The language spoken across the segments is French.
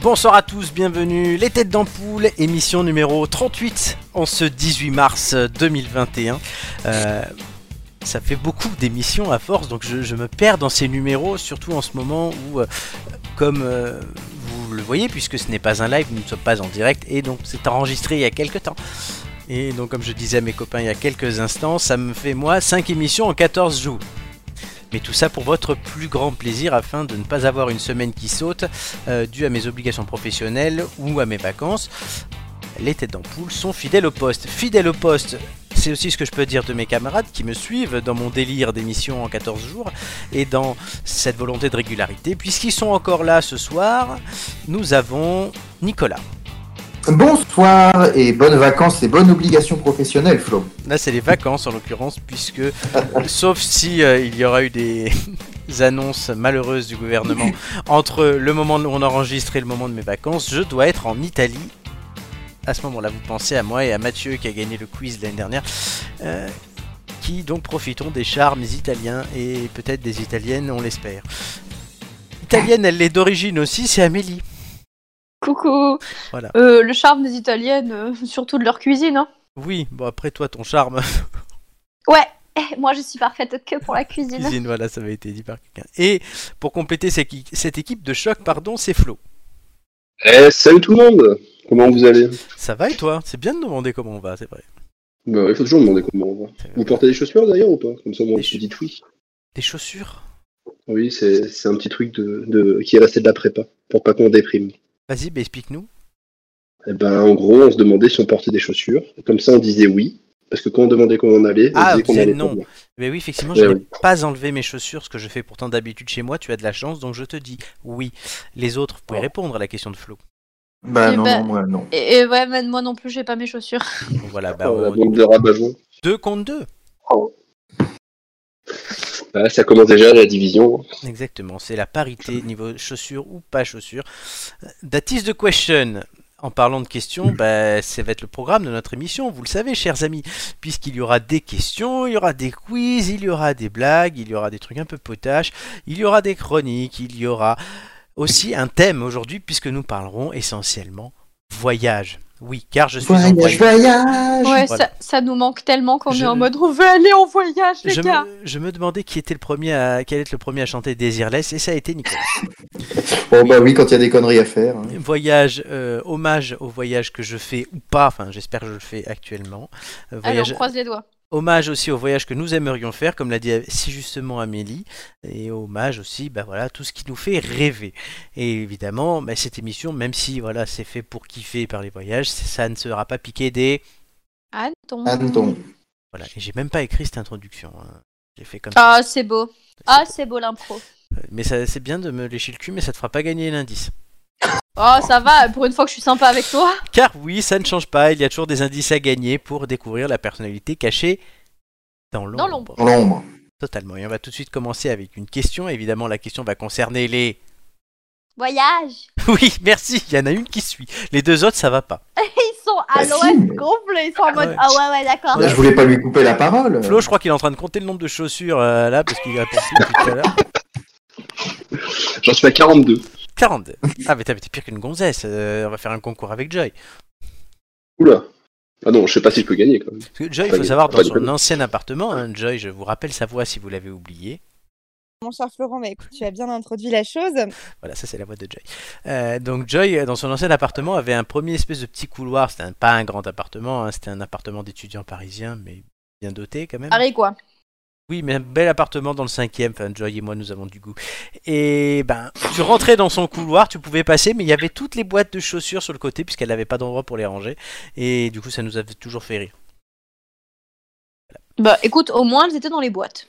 Bonsoir à tous, bienvenue, les têtes d'ampoule, émission numéro 38 en ce 18 mars 2021. Euh, ça fait beaucoup d'émissions à force, donc je, je me perds dans ces numéros, surtout en ce moment où, euh, comme euh, vous le voyez, puisque ce n'est pas un live, nous ne sommes pas en direct, et donc c'est enregistré il y a quelques temps. Et donc comme je disais à mes copains il y a quelques instants, ça me fait moi 5 émissions en 14 jours. Mais tout ça pour votre plus grand plaisir afin de ne pas avoir une semaine qui saute euh, due à mes obligations professionnelles ou à mes vacances. Les têtes d'ampoule sont fidèles au poste. Fidèles au poste, c'est aussi ce que je peux dire de mes camarades qui me suivent dans mon délire d'émission en 14 jours et dans cette volonté de régularité. Puisqu'ils sont encore là ce soir, nous avons Nicolas. Bonsoir et bonnes vacances et bonnes obligations professionnelles, Flo. Là, c'est les vacances en l'occurrence, puisque sauf si euh, il y aura eu des annonces malheureuses du gouvernement entre le moment où on enregistre et le moment de mes vacances, je dois être en Italie. À ce moment-là, vous pensez à moi et à Mathieu qui a gagné le quiz l'année dernière, euh, qui donc profitons des charmes italiens et peut-être des italiennes, on l'espère. Italienne, elle l'est d'origine aussi, c'est Amélie. Coucou. Voilà. Euh, le charme des Italiennes, euh, surtout de leur cuisine. Hein. Oui, bon après toi, ton charme. Ouais. Eh, Moi, je suis parfaite que pour la cuisine. Cuisine, voilà, ça avait été dit par quelqu'un. Et pour compléter cette équi- cette équipe de choc, pardon, c'est Flo. Eh, salut tout le monde Comment vous allez? Ça va et toi? C'est bien de demander comment on va, c'est vrai. bah, Il faut toujours demander comment on va. Vous portez des chaussures d'ailleurs ou pas? Comme ça, moi, je dis oui. Des chaussures? Oui, c'est c'est un petit truc de, de qui est resté de la prépa, pour pas qu'on déprime. Vas-y, bah, explique-nous. Eh ben, en gros, on se demandait si on portait des chaussures. Comme ça, on disait oui. Parce que quand on demandait comment on allait, on Ah, disait qu'on disait allait non. pas. Mais oui, effectivement, Ouais, je n'ai oui. pas enlevé mes chaussures, ce que je fais pourtant d'habitude chez moi. Tu as de la chance, donc je te dis oui. Les autres, vous pouvez Oh. répondre à la question de Flo. Bah Eh non, ben- non, moi non. Et, et ouais, mais moi non plus, j'ai pas mes chaussures. Voilà, bah, Oh, la on- bande de rabat-joie. deux contre deux. Bah, ça commence déjà la division. Exactement, c'est la parité niveau chaussures ou pas chaussures. That is the question. En parlant de questions, bah, ça va être le programme de notre émission, vous le savez, chers amis, puisqu'il y aura des questions, il y aura des quiz, il y aura des blagues, il y aura des trucs un peu potaches, il y aura des chroniques, il y aura aussi un thème aujourd'hui, puisque nous parlerons essentiellement voyage. Oui, car je suis en Voyage, voyage. voyage Ouais, Voilà. ça, ça nous manque tellement qu'on Je- est en mode on veut aller en voyage, les Je gars. me, je me demandais qui était le premier à, quel est le premier à chanter Desireless, et ça a été Nicolas. Oh bah oui, quand il y a des conneries à faire. hein. Voyage, euh, hommage au voyage que je fais ou pas, enfin j'espère que je le fais actuellement. Euh, Allez, on voyage, croise les doigts. Hommage aussi au voyage que nous aimerions faire, comme l'a dit si justement Amélie, et hommage aussi, bah voilà, tout ce qui nous fait rêver. Et évidemment, bah, cette émission, même si voilà, c'est fait pour kiffer par les voyages, ça ne sera pas piqué des. Anton. Anton. Voilà, et j'ai même pas écrit cette introduction. hein. J'ai fait comme ça. Ah, c'est beau. Ah, c'est beau l'impro. Mais ça, c'est bien de me lécher le cul, mais ça te fera pas gagner l'indice. Oh, ça va, pour une fois que je suis sympa avec toi. Car oui, ça ne change pas, il y a toujours des indices à gagner pour découvrir la personnalité cachée dans l'ombre. Dans l'ombre. Totalement. Et on va tout de suite commencer avec une question. Évidemment, la question va concerner les. Voyage. Oui, merci, il y en a une qui suit. Les deux autres, ça va pas. Ils sont à Bah, si, l'ouest mais- complet. Ils sont en mode ouais. ah ouais, ouais, d'accord. Là, je voulais pas lui couper la parole. Flo, je crois qu'il est en train de compter le nombre de chaussures euh, là, parce qu'il a depuis tout à l'heure. J'en suis à 42. 42. Ah, mais t'as t'es pire qu'une gonzesse. euh, on va faire un concours avec Joy. Oula. Ah non, je sais pas si je peux gagner quand même. Parce que Joy, il faut savoir, dans son ancien appartement, hein, Joy, je vous rappelle sa voix si vous l'avez oublié. Mon cher Florent, bah, écoute, tu as bien introduit la chose. Voilà, ça c'est la voix de Joy. Euh, donc Joy, euh, dans son ancien appartement, avait un premier espèce de petit couloir. C'était un- pas un grand appartement, hein, c'était un appartement d'étudiant parisien, mais bien doté quand même. Pareil quoi. Oui, mais un bel appartement dans le cinquième. Enfin, Joy et moi, nous avons du goût. Et ben, tu rentrais dans son couloir, tu pouvais passer, mais il y avait toutes les boîtes de chaussures sur le côté, puisqu'elle n'avait pas d'endroit pour les ranger. Et du coup, ça nous avait toujours fait rire. Bah écoute, au moins elles étaient dans les boîtes.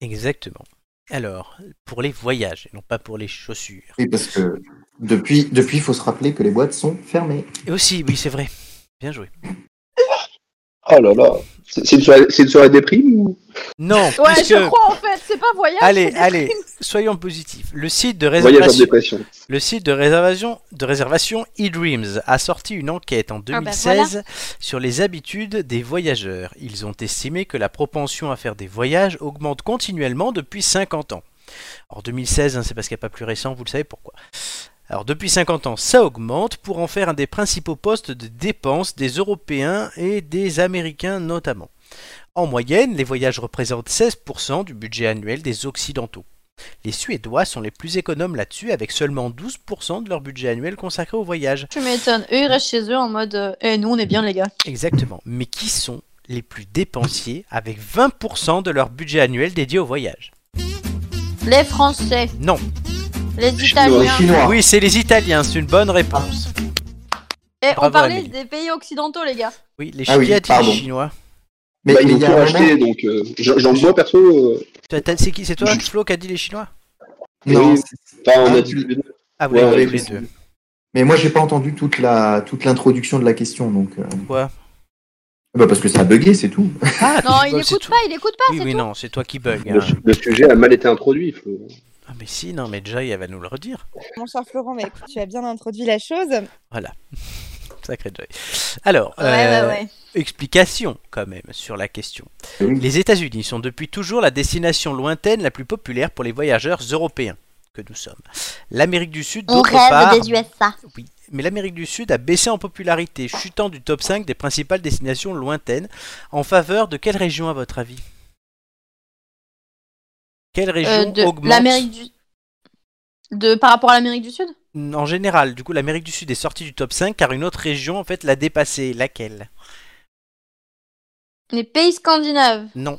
Exactement. Alors, pour les voyages, et non pas pour les chaussures. Oui, parce que depuis, depuis, il faut se rappeler que les boîtes sont fermées. Et aussi, oui, c'est vrai. Bien joué. Oh là là. C'est une, soirée- c'est une soirée déprime ou? Non, Ouais, puisque... je crois en fait, c'est pas voyage. Allez, allez, soyons positifs. Le site de voyage en réservation, dépression le site de réservation, de réservation eDreams a sorti une enquête en bah 2016 sur les habitudes des voyageurs. Ils ont estimé que la propension à faire des voyages augmente continuellement depuis 50 ans. Alors 2016, hein, c'est parce qu'il n'y a pas plus récent, vous le savez pourquoi. Alors depuis 50 ans, ça augmente pour en faire un des principaux postes de dépenses des Européens et des Américains notamment. En moyenne, les voyages représentent 16% du budget annuel des Occidentaux. Les Suédois sont les plus économes là-dessus avec seulement 12% de leur budget annuel consacré au voyage. Tu m'étonnes. Eux, ils restent chez eux en mode euh, Eh, nous, on est bien, les gars. Exactement. Mais qui sont les plus dépensiers avec 20% de leur budget annuel dédié au voyage? Les Français, Non. Les Italiens. Chinois. Oui, c'est les Italiens, c'est une bonne réponse. Et on Bravo, parlait Amélie. des pays occidentaux, les gars. Oui, les Ah oui, pardon. les Chinois. Mais Bah, mais Ils il y a un racheté, donc euh, j'en j'en- moi perso. euh, T'as- t'as- C'est qui C'est toi, Flo, qui a dit les Chinois? Non, Oui. c'est- Enfin, on Ah, a dit tu- Ah, vous Ouais, les deux. Mais moi, j'ai pas entendu toute la toute l'introduction de la question, donc. euh, Quoi Bah parce que ça a bugué, c'est tout. Ah, Non, il écoute pas, il écoute pas, Oui, c'est oui, tout. non, c'est toi qui bug. le, hein. le sujet a mal été introduit. Flo. Ah, mais si, non, mais Joy, elle va nous le redire. Mon cher Florent, mais écoute, tu as bien introduit la chose. Sacré Joy. Alors, Ouais, euh, ouais, ouais. explication quand même sur la question. Les États-Unis sont depuis toujours la destination lointaine la plus populaire pour les voyageurs européens que nous sommes. L'Amérique du Sud, On d'autre rêve part, des USA. oui, mais l'Amérique du Sud a baissé en popularité, chutant du top 5 des principales destinations lointaines en faveur de quelle région à votre avis? Quelle région Euh, de augmente l'Amérique du... De... Par rapport à l'Amérique du Sud? En général, du coup, l'Amérique du Sud est sortie du top 5 car une autre région en fait l'a dépassée. Laquelle? Les pays scandinaves. Non.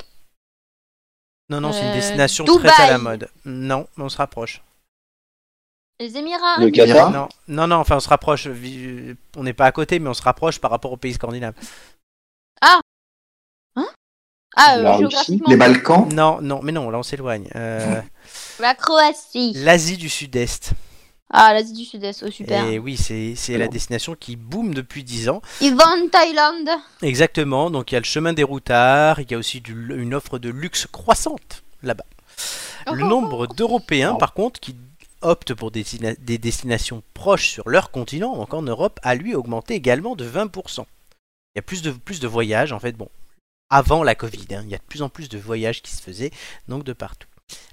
Non, non, c'est une Euh, destination Dubaï. très à la mode. Non, mais on se rapproche. Les Émirats. Le Qatar. Non, non, non, enfin on se rapproche. On n'est pas à côté, mais on se rapproche par rapport aux pays scandinaves. Ah, euh, La Russie, géographiquement. Les Balkans. Non, non, mais non, là on s'éloigne. Euh, La Croatie. L'Asie du Sud-Est. Ah, l'Asie du Sud-Est, oh super. Et oui, c'est c'est la destination qui boom depuis 10 ans. Ils vont en Thaïlande. Exactement, donc il y a le chemin des routards, il y a aussi du- une offre de luxe croissante là-bas. Le nombre d'Européens, par contre, qui optent pour des, destina- des destinations proches sur leur continent, donc en Europe, a lui augmenté également de 20%. Il y a plus de, plus de voyages, en fait, bon, avant la Covid, hein, il y a de plus en plus de voyages qui se faisaient, donc de partout.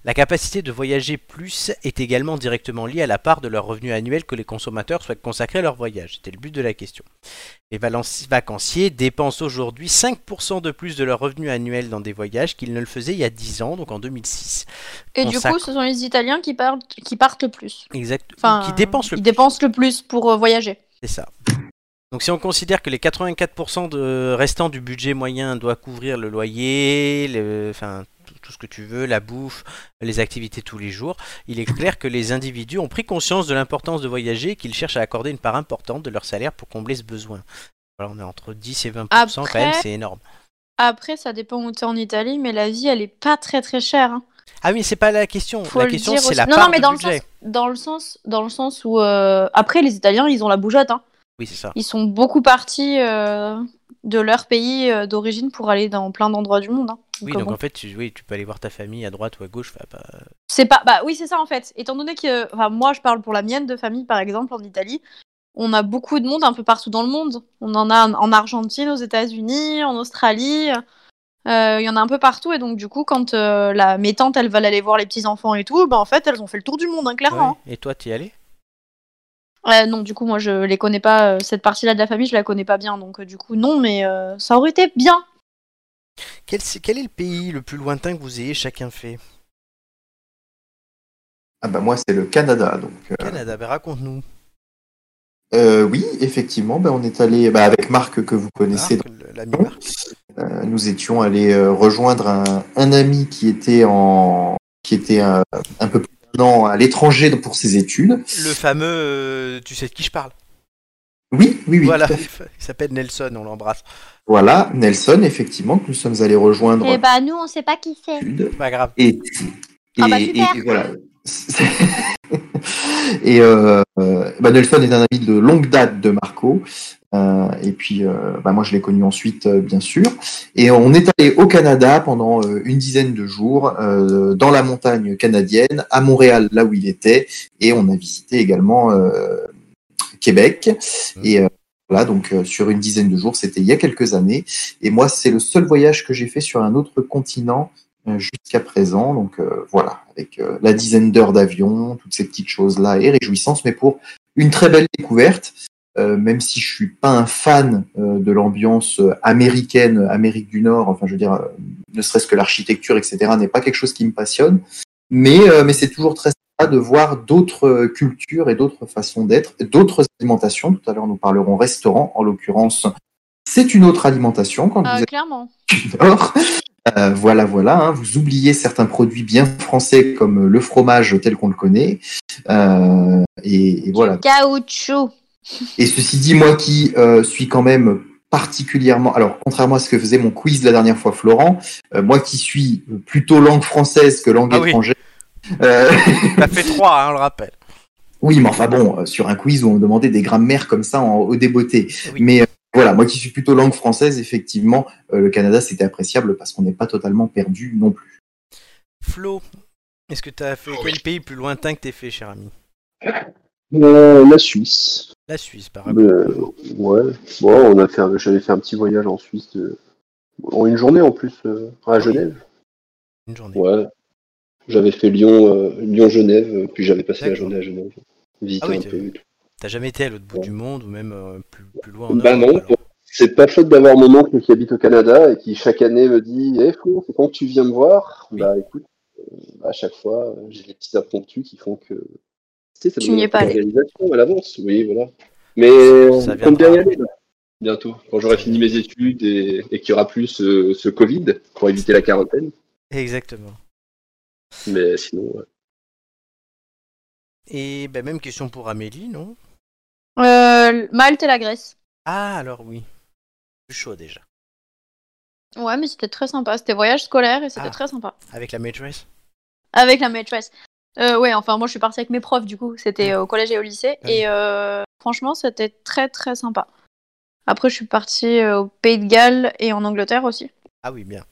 La capacité de voyager plus est également directement liée à la part de leur revenu annuel que les consommateurs souhaitent consacrer à leur voyage. C'était le but de la question. Les vacanciers dépensent aujourd'hui 5% de plus de leur revenu annuel dans des voyages qu'ils ne le faisaient il y a 10 ans, donc en 2006. Et du coup, ce sont les Italiens qui partent, qui partent le plus. Exact. Enfin, qui dépensent le Ils dépensent le plus pour euh, voyager. C'est ça. Donc si on considère que les 84% de restants du budget moyen doit couvrir le loyer, le- enfin tout, ce que tu veux, la bouffe, les activités tous les jours, il est clair que les individus ont pris conscience de l'importance de voyager et qu'ils cherchent à accorder une part importante de leur salaire pour combler ce besoin. Voilà, on est entre 10 et 20%, quand Après- même, c'est énorme. Après, ça dépend où tu es en Italie, mais la vie, elle est pas très très chère. hein. Ah oui, c'est pas la question. Faut la question c'est la non, part non, mais dans le, budget. sens, dans, le sens, dans le sens où. euh, Après, les Italiens, ils ont la bougeotte. hein. Oui, c'est ça. Ils sont beaucoup partis euh, de leur pays euh, d'origine pour aller dans plein d'endroits du monde. hein. Oui, donc bon. en fait, tu, oui, tu peux aller voir ta famille à droite ou à gauche. enfin, bah, C'est pas. Bah oui, c'est ça en fait. Étant donné que. Enfin, moi, je parle pour la mienne de famille, par exemple, en Italie. On a beaucoup de monde un peu partout dans le monde. On en a en Argentine, aux États-Unis, en Australie. Euh, Il y en a un peu partout. Et donc, du coup, quand la... mes tantes, elles veulent aller voir les petits-enfants et tout, bah en fait, elles ont fait le tour du monde, hein, clairement. ouais. Et toi, t'y es allé Euh, non, du coup, moi, je les connais pas. euh, Cette partie-là de la famille, je la connais pas bien. Donc, euh, du coup, non, mais euh, ça aurait été bien. quel, c'est- quel est le pays le plus lointain que vous ayez chacun fait? Ah bah moi, c'est le Canada. Donc, euh, Canada, ben raconte-nous. euh, oui, effectivement, bah, on est allé bah, avec Marc que vous connaissez. Marc, le- l'ami Marc. Euh, nous étions allés euh, rejoindre un, un ami qui était en qui était euh, un peu plus à l'étranger pour ses études. Le fameux, euh, tu sais de qui je parle? Oui, oui, oui. Voilà, il s'appelle Nelson, on l'embrasse. Voilà, Nelson, effectivement, que nous sommes allés rejoindre. Et bah, nous, on sait pas qui c'est. Pas grave. Et, et, Ah bah, super. et voilà. et euh, euh, bah Nelson est un ami de longue date de Marco. Euh, et puis, euh, bah, moi, je l'ai connu ensuite, euh, bien sûr. Et on est allé au Canada pendant une dizaine de jours, dans la montagne canadienne, à Montréal, là où il était, et on a visité également Québec. Et euh, voilà, donc sur une dizaine de jours, c'était il y a quelques années. Et moi, c'est le seul voyage que j'ai fait sur un autre continent jusqu'à présent. Donc voilà, avec la dizaine d'heures d'avion, toutes ces petites choses-là et réjouissances, mais pour une très belle découverte. Euh, même si je suis pas un fan euh, de l'ambiance euh, américaine, Amérique du Nord, enfin je veux dire, euh, ne serait-ce que l'architecture, etc., n'est pas quelque chose qui me passionne, mais, mais c'est toujours très sympa de voir d'autres cultures et d'autres façons d'être, d'autres alimentations. Tout à l'heure, nous parlerons restaurant, en l'occurrence, c'est une autre alimentation quand Euh, vous êtes clairement. du Nord. Euh, voilà, voilà. hein. Vous oubliez certains produits bien français comme le fromage tel qu'on le connaît. Euh, et, et voilà. Caoutchouc. Et ceci dit, moi qui euh, suis quand même particulièrement, alors contrairement à ce que faisait mon quiz la dernière fois Florent, euh, moi qui suis plutôt langue française que langue Ah oui. étrangère, euh, T'as fait 3, hein, on le rappelle. oui, mais enfin bon, euh, sur un quiz où on me demandait des grammaires comme ça en, au débeauté. Oui. Mais euh, voilà, moi qui suis plutôt langue française, effectivement, euh, le Canada c'était appréciable parce qu'on n'est pas totalement perdu non plus. Flo, est-ce que t'as fait quel pays plus lointain que t'es fait, cher ami? La Suisse. La Suisse, par exemple. Euh, ouais. Bon, on a fait, j'avais fait un petit voyage en Suisse euh, en une journée en plus euh, à Genève. Une journée. Ouais. J'avais fait Lyon, euh, Lyon-Genève, euh, puis j'avais passé la journée à Genève. Visiter Ah oui, un peu. et tout. T'as jamais été à l'autre bout Ouais. du monde ou même euh, plus, plus loin en Bah Europe non, alors c'est pas faute d'avoir mon oncle qui habite au Canada et qui chaque année me dit Eh Flo, c'est quand tu viens me voir? Oui. Bah écoute, euh, à chaque fois, euh, j'ai des petits impromptus qui font que. Tu sais, ça Tu n'y es pas allé. à l'avance, oui, voilà. Mais on Ça compte bien y aller, là, bientôt, quand j'aurai fini mes études et, et qu'il n'y aura plus ce, ce Covid pour éviter la quarantaine. Exactement. Mais sinon, ouais. Et bah, même question pour Amélie, non? Euh, Malte et la Grèce. Ah, alors oui. Plus chaud déjà. Ouais, mais c'était très sympa. C'était voyage scolaire et c'était Ah. très sympa. Avec la maîtresse? Avec la maîtresse. Euh, ouais, enfin, moi je suis partie avec mes profs du coup. C'était euh, au collège et au lycée. Ah oui. Et euh, franchement, c'était très très sympa. Après, je suis partie euh, au Pays de Galles et en Angleterre aussi. Ah oui, bien.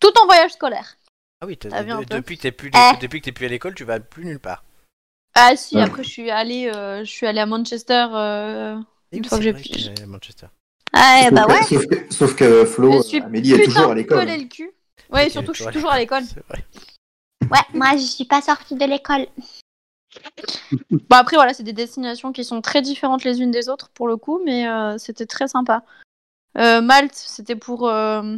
Tout en voyage scolaire. Ah oui, t'as- T'as vu un de- peu depuis que t'es plus, Eh. depuis que t'es plus à l'école, tu vas plus nulle part. Ah si, Ouais. après je suis allée, euh, je suis allée à Manchester. euh, Et Une oui, fois que j'ai pu- à Manchester. Ah sauf, bah que, ouais. sauf que- sauf que Flo, Je suis Amélie est toujours à l'école. le cul. Ouais, surtout que je suis toujours à l'école. C'est vrai. Ouais, moi je suis pas sortie de l'école. Bon après voilà, c'est des destinations qui sont très différentes les unes des autres pour le coup, mais euh, c'était très sympa. Euh, Malte, c'était pour euh,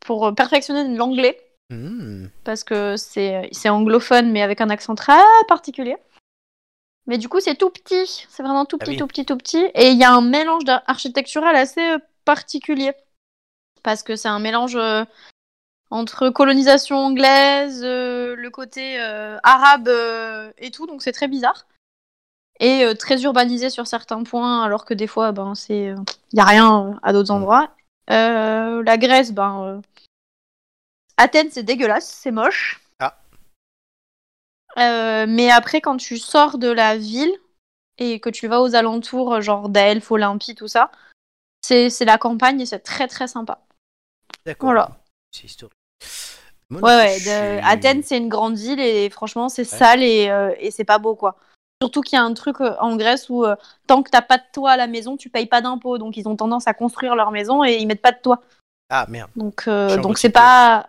pour perfectionner l'anglais Hmm. parce que c'est c'est anglophone mais avec un accent très particulier. Mais du coup c'est tout petit, c'est vraiment tout Ah petit, oui. tout petit, tout petit, et il y a un mélange architectural assez particulier parce que c'est un mélange entre colonisation anglaise, euh, le côté euh, arabe euh, et tout, donc c'est très bizarre. Et très urbanisé sur certains points, alors que des fois, ben, c'est, il y a rien à d'autres Mm. endroits. La Grèce, ben, Athènes, c'est dégueulasse, c'est moche. Ah. Mais après, quand tu sors de la ville et que tu vas aux alentours, genre Delphes, Olympie, tout ça, c'est, c'est la campagne et c'est très très sympa. D'accord. Voilà. C'est historique. Ouais, ouais. de- Athènes, c'est une grande ville et franchement, c'est sale et, euh, et c'est pas beau, quoi. Surtout qu'il y a un truc euh, en Grèce où euh, tant que t'as pas de toit à la maison, tu payes pas d'impôts. Donc ils ont tendance à construire leur maison et ils mettent pas de toit. Ah merde. Donc euh, c'est pas.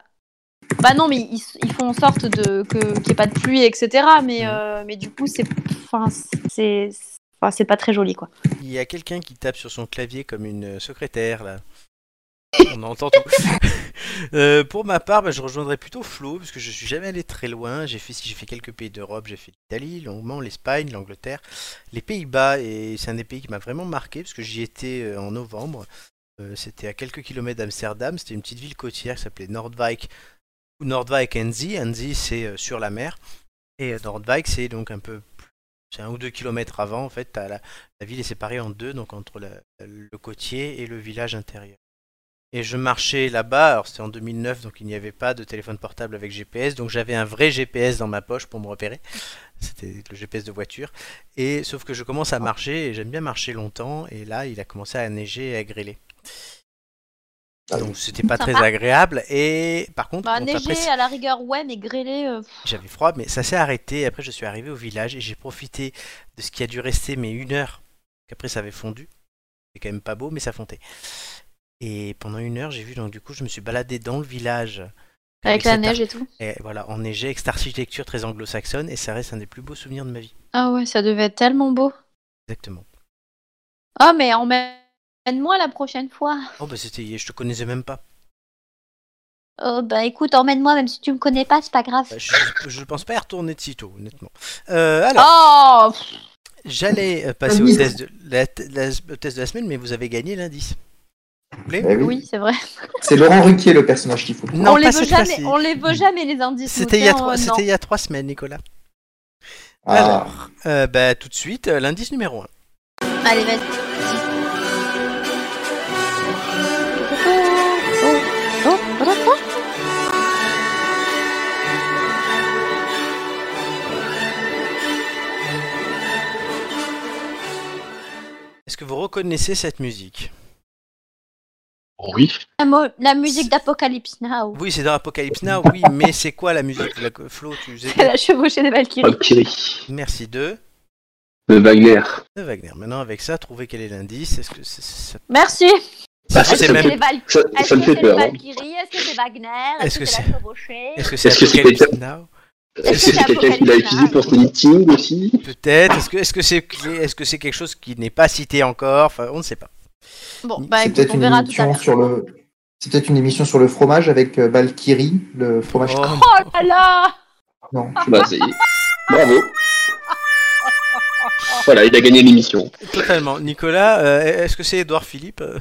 Bah non, mais ils, ils font en sorte de que qu'il n'y ait pas de pluie, etc. Mais euh, mais du coup c'est enfin c'est enfin, c'est pas très joli, quoi. Il y a quelqu'un qui tape sur son clavier comme une secrétaire là. On entend tout. Euh, pour ma part, bah, je rejoindrais plutôt Flo parce que je suis jamais allé très loin. J'ai fait, si j'ai fait quelques pays d'Europe, j'ai fait l'Italie, longuement, l'Espagne, l'Angleterre, les Pays-Bas et c'est un des pays qui m'a vraiment marqué parce que j'y étais euh, en novembre. Euh, c'était à quelques kilomètres d'Amsterdam. C'était une petite ville côtière qui s'appelait Nordwijk ou Nordwijk Enzi. Enzi c'est sur la mer et Nordwijk c'est donc un peu c'est un ou deux kilomètres avant en fait. la, la ville est séparée en deux donc entre la- le côtier et le village intérieur. Et je marchais là-bas, alors c'était en 2009, donc il n'y avait pas de téléphone portable avec GPS, donc j'avais un vrai GPS dans ma poche pour me repérer. C'était le GPS de voiture. Et sauf que je commence à marcher, et j'aime bien marcher longtemps, et là il a commencé à neiger et à grêler. Ah Donc c'était pas Sympa. très agréable. Et par contre, Bah, neiger à la rigueur, ouais, mais grêler. euh, j'avais froid, mais ça s'est arrêté. Après, je suis arrivé au village et j'ai profité de ce qui a dû rester mais une heure. Qu'après, ça avait fondu. C'est quand même pas beau, mais ça fondait. Et pendant une heure, j'ai vu, donc du coup, je me suis baladé dans le village. Avec la neige et tout. Et voilà, enneigé, avec cette architecture très anglo-saxonne, et ça reste un des plus beaux souvenirs de ma vie. Ah ouais, ça devait être tellement beau. Exactement. Ah, mais emmène-moi la prochaine fois. Oh, bah c'était, je te connaissais même pas. Oh, bah écoute, emmène-moi, même si tu me connais pas, c'est pas grave. Bah, Je, je pense pas y retourner de sitôt, honnêtement. Euh, alors, Oh j'allais euh, passer au test, de, la, la- au test de la semaine, mais vous avez gagné l'indice. Eh oui. Oui, c'est vrai. C'est Laurent Ruquier le personnage qu'il faut. Non, on les veut jamais, on les veut jamais les indices. C'était il, y a nous, trois- tiens, euh, c'était il y a trois semaines, Nicolas. Ah, Alors, euh, bah, tout de suite, euh, l'indice numéro 1. non. Allez, vas-y. Est-ce que vous reconnaissez cette musique? Oui. La, la musique d'Apocalypse Now. Oui, c'est dans Apocalypse Now, oui, mais c'est quoi la musique La- Flo, tu sais C'est la chevauchée des Valkyries. Valkyrie. Merci de, De Wagner. de Wagner. Maintenant, avec ça, trouvez quel est l'indice. Est-ce que c'est, c'est- Merci. Bah, c'est ça, même- me Les fait, Val- ça, Est-ce ça me que fait c'est peur. hein. Est-ce que c'est Wagner? Est-ce Est-ce que que c'est c'est- la chevauchée est-ce que c'est Est-ce que c'est Apocalypse Now? Est-ce que c'est quelqu'un qui l'a utilisé pour son meeting aussi? Peut-être. Est-ce que, est-ce que c'est, est-ce que c'est quelque chose qui n'est pas cité encore? Enfin, on ne sait pas. Bon, bah c'est écoute, peut-être on une verra tout à émission l'heure. sur le. C'est peut-être une émission sur le fromage avec euh, Valkyrie, le fromage. Oh, Oh là là Non. Bah, c'est... Bravo. Voilà, il a gagné l'émission. totalement. Nicolas, euh, est-ce que c'est Édouard Philippe euh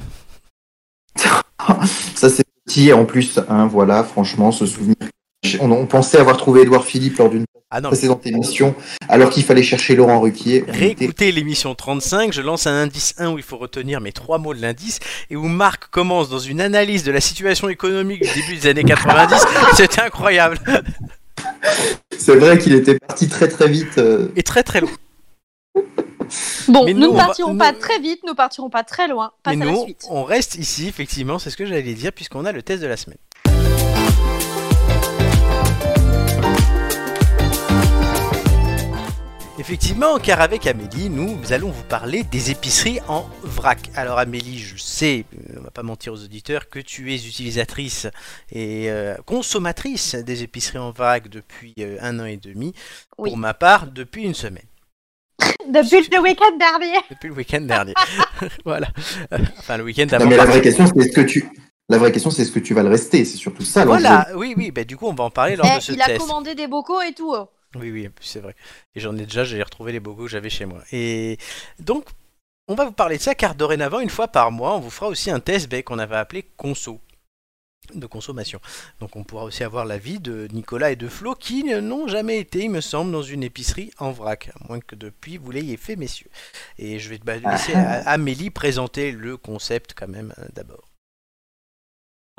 Ça c'est petit en plus. Hein, voilà, franchement, ce souvenir. On, on pensait avoir trouvé Édouard Philippe lors d'une Ah mais précédente émission, alors qu'il fallait chercher Laurent Ruquier. Était- Réécoutez l'émission 35, je lance un indice 1 où il faut retenir mes trois mots de l'indice et où Marc commence dans une analyse de la situation économique du début des années 90. C'était incroyable C'est vrai qu'il était parti très très vite. euh, et très très long. Bon, nous nous, ne va- partirons nous- pas très vite, nous partirons pas très loin. Passe Mais à la nous, suite. on reste ici, effectivement, c'est ce que j'allais dire, puisqu'on a le test de la semaine. Effectivement, car avec Amélie, nous allons vous parler des épiceries en vrac. Alors Amélie, je sais, euh, on va pas mentir aux auditeurs, que tu es utilisatrice et euh, consommatrice des épiceries en vrac depuis euh, un an et demi. Oui. Pour ma part, depuis une semaine. Depuis le week-end dernier. Depuis le week-end dernier. voilà. Enfin, le week-end Non, d'avant. mais la vraie question, c'est est-ce que tu. La vraie question, c'est est-ce que tu vas le rester? C'est surtout ça. Voilà, oui, oui, bah, du coup, on va en parler lors Eh, de ce il a test. commandé des bocaux et tout. oh. Oui, oui, c'est vrai. Et j'en ai déjà, j'ai retrouvé les bocaux que j'avais chez moi. Et donc, on va vous parler de ça car dorénavant, une fois par mois, on vous fera aussi un test ben, qu'on avait appelé conso de consommation. Donc on pourra aussi avoir l'avis de Nicolas et de Flo qui n'ont jamais été, il me semble, dans une épicerie en vrac, à moins que depuis vous l'ayez fait, messieurs. Et je vais bah, laisser Amélie présenter le concept quand même euh, d'abord.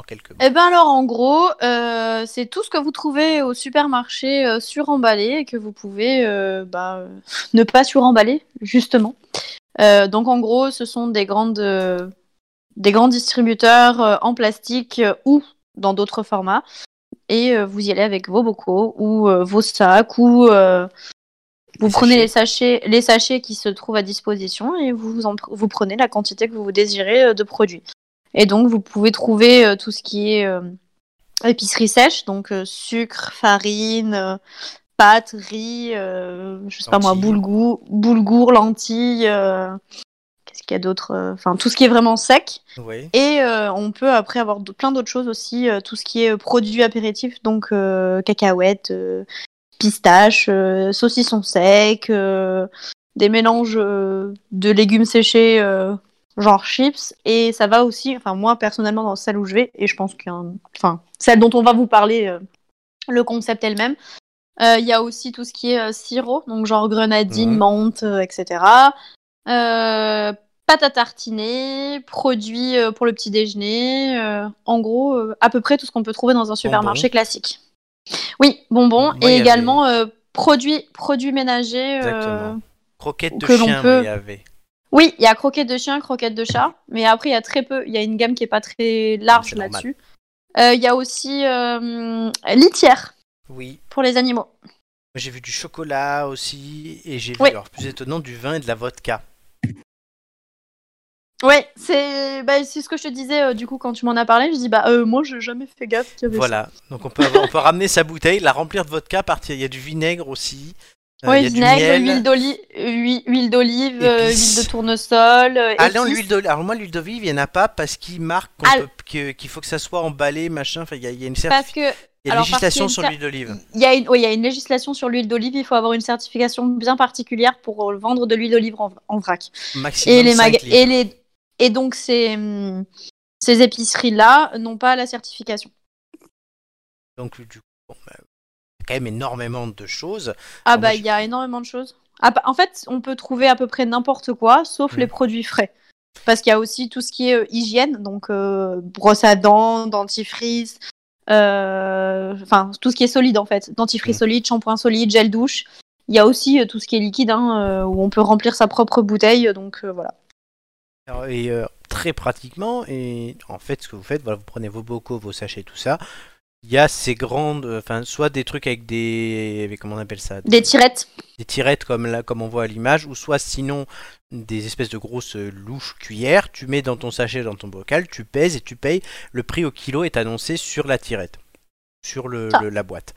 En quelques mots. Eh ben alors en gros, euh, c'est tout ce que vous trouvez au supermarché euh, suremballé et que vous pouvez euh, bah, ne pas suremballer justement. Donc en gros, ce sont des grandes, des grands distributeurs en plastique ou dans d'autres formats. Et vous y allez avec vos bocaux ou vos sacs ou vous Les prenez sachets. les sachets, les sachets qui se trouvent à disposition et vous, en vous prenez la quantité que vous désirez de produits. Et donc, vous pouvez trouver euh, tout ce qui est euh, épicerie sèche, donc euh, sucre, farine, pâtes, riz, je sais pas moi, boulgour, boulgour lentilles, qu'est-ce qu'il y a d'autre Enfin, tout ce qui est vraiment sec. Oui. Et euh, on peut après avoir plein d'autres choses aussi, euh, tout ce qui est euh, produits apéritifs, donc cacahuètes, pistaches, saucissons secs, des mélanges de légumes séchés, genre chips. Et ça va aussi, enfin moi personnellement dans celle où je vais, et je pense qu'il enfin celle dont on va vous parler, euh, le concept elle-même. Euh, Il y a aussi tout ce qui est euh, sirop, donc genre grenadine, Mhm. menthe, etc. Pâte à tartiner, produits pour le petit déjeuner, en gros, à peu près tout ce qu'on peut trouver dans un supermarché classique. Oui, bonbons, Moi, et également produits, produits ménagers. Exactement. Croquettes de que l'on chien, peut- il y avait. Oui, il y a croquettes de chien, croquettes de chat, mais après il y a très peu, il y a une gamme qui est pas très large là-dessus. Euh, Il y a aussi euh, litière Oui. pour les animaux. J'ai vu du chocolat aussi, et j'ai vu, alors plus étonnant, du vin et de la vodka. Ouais, c'est bah, c'est ce que je te disais euh, du coup quand tu m'en as parlé. Je dis bah euh, moi j'ai jamais fait gaffe qu'il y avait ça. Voilà, donc on peut, avoir- on peut ramener sa bouteille, la remplir de vodka, partir. Il y a du vinaigre aussi. Euh, Oui, il y a du vinaigre, huile d'olive, huile, euh, Épices. huile de tournesol. euh, Ah non, l'huile d'olive. Alors moi, l'huile d'olive, il n'y en a pas parce qu'il marque Ah. qu'il faut que ça soit emballé, machin. Enfin, il y a, une, il y a législation sur l'huile d'olive. il y a une, oui, il y a une législation sur l'huile d'olive. Il faut avoir une certification bien particulière pour euh, vendre de l'huile d'olive en, vrac. Maximum Et les 5 maga- litres. et les et donc ces hum, ces épiceries là n'ont pas la certification. Donc, du coup, quand même énormément de choses. Ah Alors, bah je- il y a énormément de choses. Ah, bah, en fait, on peut trouver à peu près n'importe quoi, sauf Mm. les produits frais. Parce qu'il y a aussi tout ce qui est euh, hygiène, donc euh, brosse à dents, dentifrice, euh, enfin tout ce qui est solide en fait, dentifrice Mm. solide, shampoing solide, gel douche. Il y a aussi tout ce qui est liquide, hein, où on peut remplir sa propre bouteille, donc voilà. Et très pratiquement, et en fait, ce que vous faites, voilà, vous prenez vos bocaux, vos sachets, tout ça. Il y a ces grandes, euh, enfin, soit des trucs avec des, avec- comment on appelle ça, Des tirettes. des tirettes comme là, comme on voit à l'image, ou soit sinon des espèces de grosses euh, louches cuillères. Tu mets dans ton sachet, dans ton bocal, tu pèses et tu payes. Le prix au kilo est annoncé sur la tirette, sur le, Ah. le- la boîte.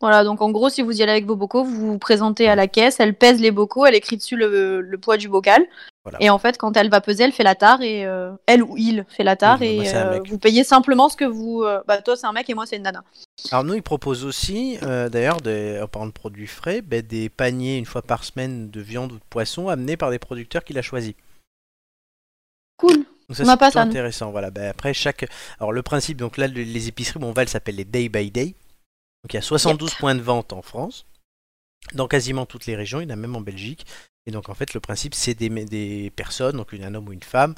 Voilà, donc en gros, si vous y allez avec vos bocaux, vous vous présentez à la caisse, elle pèse les bocaux, elle écrit dessus le, le poids du bocal. Voilà. Et en fait, quand elle va peser, elle fait la tare et euh, elle ou il fait la tare Oui, et un euh, vous payez simplement ce que vous. euh, Bah, toi, c'est un mec et moi, c'est une nana. Alors nous, ils proposent aussi, d'ailleurs, des- en parlant de produits frais, ben, des paniers une fois par semaine de viande ou de poisson amenés par des producteurs qu'il a choisis. Cool. Donc ça c'est pas ça, intéressant. Voilà. Après chaque, alors le principe, donc là le- les épiceries bon, elles s'appellent les day by day. Donc il y a 72 points de vente en France, dans quasiment toutes les régions, il y en a même en Belgique. Et donc en fait le principe c'est des, personnes, donc un homme ou une femme,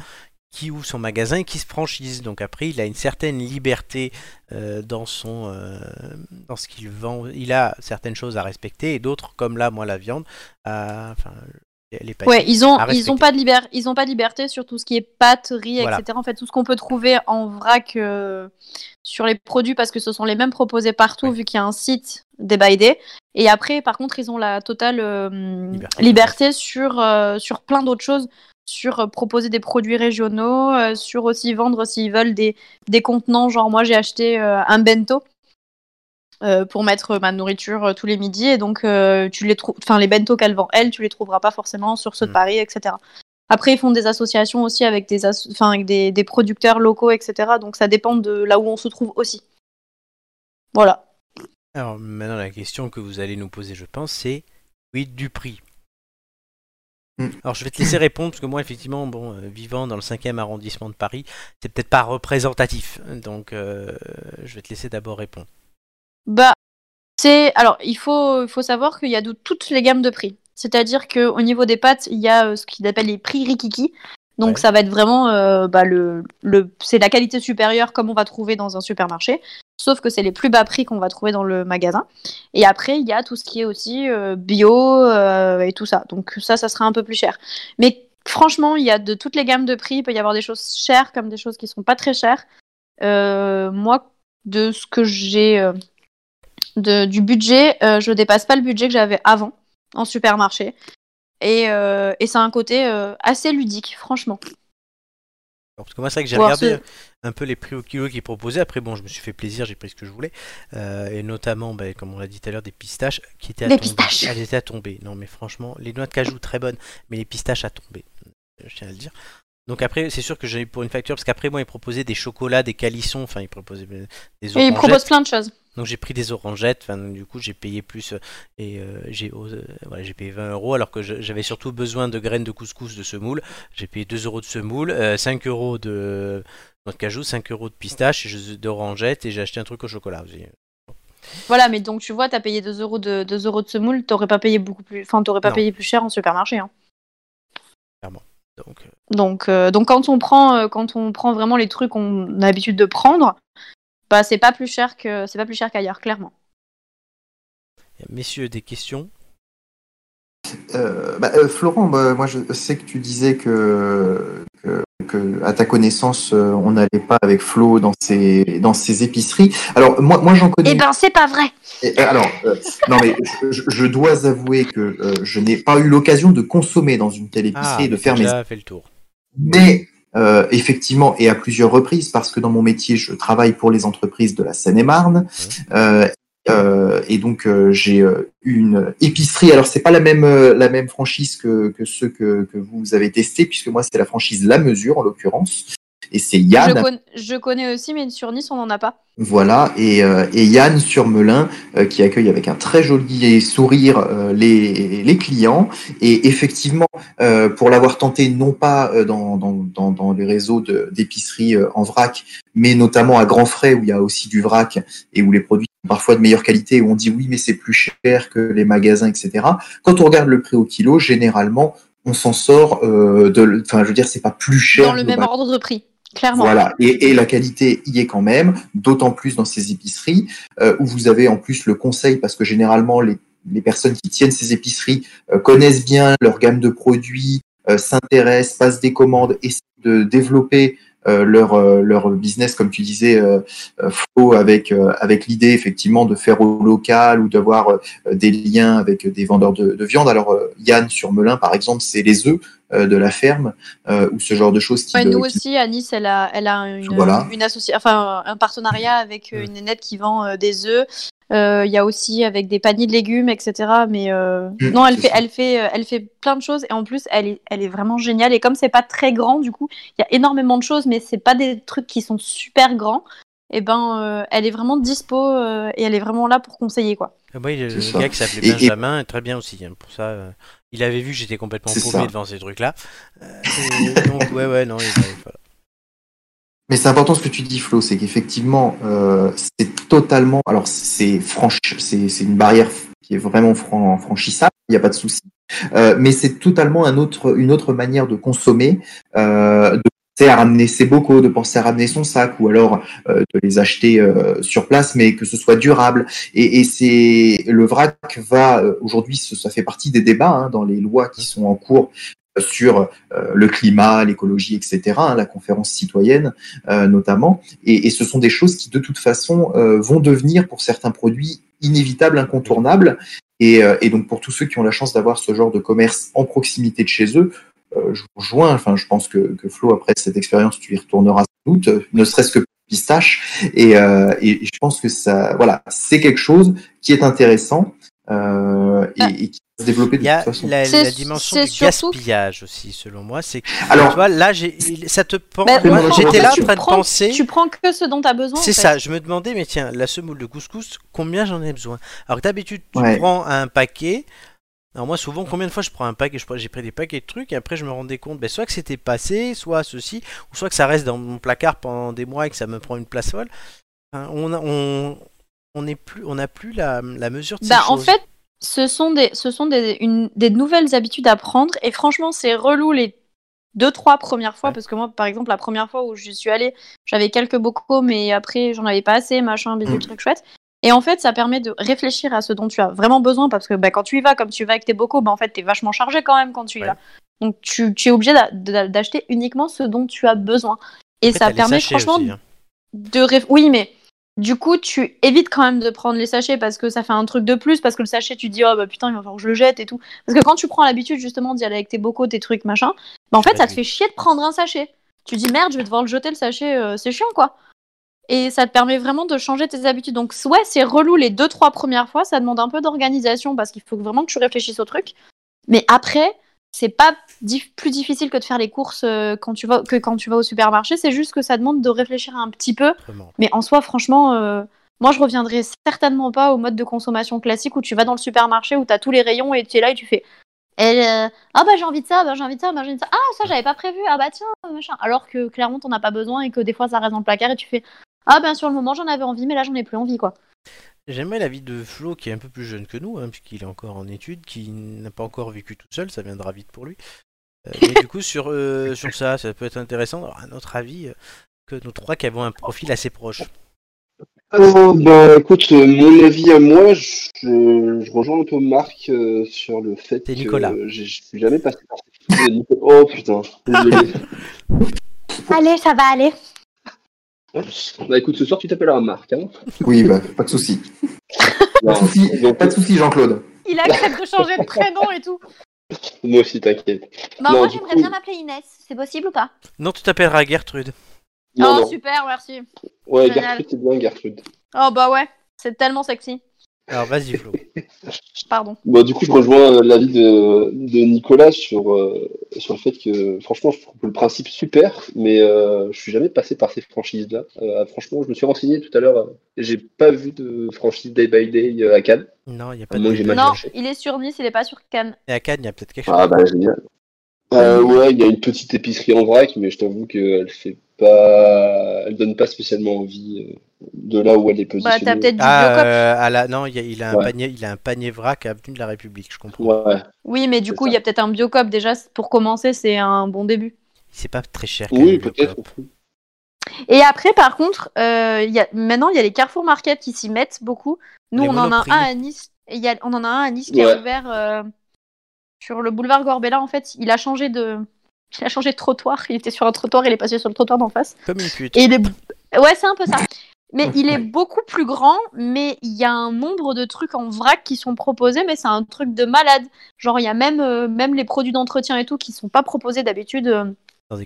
qui ouvre son magasin et qui se franchise. Donc après il a une certaine liberté euh, dans son, euh, dans ce qu'il vend. Il a certaines choses à respecter et d'autres, comme là moi la viande, les. Ouais, ils ont, ils ont pas de liber- ils ont pas de liberté sur tout ce qui est pâtes, riz, Voilà. etc. En fait, tout ce qu'on peut trouver en vrac euh, sur les produits parce que ce sont les mêmes proposés partout Ouais. vu qu'il y a un site des by day. Et après, par contre, ils ont la totale euh, Liberté. liberté, sur euh, sur plein d'autres choses, sur proposer des produits régionaux, sur aussi vendre s'ils veulent des des contenants. Genre moi, j'ai acheté un bento. Euh, pour mettre ma nourriture euh, tous les midis et donc euh, tu les trouves enfin les bento qu'elle vend elle tu les trouveras pas forcément sur ceux de Mm. Paris etc après ils font des associations aussi avec des as- avec des, des producteurs locaux etc donc ça dépend de là où on se trouve aussi voilà Alors maintenant la question que vous allez nous poser, je pense, c'est oui du prix. Hmm. Alors je vais te laisser répondre parce que moi effectivement, bon, euh, vivant dans le 5e arrondissement de Paris, c'est peut-être pas représentatif. Donc euh, je vais te laisser d'abord répondre. Bah c'est alors il faut il faut savoir qu'il y a de toutes les gammes de prix. C'est-à-dire que au niveau des pâtes il y a euh, ce qu'ils appellent les prix rikiki. Donc Ouais. ça va être vraiment euh, bah, le, le c'est la qualité supérieure comme on va trouver dans un supermarché. Sauf que c'est les plus bas prix qu'on va trouver dans le magasin. Et après il y a tout ce qui est aussi euh, bio et tout ça. Donc ça ça sera un peu plus cher. Mais franchement il y a de toutes les gammes de prix. Il peut y avoir des choses chères comme des choses qui sont pas très chères. Moi de ce que j'ai de, du budget, euh, je dépasse pas le budget que j'avais avant en supermarché. Et, euh, et c'est un côté euh, assez ludique, franchement. Alors, parce que moi c'est vrai que j'ai regardé ce- un peu les prix au kilo qu'ils proposaient. Après bon, je me suis fait plaisir, j'ai pris ce que je voulais, Euh, et notamment, ben, comme on l'a dit tout à l'heure, des pistaches qui étaient à Des tomber. pistaches. Elles étaient à tomber. Non mais franchement, les noix de cajou très bonnes, mais les pistaches à tomber. Je tiens à le dire. Donc après, c'est sûr que j'ai eu pour une facture, parce qu'après moi, ils proposaient des chocolats, des calissons, enfin ils proposaient euh, des Et ils orangettes. proposent plein de choses. Donc j'ai pris des orangettes, enfin donc, du coup j'ai payé plus euh, et euh, j'ai euh, voilà, j'ai payé 20 euros alors que j'avais surtout besoin de graines de couscous de semoule. J'ai payé 2 euros de semoule, euh, 5 euros de noix de cajou, 5 euros de pistache, et d'orangettes et j'ai acheté un truc au chocolat aussi. Voilà, mais donc tu vois, t'as payé 2 euros de, 2 euros de semoule, t'aurais pas payé beaucoup plus, enfin t'aurais pas Non. payé plus cher en supermarché. Hein. Donc, euh, Donc, donc quand on prend, quand on prend vraiment les trucs qu'on a l'habitude de prendre, bah c'est pas plus cher que c'est pas plus cher qu'ailleurs, clairement. messieurs, des questions? Euh, bah, euh, Florent, bah, moi je sais que tu disais que, que, que, à ta connaissance, euh, on n'allait pas avec Flo dans ses, dans ses épiceries. Alors moi, moi j'en connais. Eh ben c'est pas vrai. Et, alors, euh, non mais je, je dois avouer que euh, je n'ai pas eu l'occasion de consommer dans une telle épicerie et de faire t'as mes déjà fait le tour. Mais euh, effectivement, et à plusieurs reprises, parce que dans mon métier, je travaille pour les entreprises de la Seine-et-Marne, euh, euh, et donc euh, j'ai euh, une épicerie. Alors c'est pas la même euh, la même franchise que, que ceux que, que vous avez testés, puisque moi c'est la franchise La Mesure en l'occurrence, et c'est Je, Yann. con- je connais aussi, mais sur Nice on en a pas. Voilà, et, euh, et Yann sur Melun euh, qui accueille avec un très joli sourire euh, les, les clients. Et effectivement, pour l'avoir tenté non pas dans, dans, dans, les réseaux d'épicerie en vrac, mais notamment à grands frais où il y a aussi du vrac et où les produits sont parfois de meilleure qualité, où on dit oui mais c'est plus cher que les magasins, etc. Quand on regarde le prix au kilo, généralement on s'en sort euh, de, enfin je veux dire c'est pas plus cher Dans le même ordre de prix, clairement. Voilà, et, et la qualité y est quand même, d'autant plus dans ces épiceries euh, où vous avez en plus le conseil, parce que généralement les, les personnes qui tiennent ces épiceries euh, connaissent bien leur gamme de produits, euh, s'intéressent, passent des commandes, essaient de développer leur, euh, leur business, comme tu disais, euh, euh, Flo, avec, euh, avec l'idée effectivement de faire au local ou d'avoir euh, des liens avec des vendeurs de, de viande. Alors euh, Yann sur Melun, par exemple, c'est les œufs euh, de la ferme euh, ou ce genre de choses qui, Ouais, nous qui- aussi, à Nice, elle a, elle a une, Voilà. une associa- enfin, un partenariat avec euh, une nénette qui vend euh, des œufs. Euh, Il y a aussi avec des paniers de légumes, etc. Mais euh, Mm, non, elle fait, elle fait, euh, elle fait plein de choses et en plus, elle est, elle est vraiment géniale. Et comme c'est pas très grand, du coup, il y a énormément de choses, mais c'est pas des trucs qui sont super grands. Et ben, euh, elle est vraiment dispo euh, et elle est vraiment là pour conseiller, quoi. Ah oui, le, gars qui s'appelait Et- et- Benjamin, très bien aussi. hein, pour ça, euh, il avait vu que j'étais complètement paumé devant ces trucs-là. Euh, donc, ouais, ouais, non, il avait- voilà. Mais c'est important ce que tu dis, Flo, c'est qu'effectivement, euh, c'est totalement. Alors, c'est franche, c'est une barrière qui est vraiment fran- franchissable. Il n'y a pas de souci. Euh, mais c'est totalement un autre, une autre manière de consommer, euh, de penser à ramener ses bocaux, de penser à ramener son sac, ou alors euh, de les acheter euh, sur place, mais que ce soit durable. Et, et c'est le vrac va euh, aujourd'hui, ça fait partie des débats hein, dans les lois qui sont en cours sur euh, le climat, l'écologie, etc. hein, la conférence citoyenne euh, notamment. Et, ce sont des choses qui, de toute façon, euh, vont devenir pour certains produits inévitables, incontournables. Et, donc, pour tous ceux qui ont la chance d'avoir ce genre de commerce en proximité de chez eux, je vous rejoins. Enfin, je pense que, Flo, après cette expérience, tu y retourneras sans doute, ne serait-ce que pistache. Et, euh, et je pense que ça, voilà, c'est quelque chose qui est intéressant euh, et, Ah. et qui va se développer de Il y a toute façon. la, dimension du surtout- gaspillage aussi, selon moi. C'est que, Alors, tu vois, là, ça te. Bah, moi, j'étais là en train de penser. Tu prends que ce dont tu as besoin. C'est en fait. ça, je me demandais, mais tiens, la semoule de couscous, combien j'en ai besoin? Alors d'habitude, tu Ouais. prends un paquet. Alors moi, souvent, combien de fois je prends un paquet? J'ai pris des paquets de trucs et après je me rendais compte, ben, soit que c'était passé, soit ceci, ou soit que ça reste dans mon placard pendant des mois et que ça me prend une place folle. Enfin, on a- on on n'est plus, on n'a plus la, la mesure de ces Bah, en choses. fait, ce sont des, ce sont des, une, des nouvelles habitudes à prendre et franchement, c'est relou les deux, trois premières fois Ouais. parce que moi, par exemple, la première fois où je suis allée, j'avais quelques bocaux, mais après, j'en avais pas assez, machin, bidule, Mm. truc chouette. Et en fait, ça permet de réfléchir à ce dont tu as vraiment besoin parce que bah, quand tu y vas, comme tu vas avec tes bocaux, bah, en fait, t'es vachement chargé quand même quand tu y Ouais. vas. Donc, tu, tu es obligé d'a- d'a- d'acheter uniquement ce dont tu as besoin. Et ça permet franchement aussi, hein. de réf- Oui, mais du coup, tu évites quand même de prendre les sachets parce que ça fait un truc de plus, parce que le sachet, tu dis, oh bah putain, il va falloir que je le jette et tout. Parce que quand tu prends l'habitude justement d'y aller avec tes bocaux, tes trucs, machin, bah en fait, ça te fait chier de prendre un sachet. Tu dis, merde, je vais devoir le jeter le sachet, euh, c'est chiant quoi. Et ça te permet vraiment de changer tes habitudes. Donc, ouais, c'est relou les deux, trois premières fois, ça demande un peu d'organisation parce qu'il faut vraiment que tu réfléchisses au truc. Mais après, c'est pas dif- plus difficile que de faire les courses euh, quand tu vas, que quand tu vas au supermarché, c'est juste que ça demande de réfléchir un petit peu mais en soi, franchement, euh, moi, je reviendrai certainement pas au mode de consommation classique où tu vas dans le supermarché, où tu as tous les rayons et tu es là et tu fais euh, Ah bah j'ai envie de ça, bah j'ai envie de ça, bah j'ai envie de ça. Ah, ça, j'avais pas prévu, ah bah tiens, machin. Alors que clairement, t'en as pas besoin et que des fois, ça reste dans le placard et tu fais Ah ben sur le moment, j'en avais envie, mais là, j'en ai plus envie, quoi. J'aimerais l'avis de Flo, qui est un peu plus jeune que nous, hein, puisqu'il est encore en études, qui n'a pas encore vécu tout seul, ça viendra vite pour lui. Euh, mais du coup, sur, euh, sur ça, ça peut être intéressant d'avoir un autre avis euh, que nous trois qui avons un profil assez proche. Oh, bah, écoute, euh, mon avis à moi, je, je rejoins un peu Marc euh, sur le fait que Nicolas. je je suis jamais passé par cette Oh putain, désolé. Allez, ça va aller. Bah écoute, ce soir tu t'appelleras Marc, hein Oui, bah, pas de souci. Pas de souci, Donc, pas de souci, Jean-Claude. Il accepte de changer de prénom et tout. moi aussi, t'inquiète. Bah, Non, moi, j'aimerais coup- bien m'appeler Inès. C'est possible ou pas? Non, tu t'appelleras Gertrude. Non, Oh, non. super, merci. Ouais, Génial. Gertrude, c'est bien, Gertrude. Oh, bah ouais, c'est tellement sexy. Alors vas-y Flo. Pardon. Bon, du coup, je rejoins euh, l'avis de, de Nicolas sur, euh, sur le fait que, franchement, je trouve le principe super, mais euh, je suis jamais passé par ces franchises-là. Euh, franchement, je me suis renseigné tout à l'heure, euh, j'ai pas vu de franchise Day by Day à Cannes. Non, il n'y a pas de Non, il est sur Nice, il est pas sur Cannes. Et à Cannes, il y a peut-être quelque chose. Ah bah génial. Euh, ouais, il y a une petite épicerie en vrac, mais je t'avoue qu'elle fait pas, elle donne pas spécialement envie euh, de là où elle est Bah, positionnée. t'as peut-être du Ah, euh, à la... non, il, a, il a un Ouais. panier, il a un panier vrac à avenue de la République, je comprends. Ouais. Oui, mais du coup, il y a peut-être un Biocop. Déjà, pour commencer, c'est un bon début. C'est pas très cher. Oui, peut-être. Et après, par contre, euh, il y a... maintenant, il y a les Carrefour Market qui s'y mettent beaucoup. Nous, Les on en a un à Nice. Et il y a... On en a un à Nice qui Ouais. a ouvert euh, sur le boulevard Gorbella. En fait, il a changé de... Il a changé de trottoir. Il était sur un trottoir, il est passé sur le trottoir d'en face. Comme une pute. Et il est... Ouais, c'est un peu ça. Mais il est beaucoup plus grand, mais il y a un nombre de trucs en vrac qui sont proposés, mais c'est un truc de malade. Genre, il y a même, euh, même les produits d'entretien et tout qui sont pas proposés d'habitude euh,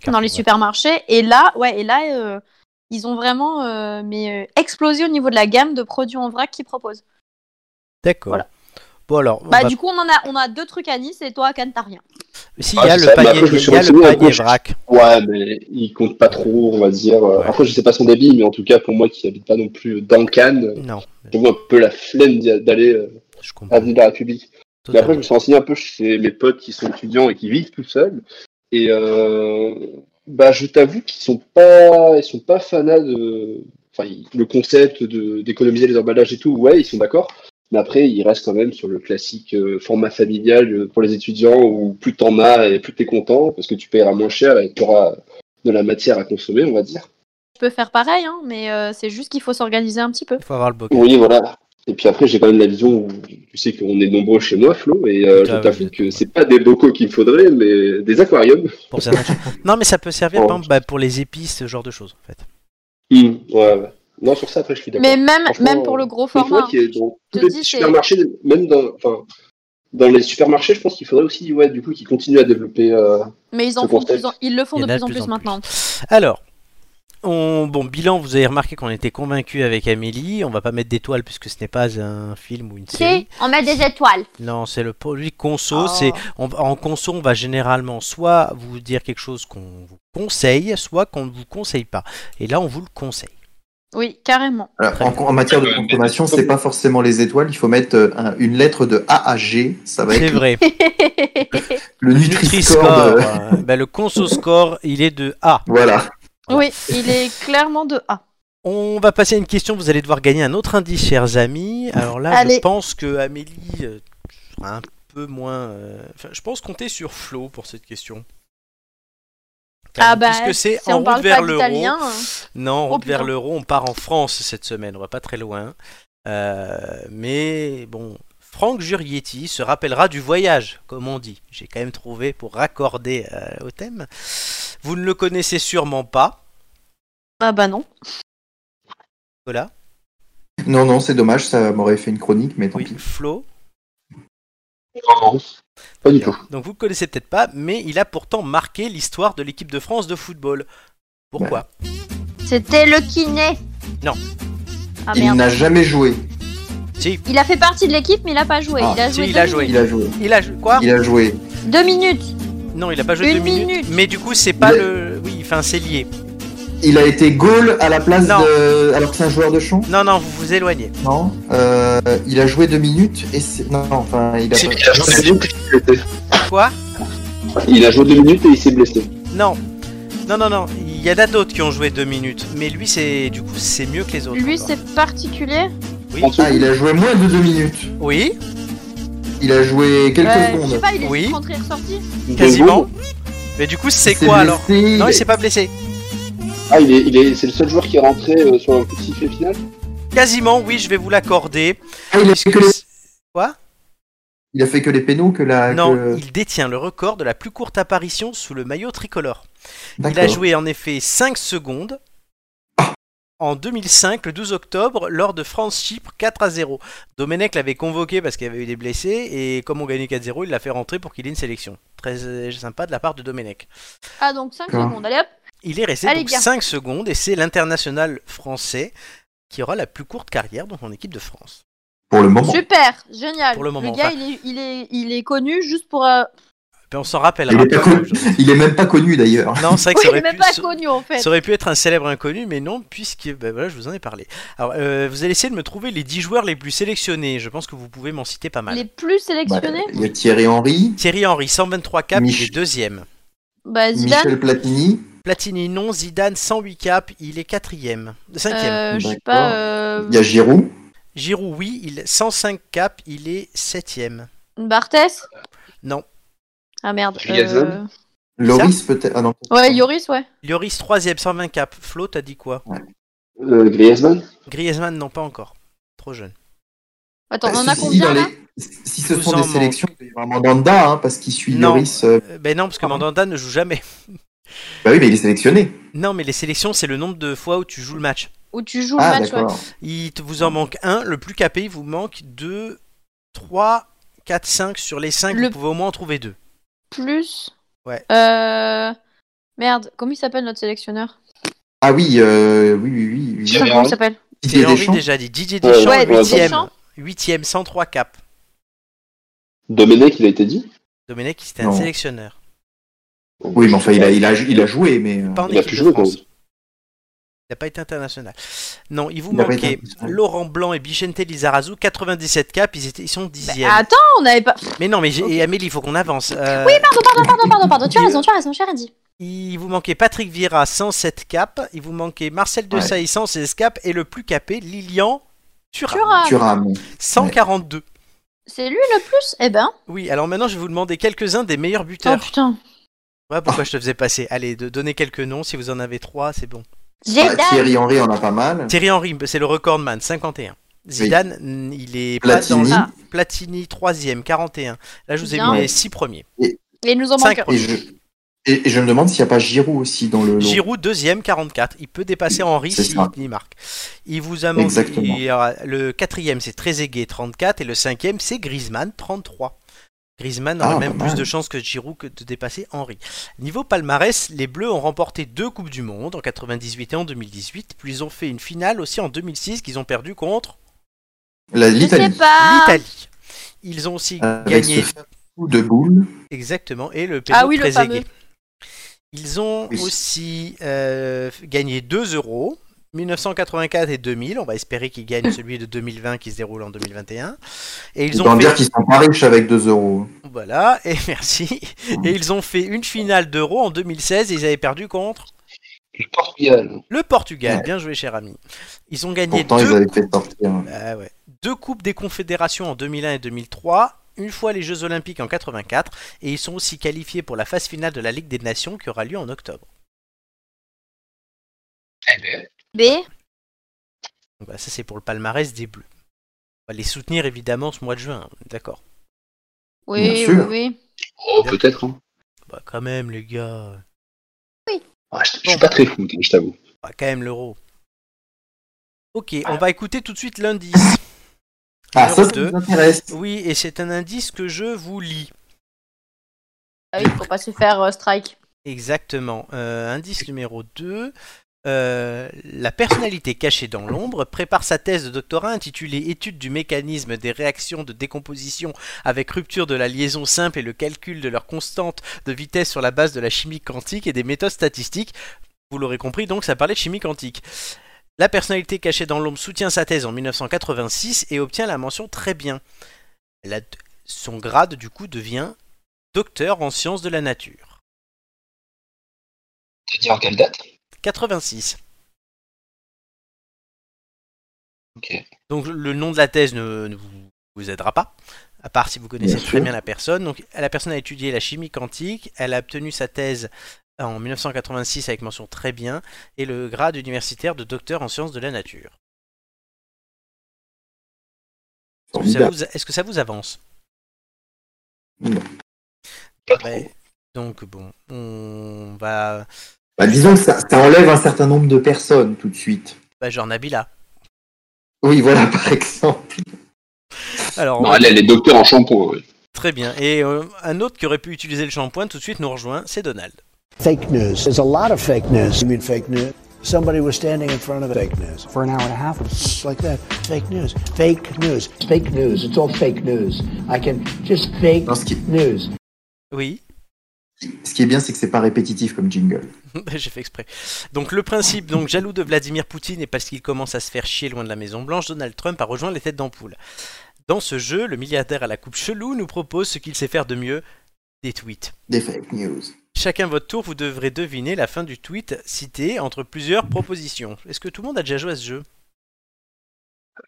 Dans, les supermarchés. Et là, ouais, et là, euh, ils ont vraiment euh, mais, euh, explosé au niveau de la gamme de produits en vrac qu'ils proposent. D'accord. Voilà. Bon alors, on Bah, va- du coup, on en a, on a deux trucs à Nice et toi à Cannes, t'as rien. si il Ah, y a le ça, panier, après, je me suis il y a le panier vrac. Ouais, mais il compte pas trop, on va dire. Ouais. Après, je sais pas son débit, mais en tout cas, pour moi qui habite pas non plus dans Cannes, Non, je vois un peu la flemme d'aller euh, à. Avenue de la République. Mais après, je me suis renseigné un peu chez mes potes qui sont étudiants et qui vivent tout seuls. Et euh, bah, je t'avoue qu'ils sont pas, ils sont pas fanats de, enfin, le concept de d'économiser les emballages et tout. Ouais, ils sont d'accord. Mais après, ils restent quand même sur le classique euh, format familial euh, pour les étudiants où plus t'en as et plus t'es content parce que tu paieras moins cher et tu auras de la matière à consommer, on va dire. Je peux faire pareil, hein, mais euh, c'est juste qu'il faut s'organiser un petit peu. Il faut avoir le bocage. Oui, voilà. Et puis après, j'ai quand même la vision où tu sais qu'on est nombreux chez moi, Flo, et euh, je t'avoue que c'est pas des bocaux qu'il me faudrait, mais des aquariums. Pour. Non, mais ça peut servir Oh. exemple, bah, pour les épices, ce genre de choses en fait. Hmm, ouais, ouais. Non, sur ça, après, je suis d'accord. Mais même, même pour le gros format. qu'il y ait dans tous les dis, supermarchés, même dans, enfin, dans les supermarchés, je pense qu'il faudrait aussi, ouais, du coup, qu'ils continuent à développer. euh, Mais ils, en ce font plus en- ils le font de en plus en plus maintenant. Alors, on... bon, bilan, vous avez remarqué qu'on était convaincus avec Amélie. On va pas mettre d'étoiles puisque ce n'est pas un film ou une série. on met des étoiles. Non, c'est le produit conso. Oh. C'est on- en conso, on va généralement soit vous dire quelque chose qu'on vous conseille, soit qu'on ne vous conseille pas. Et là, on vous le conseille. Oui, carrément. Alors, en, en matière de consommation, c'est pas forcément les étoiles. Il faut mettre euh, un- une lettre de A à G. Ça va C'est être vrai. le Nutri-Score, de- euh, ben, le conso score, il est de A. Voilà. oui, il est clairement de A. On va passer à une question. Vous allez devoir gagner un autre indice, chers amis. Alors là, je pense que Amélie euh, sera un peu moins. euh, Enfin, je pense compter sur Flo pour cette question. Ah bah, puisque c'est si en on route parle vers l'euro. hein. Non, en Oh, route vers l'euro, on part en France cette semaine, on va pas très loin. Euh, mais bon, Franck Jurietti se rappellera du voyage, comme on dit. J'ai quand même trouvé pour raccorder euh, au thème. Vous ne le connaissez sûrement pas, Ah bah non. Nicolas? Non, non, c'est dommage. Ça m'aurait fait une chronique, mais tant Oui, pis. Flo? Pas du tout. Donc vous ne connaissez peut-être pas, mais il a pourtant marqué l'histoire de l'équipe de France de football. Pourquoi? C'était le kiné. Non. Ah Il merde. n'a jamais joué. Si, Il a fait partie de l'équipe, mais il a pas joué. Ah, il a si, joué il a joué. Il a joué. il a joué quoi? Il a joué. Deux minutes. Non, il a pas joué Une deux minutes. minute. Mais du coup, c'est pas Il le. Oui, enfin, c'est lié. Il a été goal à la place Non. de. Alors que c'est un joueur de champ Non, non, vous vous éloignez. Non. Euh, il a joué deux minutes et c'est. Non, enfin, il a Si, pas. il a joué deux minutes et il s'est blessé. Quoi? Il a joué deux minutes et il s'est blessé. Non. Non, non, non. Il y en a d'autres qui ont joué deux minutes. Mais lui, c'est. Du coup, c'est mieux que les autres. Lui, c'est particulier? Oui. Ah, il a joué moins de deux minutes. Oui, Il a joué quelques Euh, je sais secondes. pas, il est Oui. rentré et ressorti. quasiment. Mais du coup, c'est quoi alors? Non, il il- s'est pas blessé. Ah, il est, il est, c'est le seul joueur qui est rentré euh, sur un coup de sifflet final Quasiment, oui, je vais vous l'accorder. Ah, il a fait que les, Quoi? Il a fait que les pénaux que la. Non, que- il détient le record de la plus courte apparition sous le maillot tricolore. Il a joué en effet 5 secondes Ah. en 2005, le 12 octobre, lors de France-Chypre 4 à 0. Domenech l'avait convoqué parce qu'il y avait eu des blessés et comme on gagnait 4-0, il l'a fait rentrer pour qu'il ait une sélection. Très euh, sympa de la part de Domenech. Ah, donc 5 D'accord. secondes. Allez hop. Il est resté Allez, donc bien. 5 secondes et c'est l'international français qui aura la plus courte carrière donc en équipe de France. Pour le moment. Super, génial. Pour le moment, gars, enfin. il, est, il, est, il est connu juste pour. euh, Ben, on s'en rappellera. Il est pas connu. Il est même pas connu d'ailleurs. Non, c'est vrai que Oui, ça il aurait, est même pu, pas ça- connu en fait. ça aurait pu être un célèbre inconnu, mais non, puisque ben voilà, je vous en ai parlé. Alors, euh, vous allez essayer de me trouver les 10 joueurs les plus sélectionnés. Je pense que vous pouvez m'en citer pas mal. Les plus Bah, sélectionnés il y a Thierry Henry, Thierry Henry, 123 caps, Mich- il est deuxième. Bah. Michel Platini. Platini, non. Zidane, 108 caps, il est quatrième. Cinquième. euh, je sais D'accord. pas. euh, Il y a Giroud. Giroud, oui, il 105 caps, il est septième. Barthès Non. Ah merde. Griezmann. euh, Loris peut-être. Ah non. Ouais, Yoris, ouais. Lloris, troisième, 120 caps. Flo, t'as dit quoi euh, Griezmann Griezmann, non, pas encore. Trop jeune. Attends, on en Bah, a combien là Si ce Vous sont des sélections, il y a vraiment Mandanda, hein, parce qu'il suit Non. Loris. euh, ben non, parce que Mandanda ne joue jamais. Bah oui, mais il est sélectionné. Non, mais les sélections, c'est le nombre de fois où tu joues le match. Où tu joues Ah, le match, ouais. Il te- vous en manque un, le plus capé, il vous manque 2, 3, 4, 5. Sur les 5, Le- vous pouvez au moins en trouver deux. Plus. Ouais. Euh... Merde, comment il s'appelle notre sélectionneur? Ah oui, euh, oui, oui, oui. oui. Thierry Comment il s'appelle Didier Deschamps. déjà dit. Didier Ouais, Deschamps, ouais, huitième. Deschamps. Huitième, 103 caps. Domenech, il a été dit? Domenech, c'était un sélectionneur. Oui, mais enfin, il a, il a, il a joué, mais. euh, Pas en Il a pu jouer, France. Il n'a pas été international. Non, il vous Il manquait. Laurent Blanc et Bichente Lizarazu, 97 caps, ils, étaient, ils sont Bah, dixièmes. Attends, on avait pas. Mais non, mais et Amélie, il faut qu'on avance. Euh, Oui, pardon, pardon, pardon, pardon, pardon. Tu as raison, tu as raison, j'ai rien dit. Il vous manquait Patrick Vieira, 107 caps. Il vous manquait Marcel Ouais. Desailly, 116 caps. Et le plus capé, Lilian Thuram, Thuram. Thuram. 142. C'est lui le plus? Eh ben. Oui, alors maintenant, je vais vous demander quelques-uns des meilleurs Oh buteurs. putain. Ouais, pourquoi je te faisais passer? Allez, de donner quelques noms. Si vous en avez trois, c'est bon. Ah, Zidane. Thierry Henry en a pas mal. Thierry Henry, c'est le recordman, 51. Zidane, mm, il est pas dans Platini. le... Ah. Platini, 3ème, 41. Là, je vous ai Bien. mis les 6 premiers. Et il nous en manque un. Et je, et, et je me demande s'il n'y a pas Giroud aussi dans le lot. Giroud, deuxième, 44. Il peut dépasser Henry s'il il marque. Il vous a manqué. Exactement. il y aura- le quatrième, c'est Trezeguet, 34. Et le cinquième, c'est Griezmann, 33. Griezmann aurait Ah, même plus de chances que Giroud que de dépasser Henry. Niveau palmarès, les Bleus ont remporté deux Coupes du Monde en 98 et en 2018. Puis ils ont fait une finale aussi en 2006 qu'ils ont perdu contre L'Italie. Ils ont aussi Avec gagné ce coup de boule. Exactement, et le Ah oui, le. Ils ont Oui. aussi euh, gagné 2 euros, 1984 et 2000. On va espérer qu'ils gagnent celui de 2020 qui se déroule en 2021. Et ils Ils ont vont dire fait, qu'ils sont pas riches avec 2 euros. voilà, et merci. Et ils ont fait une finale d'euro en 2016 et ils avaient perdu contre Le Portugal. le Portugal. Ouais. Bien joué, cher ami. Ils ont gagné Pourtant, ils deux, avaient fait sortir. Ah ouais. deux coupes des confédérations en 2001 et 2003. Une fois les Jeux Olympiques en 84 et ils sont aussi qualifiés pour la phase finale de la Ligue des Nations qui aura lieu en octobre. Eh ben, B. Donc voilà, ça c'est pour le palmarès des Bleus. On va les soutenir évidemment ce mois de juin, d'accord. Oui, Bien oui, sûr. oui. Oh, peut-être. Hein. Bah quand même les gars, Ah, je, je suis pas très hein, je t'avoue. bah, quand même l'euro. Ok, on va écouter tout de suite l'indice. Ah, ça, ça nous intéresse. Oui, et c'est un indice que je vous lis. Ah oui, faut pas se faire euh, strike. Exactement. Euh, indice numéro 2. Euh, la personnalité cachée dans l'ombre prépare sa thèse de doctorat intitulée Étude du mécanisme des réactions de décomposition avec rupture de la liaison simple et le calcul de leur constante de vitesse sur la base de la chimie quantique et des méthodes statistiques. Vous l'aurez compris, donc ça parlait de chimie quantique. La personnalité cachée dans l'ombre soutient sa thèse en 1986 et obtient la mention très bien. Son grade du coup devient docteur en sciences de la nature. Quelle date? 86. Ok. Donc le nom de la thèse ne, ne vous, vous aidera pas. à part si vous connaissez Bien très sûr. bien la personne. Donc, la personne a étudié la chimie quantique, elle a obtenu sa thèse en 1986 avec mention très bien, et le grade universitaire de docteur en sciences de la nature. Est-ce que ça vous, est-ce que ça vous avance? Non. Trop. Ouais. Donc, bon, on va. Bah, disons que ça, ça enlève un certain nombre de personnes tout de suite. Bah, genre Nabila. Oui, voilà, par exemple. Alors, on Non, elle, elle est docteur en shampoing. oui. très bien. Et euh, un autre qui aurait pu utiliser le shampoing tout de suite nous rejoint, c'est Donald. Fake news. There's a lot of fake news. You mean fake news? Somebody was standing in front of fake news. for an hour and a half. Just like that. Fake news. Fake news. Fake news. It's all fake news. I can just fake Non, ce, qui, news. Oui, ce qui est bien, c'est que c'est pas répétitif comme jingle. j'ai fait exprès. Donc le principe, donc jaloux de Vladimir Poutine et parce qu'il commence à se faire chier loin de la Maison Blanche, Donald Trump a rejoint les têtes d'ampoule. Dans ce jeu, le milliardaire à la coupe chelou nous propose ce qu'il sait faire de mieux, des tweets. Des fake news. Chacun votre tour, vous devrez deviner la fin du tweet cité entre plusieurs propositions. Est-ce que tout le monde a déjà joué à ce jeu?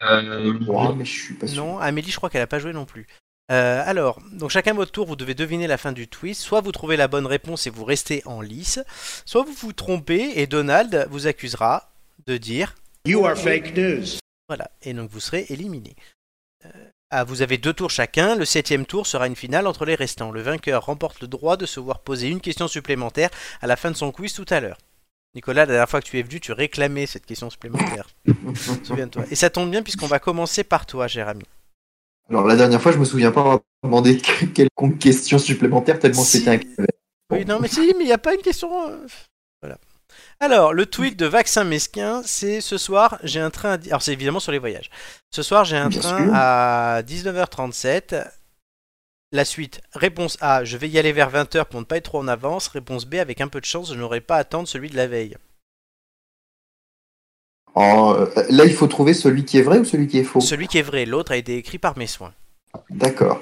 Euh, Ouais, mais je suis pas sûr. Non, Amélie, je crois qu'elle a pas joué non plus. Euh, alors, donc chacun votre tour, vous devez deviner la fin du tweet. Soit vous trouvez la bonne réponse et vous restez en lice, soit vous vous trompez et Donald vous accusera de dire You are fake news. voilà, et donc vous serez éliminé. Euh, ah, vous avez deux tours chacun. Le septième tour sera une finale entre les restants. Le vainqueur remporte le droit de se voir poser une question supplémentaire à la fin de son quiz tout à l'heure. Nicolas, la dernière fois que tu es venu, tu réclamais cette question supplémentaire. Souviens-toi. Et ça tombe bien puisqu'on va commencer par toi, cher ami. Alors, la dernière fois, je me souviens pas avoir demandé quelconque question supplémentaire tellement Si. c'était un. Oui, non, mais si, mais il n'y a pas une question. euh, Voilà. Alors, le tweet de Vaccin Mesquin, c'est ce soir, j'ai un train. À... Alors, c'est évidemment sur les voyages. Ce soir, j'ai un Bien train sûr. à 19h37. La suite, réponse A, je vais y aller vers 20h pour ne pas être trop en avance. Réponse B, avec un peu de chance, je n'aurai pas à attendre celui de la veille. Oh, euh, là, il faut trouver celui qui est vrai ou celui qui est faux. Celui qui est vrai, l'autre a été écrit par mes soins. D'accord.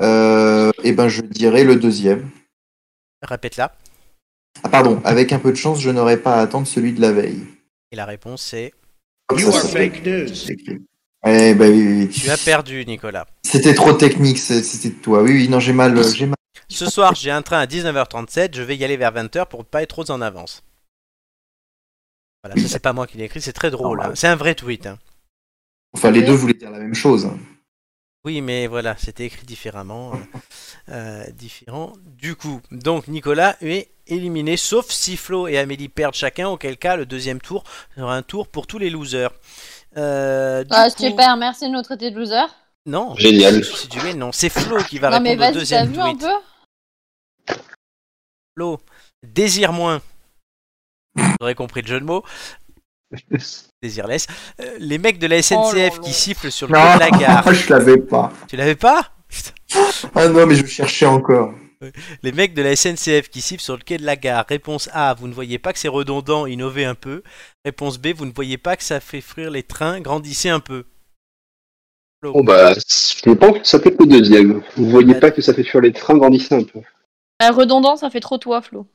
Euh, eh ben, je dirais le deuxième. Répète-la. Ah, pardon. Avec un peu de chance, je n'aurai pas à attendre celui de la veille. Et la réponse, Comme You ça, are fake news. Eh ben oui, oui, oui. tu as perdu, Nicolas. C'était trop technique, c'était de toi. Oui, oui, non, j'ai mal, euh, j'ai mal. Ce soir, j'ai un train à 19h37, je vais y aller vers 20h pour ne pas être trop en avance. Voilà, ça c'est pas moi qui l'ai écrit, c'est très drôle. Normal. hein. C'est un vrai tweet. hein. Enfin, les deux voulaient dire la même chose. Oui, mais voilà, c'était écrit différemment. euh, euh, différent. Du coup, donc Nicolas est éliminé, sauf si Flo et Amélie perdent chacun, auquel cas le deuxième tour sera un tour pour tous les losers. Euh, Ah, coup- super, merci de nous traiter de loser. Non, Génial. Si tu veux, non, c'est Flo qui va Non, mais répondre au deuxième un peu Flo, désire moins. Vous aurez compris le jeu de mots. Désirless. Euh, les mecs de la SNCF Oh là. qui sifflent sur le quai de la gare. je l'avais pas. Tu l'avais pas Putain. Ah non, mais je cherchais encore. Les mecs de la SNCF qui sifflent sur le quai de la gare. Réponse A, vous ne voyez pas que c'est redondant, innovez un peu. Réponse B, vous ne voyez pas que ça fait fuir les trains, grandissez un peu. Bon, bah, je pense que ça peut être le deuxième. Vous voyez pas que ça fait fuir les trains, grandissez un peu. Euh, Redondant, ça fait trop toi, Flo.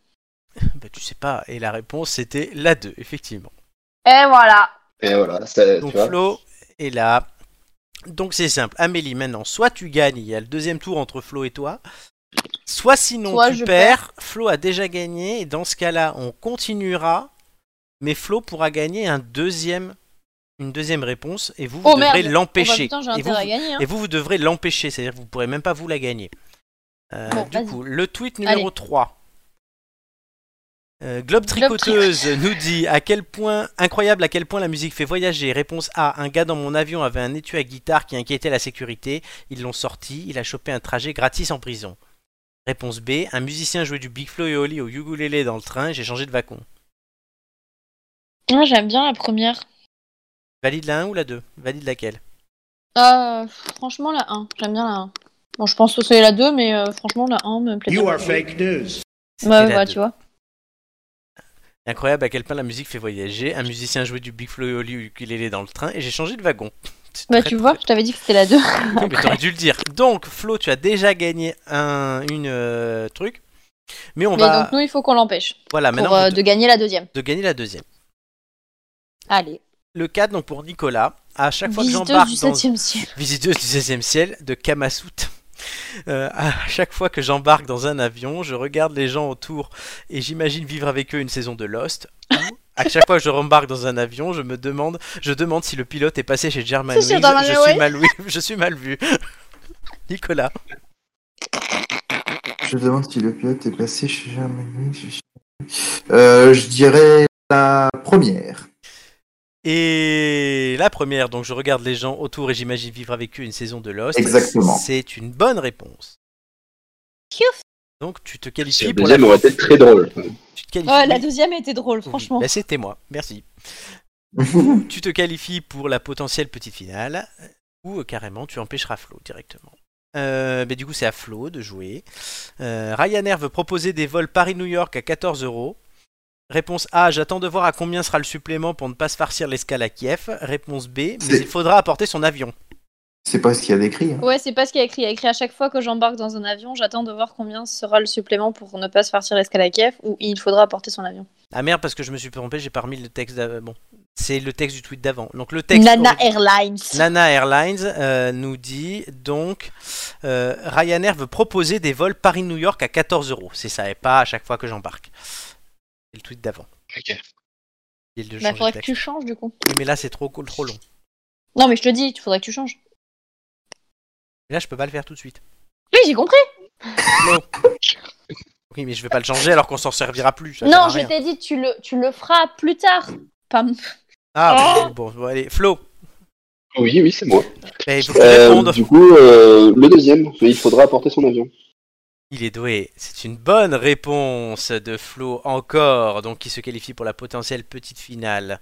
Bah, tu sais pas. Et la réponse c'était la 2, effectivement. Et voilà. Et voilà, ça, Donc tu vois. Flo est là. Donc c'est simple. Amélie, maintenant, soit tu gagnes, il y a le deuxième tour entre Flo et toi. Soit sinon Soit tu je perds, Flo a déjà gagné, et dans ce cas-là, on continuera, mais Flo pourra gagner un deuxième, une deuxième réponse, et vous, vous Oh devrez. Oh, bah, l'empêcher. et. Hein. et vous, vous devrez l'empêcher, c'est-à-dire que vous pourrez même pas vous la gagner. Euh, Bon, du vas-y. coup, le tweet numéro Allez. 3. Euh, Globe Tricoteuse nous dit à quel point incroyable à quel point la musique fait voyager. Réponse A un gars dans mon avion avait un étui à guitare qui inquiétait la sécurité. Ils l'ont sorti. Il a chopé un trajet gratis en prison. Réponse B un musicien jouait du Big Flo et Oli au ukulélé dans le train. J'ai changé de wagon. Ah, J'aime bien la première. Valide la 1 ou la 2 Valide laquelle? Euh, franchement, la 1. J'aime bien la 1. Bon, je pense que c'est la 2, mais euh, franchement, la 1 me plaît You are fake news. Ouais, 2. tu vois. Incroyable à quel point la musique fait voyager. Un musicien jouait du Big Flo et ukulélé dans le train et j'ai changé de wagon. Bah, tu vois, très- je t'avais dit que c'était la 2. Oui, mais t'aurais dû le dire. Donc, Flo, tu as déjà gagné un une euh, truc. Mais on mais va. donc, nous, il faut qu'on l'empêche. Voilà, Pour maintenant euh, de gagner la deuxième. de gagner la deuxième. Allez. le 4, donc pour Nicolas, à chaque fois que Visiteuse j'embarque du dans... 7 ciel. Visiteuse du 16e ciel de Kamasout. Euh, à chaque fois que j'embarque dans un avion, je regarde les gens autour et j'imagine vivre avec eux une saison de Lost. Ou, à chaque fois que je rembarque dans un avion, je me demande, je demande si le pilote est passé chez German Wings. German Je Wings. suis mal, oui, je suis mal vu. Nicolas. Je demande si le pilote est passé chez Germany. je- Euh, je dirais la première. Et la première, donc je regarde les gens autour et j'imagine vivre avec eux une saison de Lost. Exactement. C'est une bonne réponse. Kiouf. Donc tu te La qualifies pour la... deuxième aurait été très drôle. Tu te qualifies... Ouais, la deuxième était drôle, franchement. Oui, bah, c'était moi, merci. tu te qualifies pour la potentielle petite finale, ou euh, carrément tu empêcheras Flo directement. Euh, mais du coup, c'est à Flo de jouer. Euh, Ryanair veut proposer des vols Paris-New York à 14 euros. Réponse A, j'attends de voir à combien sera le supplément pour ne pas se farcir l'escale à Kiev. Réponse B, mais il faudra apporter son avion. C'est pas ce qu'il y a d'écrit. hein. Ouais, c'est pas ce qu'il y a écrit. Il y a écrit à chaque fois que j'embarque dans un avion, j'attends de voir combien sera le supplément pour ne pas se farcir l'escale à Kiev ou il faudra apporter son avion. Ah merde, parce que je me suis trompé, j'ai pas remis le texte. d'a- Bon, c'est le texte du tweet d'avant. Donc le texte. Nana Airlines. Nana Airlines euh, nous dit donc euh, Ryanair veut proposer des vols Paris-New York à 14 euros. C'est ça, et pas à chaque fois que j'embarque. C'est le tweet d'avant. Ok. Il Bah, faudrait que tu changes du coup. Oui, mais là c'est trop cool, trop long. Non, mais je te dis, il faudrait que tu changes. Et là je peux pas le faire tout de suite. Oui, j'ai compris. Oui, mais je vais pas le changer alors qu'on s'en servira plus. ça Non, je t'ai dit, tu le, tu le feras plus tard. Pas... m- Ah bon, bon, allez, Flo. Oui, oui, c'est moi. eh, il faut Euh, du coup, euh, le deuxième, il faudra apporter son avion. Il est doué. C'est une bonne réponse de Flo encore, donc qui se qualifie pour la potentielle petite finale.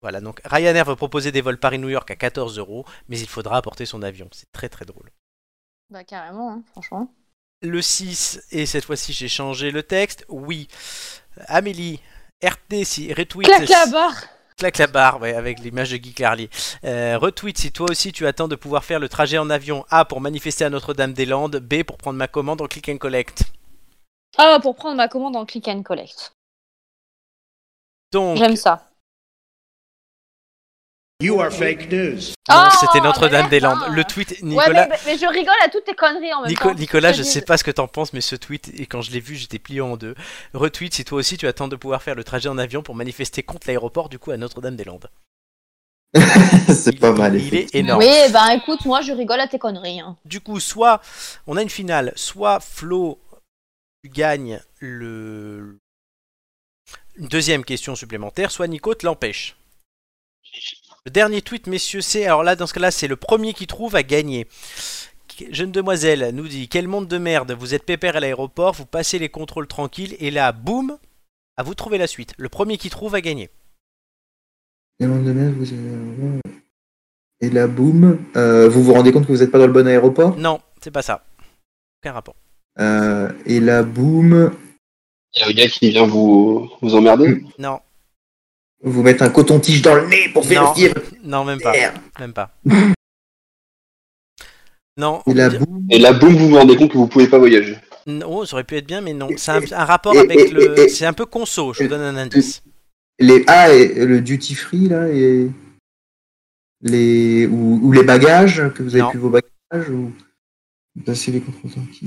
Voilà, donc Ryanair veut proposer des vols Paris-New York à 14 euros, mais il faudra apporter son avion. C'est très très drôle. Bah, carrément, hein, franchement. Le 6, et cette fois-ci j'ai changé le texte. Oui. Amélie, RT si retweet. Claque la barre. Claque la barre, ouais, avec l'image de Guy Clarlier. Euh, retweet si toi aussi tu attends de pouvoir faire le trajet en avion. A pour manifester à Notre-Dame-des-Landes. B pour prendre ma commande en click and collect. Ah, pour prendre ma commande en click and collect. Donc, J'aime ça. You are fake news. non, Oh, c'était Notre-Dame-des-Landes. Le tweet, Ouais, Nicolas. mais, mais je rigole à toutes tes conneries en même Nico- temps. Nicolas, je dis. sais pas ce que t'en penses, mais ce tweet, et quand je l'ai vu, j'étais plié en deux. Retweet si toi aussi tu attends de pouvoir faire le trajet en avion pour manifester contre l'aéroport, du coup, à Notre-Dame-des-Landes. c'est Il- pas mal. Il est énorme. Oui, ben écoute, moi je rigole à tes conneries. hein. Du coup, soit on a une finale, soit Flo, tu gagnes le une deuxième question supplémentaire, soit Nico te l'empêche. Le dernier tweet, messieurs, c'est alors là dans ce cas-là, c'est le premier qui trouve à gagner. Jeune demoiselle nous dit quel monde de merde, vous êtes pépère à l'aéroport, vous passez les contrôles tranquilles et là, boum, à vous de trouver la suite. Le premier qui trouve a gagné. Et le lendemain, vous avez- Et là, boum, euh, vous vous rendez compte que vous n'êtes pas dans le bon aéroport? Non, c'est pas ça. Aucun rapport. Euh, Et là, boum, Il y a un gars qui vient vous, vous emmerder? Non, vous mettez un coton-tige dans le nez pour Non. vérifier votre non, même pas, même pas. Non, Et dit- boum, Et là, boum, vous vous rendez compte que vous pouvez pas voyager. Non, ça aurait pu être bien, mais non. C'est un, rapport et- avec et- le. C'est un peu conso, je vous donne un indice. les ah et le duty free là et les ou, ou les bagages que vous avez Non. plus vos bagages ou vous passez les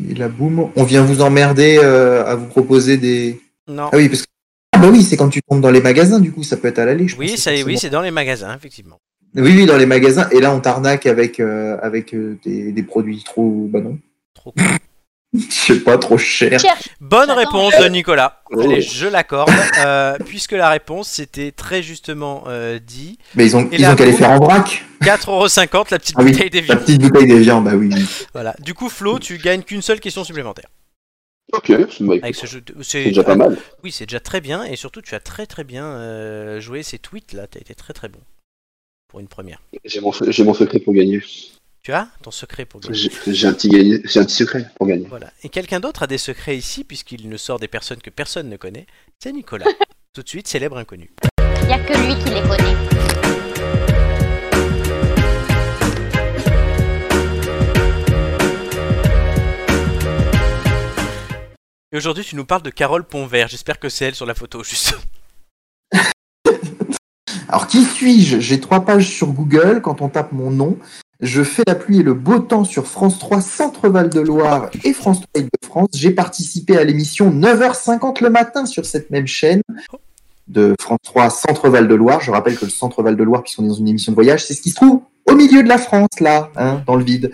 et là boum on vient vous emmerder euh, à vous proposer des Non. ah oui parce que ah bah oui c'est quand tu tombes dans les magasins du coup ça peut être à l'aller je Oui, ça, oui, c'est dans les magasins, effectivement. oui oui dans les magasins et là on t'arnaque avec euh, avec euh, des, des produits trop bah non Trop cool. je sais pas trop cher Cher. Bonne réponse de Nicolas. Oh. Allez, je l'accorde. euh, puisque la réponse c'était très justement euh, dit. mais ils ont ils qu'à les faire en vrac 4,50€ la petite ah oui bouteille des la viandes. petite bouteille des viandes bah oui, oui. Voilà. Du coup, Flo, tu gagnes qu'une seule question supplémentaire. Ok, c'est bah, ce jeu. déjà pas mal. Oui, c'est déjà très bien. Et surtout, tu as très très bien euh, joué ces tweets là. Tu as été très très bon. Pour une première. J'ai mon, secret pour gagner. Tu as ton secret pour gagner. J'ai un, petit gagné- j'ai un petit secret pour gagner. Voilà. Et quelqu'un d'autre a des secrets ici, puisqu'il ne sort des personnes que personne ne connaît. C'est Nicolas. Tout de suite, célèbre inconnu. Y a que lui qui les connaît. Et aujourd'hui, tu nous parles de Carole Pontvert. J'espère que c'est elle sur la photo, juste. Alors, qui suis-je? J'ai trois pages sur Google. Quand on tape mon nom, je fais la pluie et le beau temps sur France 3 Centre-Val de Loire et France 3 de France. J'ai participé à l'émission 9h50 le matin sur cette même chaîne de France 3 Centre-Val de Loire. Je rappelle que le Centre-Val de Loire, puisqu'on est dans une émission de voyage, c'est ce qui se trouve au milieu de la France, là, hein, dans le vide.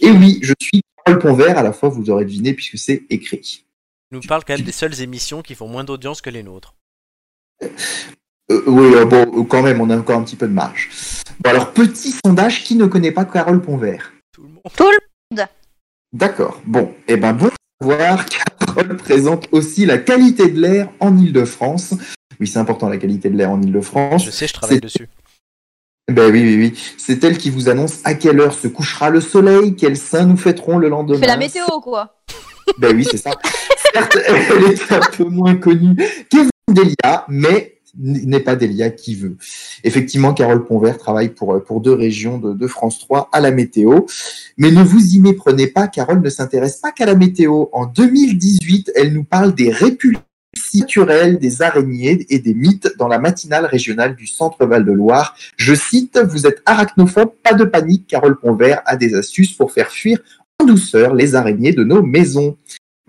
Et oui, je suis Paul Ponvert. À la fois, vous aurez deviné puisque c'est écrit. Nous parles quand même des seules émissions qui font moins d'audience que les nôtres. Euh, oui, euh, bon, euh, quand même, on a encore un petit peu de marge. Bon, alors, petit sondage, qui ne connaît pas Carole Ponvert Tout le monde. Tout le D'accord. Bon, eh ben, bon savoir, Carole présente aussi la qualité de l'air en Ile-de-France. Oui, c'est important, la qualité de l'air en Ile-de-France. Je sais, je travaille dessus. Ben oui, oui, oui. C'est elle qui vous annonce à quelle heure se couchera le soleil, quels seins nous fêterons le lendemain. fait la météo, quoi. Ben oui, c'est ça. Certes, elle est un peu moins connue qu'Evelyne Delia, mais n'est pas Delia qui veut. Effectivement, Carole Ponvert travaille pour, pour deux régions de, de France 3 à la météo. Mais ne vous y méprenez pas, Carole ne s'intéresse pas qu'à la météo. En 2018, elle nous parle des répulsions naturelles des araignées et des mythes dans la matinale régionale du Centre Val-de-Loire. Je cite, vous êtes arachnophobe, pas de panique, Carole Ponvert a des astuces pour faire fuir en douceur les araignées de nos maisons.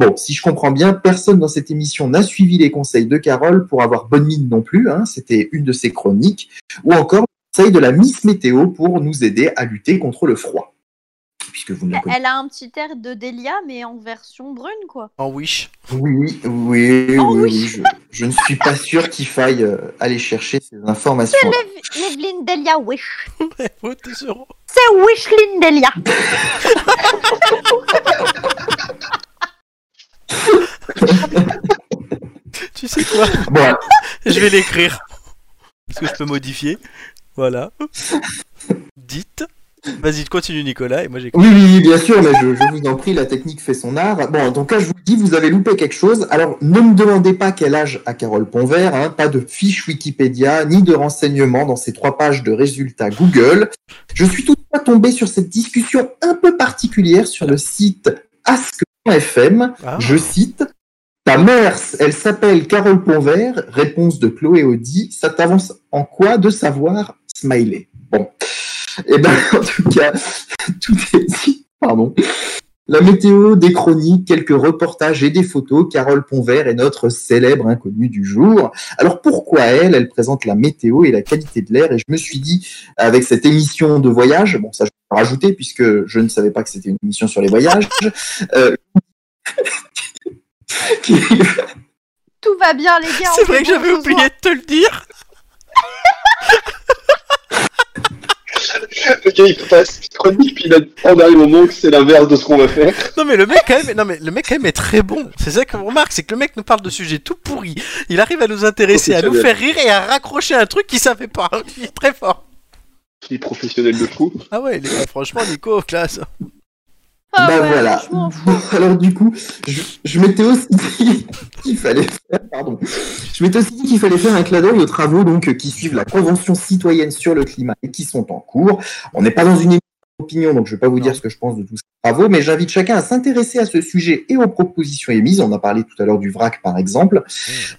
Bon, si je comprends bien, personne dans cette émission n'a suivi les conseils de Carole pour avoir bonne mine non plus. hein, C'était une de ses chroniques. Ou encore le conseil de la Miss Météo pour nous aider à lutter contre le froid. Puisque vous ne la connaissez Elle a un petit air de Delia, mais en version brune, quoi. En Wish. Oui, oui, oui, Je, je ne suis pas sûr qu'il faille euh, aller chercher ces informations. L'Ev- L'Evelyne Delia Wish. C'est Wishlyn Delia. Tu sais quoi Bon, Je vais l'écrire. Parce que je peux modifier. Voilà. Dites. Vas-y, continue Nicolas et moi j'écris. Oui, oui, bien sûr, mais je, je vous en prie, la technique fait son art. Bon, en tout cas, je vous dis, vous avez loupé quelque chose. Alors, ne me demandez pas quel âge a Carole Ponvert, hein, pas de fiche Wikipédia, ni de renseignements dans ces trois pages de résultats Google. Je suis toutefois tombé sur cette discussion un peu particulière sur le site ask.fm. Ah. Je cite Ta mère, elle s'appelle Carole Ponvert. Réponse de Chloé Audi. Ça t'avance en quoi de savoir Smiley Bon. Eh ben, en tout cas, tout est dit. Pardon. La météo, des chroniques, quelques reportages et des photos. Carole Ponvert est notre célèbre inconnue du jour. Alors pourquoi elle? Elle présente la météo et la qualité de l'air. Et je me suis dit, avec cette émission de voyage, bon, ça je peux rajouter puisque je ne savais pas que c'était une émission sur les voyages. euh, Tout va bien, les gars. C'est vrai que j'avais oublié de te le dire. Le gars, il passe chronique, puis il a en dernier moment que c'est l'inverse de ce qu'on va faire. Non mais le mec quand même, non mais le mec quand même est très bon. C'est ça qu'on remarque, c'est que le mec nous parle de sujets tout pourris. Il arrive à nous intéresser, à nous faire rire et à raccrocher un truc qu'il savait pas. Il est très fort. Il est professionnel de fou. Ah ouais, il est- franchement Nico, classe. Ah bah ouais, voilà. alors du coup, je, je m'étais aussi dit qu'il fallait faire, pardon, je m'étais aussi dit qu'il fallait faire un clin d'œil aux travaux donc euh, qui suivent la Convention citoyenne sur le climat et qui sont en cours. On n'est pas dans une d'opinion, donc je ne vais pas vous dire ce que je pense de tous ces travaux, mais j'invite chacun à s'intéresser à ce sujet et aux propositions émises. On a parlé tout à l'heure du VRAC par exemple,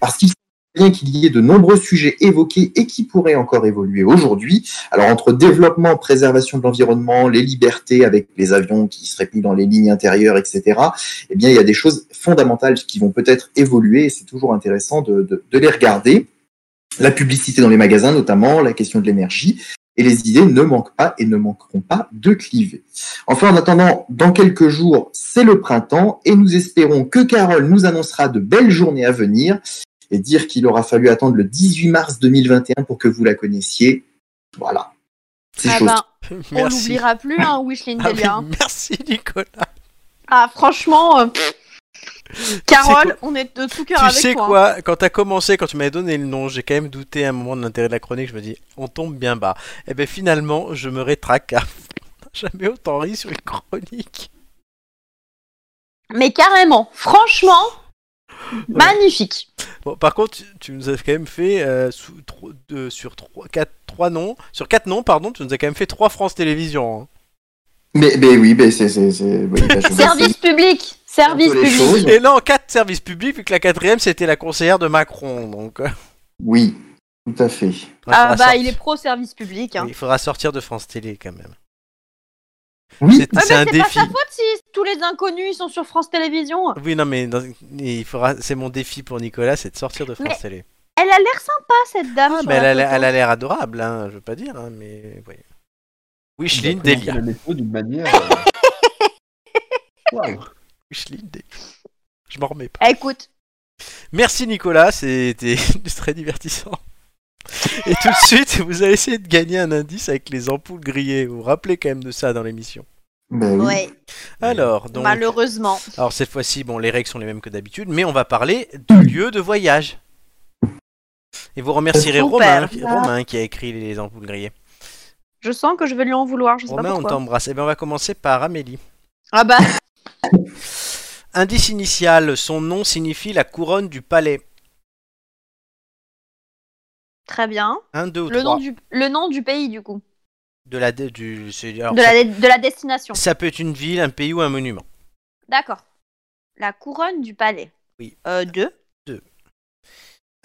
parce qu'il bien qu'il y ait de nombreux sujets évoqués et qui pourraient encore évoluer aujourd'hui. Alors entre développement, préservation de l'environnement, les libertés avec les avions qui seraient plus dans les lignes intérieures, etc. Eh bien, il y a des choses fondamentales qui vont peut-être évoluer et c'est toujours intéressant de, de- de les regarder. La publicité dans les magasins, notamment, la question de l'énergie. Et les idées ne manquent pas et ne manqueront pas de cliver. Enfin, en attendant, dans quelques jours, c'est le printemps et nous espérons que Carole nous annoncera de belles journées à venir et dire qu'il aura fallu attendre le 18 mars 2021 pour que vous la connaissiez. Voilà. C'est Ah chose. ben, on l'oubliera plus, hein, Wishlyn Ah oui, hein. merci Nicolas. Ah, franchement, euh, Carole, on est de tout cœur Tu avec sais toi. hein. quoi, quand t'as commencé, quand tu m'avais donné le nom, j'ai quand même douté à un moment de l'intérêt de la chronique, je me dis, on tombe bien bas. Et ben finalement, je me rétraque car jamais autant ri sur une chronique. Mais carrément, franchement, magnifique. Bon, par contre, tu, tu nous as quand même fait euh, sous, tro- deux- sur trois, quatre, trois noms, sur quatre noms, pardon, tu nous as quand même fait trois France Télévisions. hein. Mais, mais oui, mais c'est. c'est, c'est- oui, bah, je- Service public, service les public. choses. Et non, quatre services publics, vu que la quatrième c'était la conseillère de Macron, donc. euh, Oui. Tout à fait. Ah faudra bah, sortir- il est pro service public. Hein. Il faudra sortir de France Télé quand même. Oui, C'est mais c'est un c'est pas défi. sa faute si tous les inconnus ils sont sur France Télévisions. Oui, non, mais dans- il faudra. C'est mon défi pour Nicolas, c'est de sortir de France Mais- Télé. Elle a l'air sympa cette dame. Ah, sur mais elle la a l'air- photo. elle a l'air adorable, hein, je veux pas dire, hein, mais oui. Il a Wishline présenté Delia. d'une manière. euh, Waouh. Wishline Delia. Je m'en remets pas. Eh, Écoute, Merci Nicolas, c'était très divertissant. Et tout de suite, vous allez essayer de gagner un indice avec les ampoules grillées. Vous vous rappelez quand même de ça dans l'émission. Ben oui. ouais, Alors, donc, malheureusement. alors cette fois-ci, bon, les règles sont les mêmes que d'habitude, mais on va parler du lieu de voyage. Et vous remercierez. Romain, Romain qui a écrit les ampoules grillées. Je sens que je vais lui en vouloir, je sais Romain, pas on t'embrasse. Et bien, on va commencer par Amélie. Ah bah, Indice initial, son nom signifie la couronne du palais. Très bien. Un, deux ou Le trois. nom, du, le nom du pays du coup. De la, du, c'est- alors, De ça, la, de la destination. ça peut être une ville, un pays ou un monument. D'accord. La couronne du palais. Oui. Euh, deux.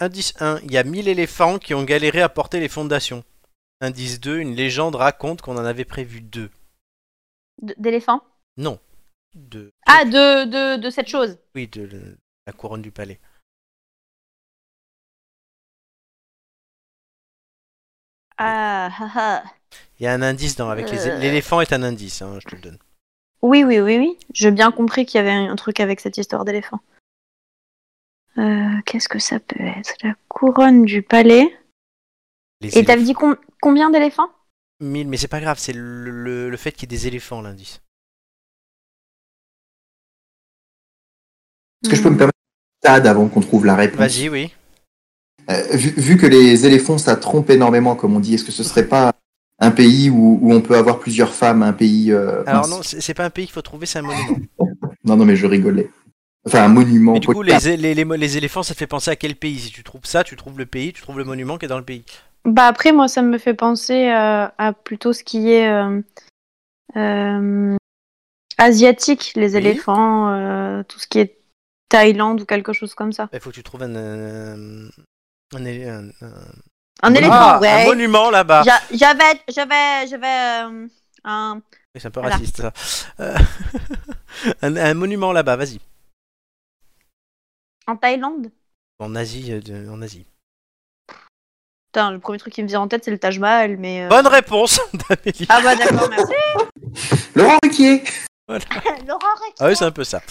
Indice 1, il y a 1000 éléphants qui ont galéré à porter les fondations. Indice 2, une légende raconte qu'on en avait prévu deux. D- D'éléphant. Non. De, Ah, de, de, de cette chose. oui, de la couronne du palais. Ah, ah, ah. Il y a un indice dans avec les Euh. l'éléphant est un indice, hein, je te le donne. Oui, oui, oui, oui. J'ai bien compris qu'il y avait un truc avec cette histoire d'éléphant. Euh, Qu'est-ce que ça peut être? La couronne du palais. Les Et t'avais dit com- combien d'éléphants? 1000, mais c'est pas grave, c'est le, le- le fait qu'il y ait des éléphants l'indice. Est-ce que je peux me permettre un stade avant qu'on trouve la réponse? Vas-y, oui. Euh, vu, vu que les éléphants, ça trompe énormément, comme on dit, est-ce que ce serait pas un pays où, où on peut avoir plusieurs femmes, un pays... euh, Alors mince. non, c'est pas un pays qu'il faut trouver, c'est un monument. non, non, mais je rigolais. Enfin, un monument. Mais du coup, les, é- les, les, mo- les éléphants, ça te fait penser à quel pays? Si tu trouves ça, tu trouves le pays, tu trouves le monument qui est dans le pays. Bah après, moi, ça me fait penser euh, à plutôt ce qui est euh, euh, asiatique, les Oui. éléphants, euh, tout ce qui est Thaïlande ou quelque chose comme ça. Il faut que tu trouves un. Un, un- un- Un éléphant, Ah, un ouais. monument là-bas. J'a- J'avais, j'avais, j'avais euh, un. Oui, C'est un peu Voilà. raciste ça. Euh, un, un monument là-bas, vas-y. En Thaïlande? En Asie, euh, de- en Asie. Putain, le premier truc qui me vient en tête, c'est le Taj Mahal, mais. euh, Bonne réponse d'Amélie. Ah bah d'accord, merci. Laurent Ruquier Laurent Ah oui, c'est un peu ça.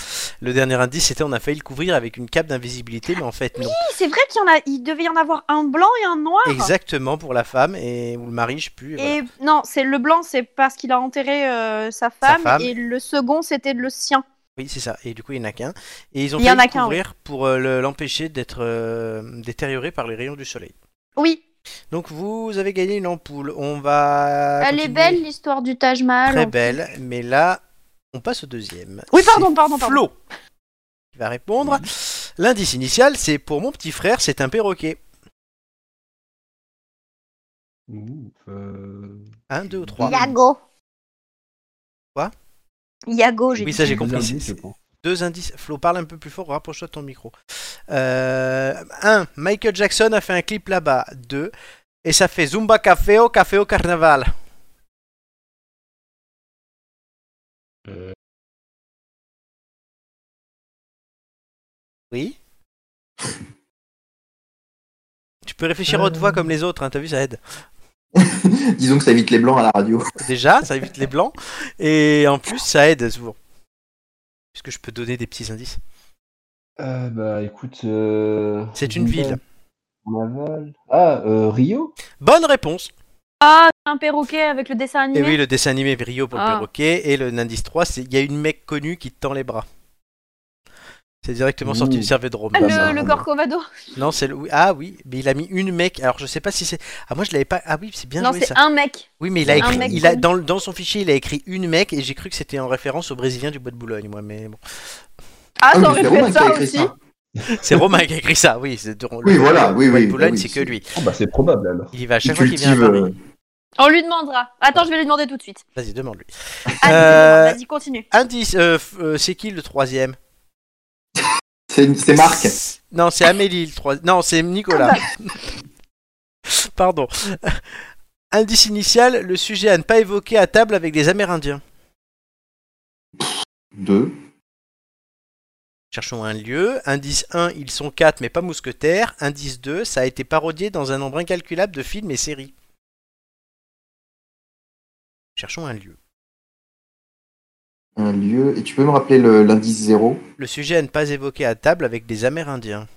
Le dernier indice, c'était on a failli le couvrir avec une cape d'invisibilité, mais en fait non. c'est vrai qu'il y en a, il devait y en avoir un blanc et un noir. Exactement pour la femme et ou le mari, je sais plus. et voilà. Non, c'est le blanc, c'est parce qu'il a enterré euh, sa, femme, femme. et le second, c'était le sien. Oui, c'est ça. Et du coup, il n'y en a qu'un. Et ils ont failli a le couvrir pour euh, le- l'empêcher d'être euh, détérioré par les rayons du soleil. Oui, Donc vous avez gagné une ampoule. On va. elle est belle l'histoire du Taj Mahal. Très belle. Mais là, on passe au deuxième. Oui, pardon, pardon, pardon. Flo qui va répondre. L'indice initial, c'est pour mon petit frère, c'est un perroquet. Ouh, euh, Un, deux ou trois. Iago. Quoi? Iago, j'ai Oui, ça j'ai deux compris. indices. Deux indices. Flo, parle un peu plus fort, rapproche-toi de ton micro. Euh, un, Michael Jackson a fait un clip là-bas. Deux, et ça fait Zumba Café au Café au Carnaval. Oui. Tu peux réfléchir à haute voix comme les autres, hein, t'as vu, ça aide. Disons que ça évite les blancs à la radio. Déjà, ça évite les blancs, et en plus, ça aide souvent. Est-ce que je peux donner des petits indices? Euh, bah écoute. euh, C'est une ville. Ah, euh, Rio? Bonne réponse Ah, un perroquet avec le dessin Et animé. oui, le dessin animé Rio pour le Ah. perroquet, et le indice 3, c'est il y a une mec connue qui te tend les bras. C'est directement sorti du Servédrome. Ah, Bah, le, le. Corcovado. Non, c'est le... Ah oui, mais il a mis une mec. Alors je sais pas si c'est. Ah moi je l'avais pas. Ah oui, c'est bien non, joué c'est un mec. Oui, mais il a écrit. mec Il a dans, dans son fichier, il a écrit une mec et j'ai cru que c'était en référence au Brésilien du Bois de Boulogne, moi. Mais bon, Ah, Ah ça aurait a ça aussi. ça. c'est Romain qui a écrit ça. Oui, c'est de- Oui, voilà, oui, oui, Boulogne, bah oui. c'est que lui. Oh, bah c'est probable alors. Il y va à Il chaque fois qu'il vient à cultive, Paris. euh, On lui demandera. Attends, je vais lui demander tout de suite. Vas-y, demande-lui. Ah, Euh, Vas-y, continue. Indice. euh, f- euh, c'est qui le troisième C'est c'est Marc. Non, c'est Amélie le troisième. Non, c'est Nicolas. Ah Pardon. Indice initial, le sujet à ne pas évoquer à table avec des Amérindiens. 2. Cherchons un lieu. Indice 1, ils sont 4 mais pas mousquetaires. Indice 2, ça a été parodié dans un nombre incalculable de films et séries. Cherchons un lieu. Un lieu. Et tu peux me rappeler le- l'indice 0 Le sujet à ne pas évoquer à table avec des Amérindiens.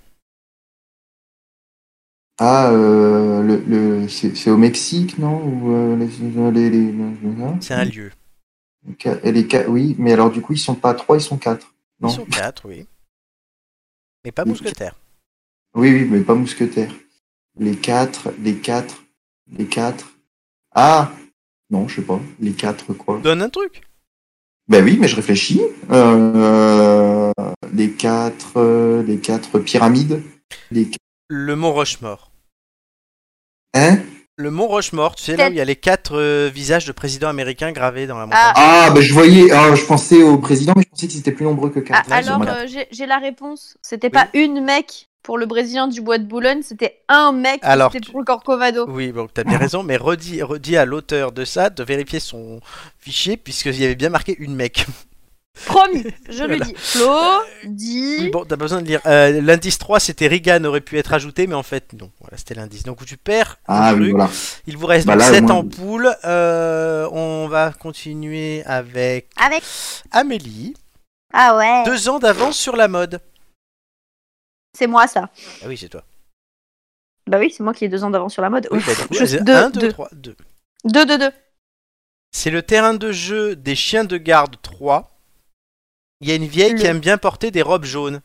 Ah, euh, le, le, c'est au Mexique, non euh, les, C'est un lieu. Et les oui, mais alors du coup, ils sont pas 3, ils sont 4. Non. Ils sont 4, oui. Mais pas mousquetaires. Oui, oui, mais pas mousquetaires. Les 4, les 4, les 4. Ah Non, je sais pas. Les 4 quoi Donne un truc. Ben oui, mais je réfléchis. Euh, les 4 les quatre pyramides. Les... Le mont Rochemort. Hein? Le mont Rochemort, tu sais, là où il y a les 4 visages de présidents américains gravés dans la montagne. Ah, Ah, ben je voyais, ah, je pensais au président, mais je pensais qu'ils étaient plus nombreux que ah, 4. alors, euh, j'ai la réponse. C'était pas une mec pour le Brésilien du Bois de Boulogne, c'était un mec Alors, c'était pour le Corcovado. Oui, bon, t'as bien raison, mais redis, redis à l'auteur de ça de vérifier son fichier, puisqu'il y avait bien marqué une mec. Promis, je Voilà. le dis. Flo dit. Oui, bon, t'as pas besoin de lire. Euh, l'indice 3, c'était Reagan aurait pu être ajouté, mais en fait, non. Voilà, c'était l'indice. Donc, tu perds. Ah oui, truc. voilà. Il vous reste Bah donc là, au 7 moins- ampoules. Euh, on va continuer avec Avec. Amélie. Ah ouais. Deux ans d'avance sur la mode. C'est moi ça. Ah oui, c'est toi. Bah oui, c'est moi qui ai deux ans d'avance sur la mode. Oui, Ouf, bah, coup, je- c'est deux, un, deux, deux. trois, deux. Deux, deux, deux. C'est le terrain de jeu des chiens de garde 3. Il y a une vieille qui aime bien porter des robes jaunes.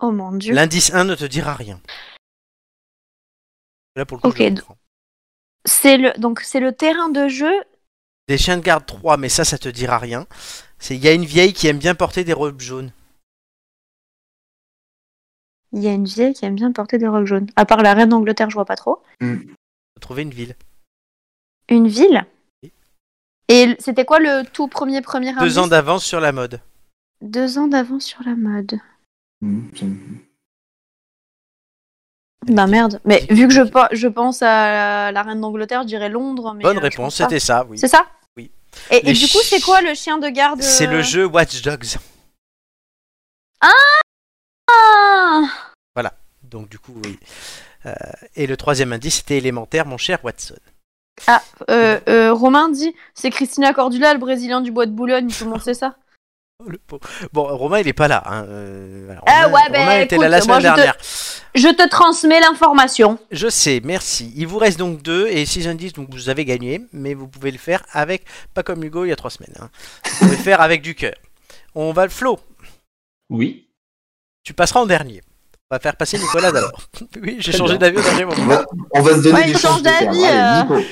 Oh mon dieu. L'indice 1 ne te dira rien. Là, pour le coup, je. C'est le donc c'est le terrain de jeu. Des chiens de garde 3, mais ça, ça te dira rien. C'est il y a une vieille qui aime bien porter des robes jaunes. Il y a une vieille qui aime bien porter des robes jaunes. À part la reine d'Angleterre, je vois pas trop. Faut trouver une ville. Une ville? Et c'était quoi le tout premier premier Deux indice ans d'avance sur la mode. Deux ans d'avance sur la mode. Mmh, Bah merde. Mais vu que je, je pense à la reine d'Angleterre, je dirais Londres. Mais Bonne euh, réponse, c'était ça, oui. C'est ça? Oui. Et, du coup, c'est quoi le chien de garde C'est le euh, jeu Watch Dogs. Ah Donc du coup, oui. Euh, et le troisième indice, c'était élémentaire, mon cher Watson. Ah, euh, euh, Romain dit c'est Christina Cordula, le Brésilien du bois de Boulogne. Tout le monde sait ça? Oh, le pauvre. Bon, Romain, il est pas là. hein, euh, voilà. Ah ouais, ben, Romain était là la moi, semaine je te- dernière. Je te transmets l'information. Je sais, merci. Il vous reste donc deux et six indices, donc vous avez gagné, mais vous pouvez le faire avec, pas comme Hugo il y a trois semaines. hein. Vous pouvez le faire avec du cœur. On va le Flo. Oui. Tu passeras en dernier. On va faire passer Nicolas d'abord. oui, j'ai changé d'avis au dernier On moment. va, on va se donner Ouais, des il change d'avis, euh.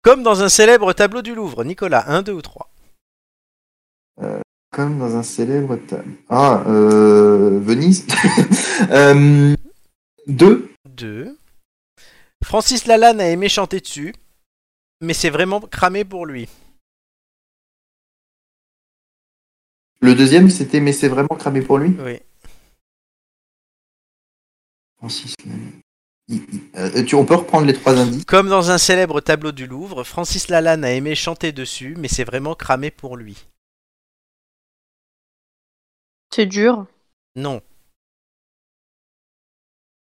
Comme dans un célèbre tableau du Louvre. Nicolas, 1, 2 ou 3 Comme dans un célèbre table. Ah, euh, Venise. euh, deux. 2. Francis Lalanne a aimé chanter dessus, mais c'est vraiment cramé pour lui. Le deuxième, c'était Mais c'est vraiment cramé pour lui? Oui. Francis Lalanne. Euh, tu, on peut reprendre les trois indices? Comme dans un célèbre tableau du Louvre, Francis Lalanne a aimé chanter dessus, mais c'est vraiment cramé pour lui. C'est dur. Non.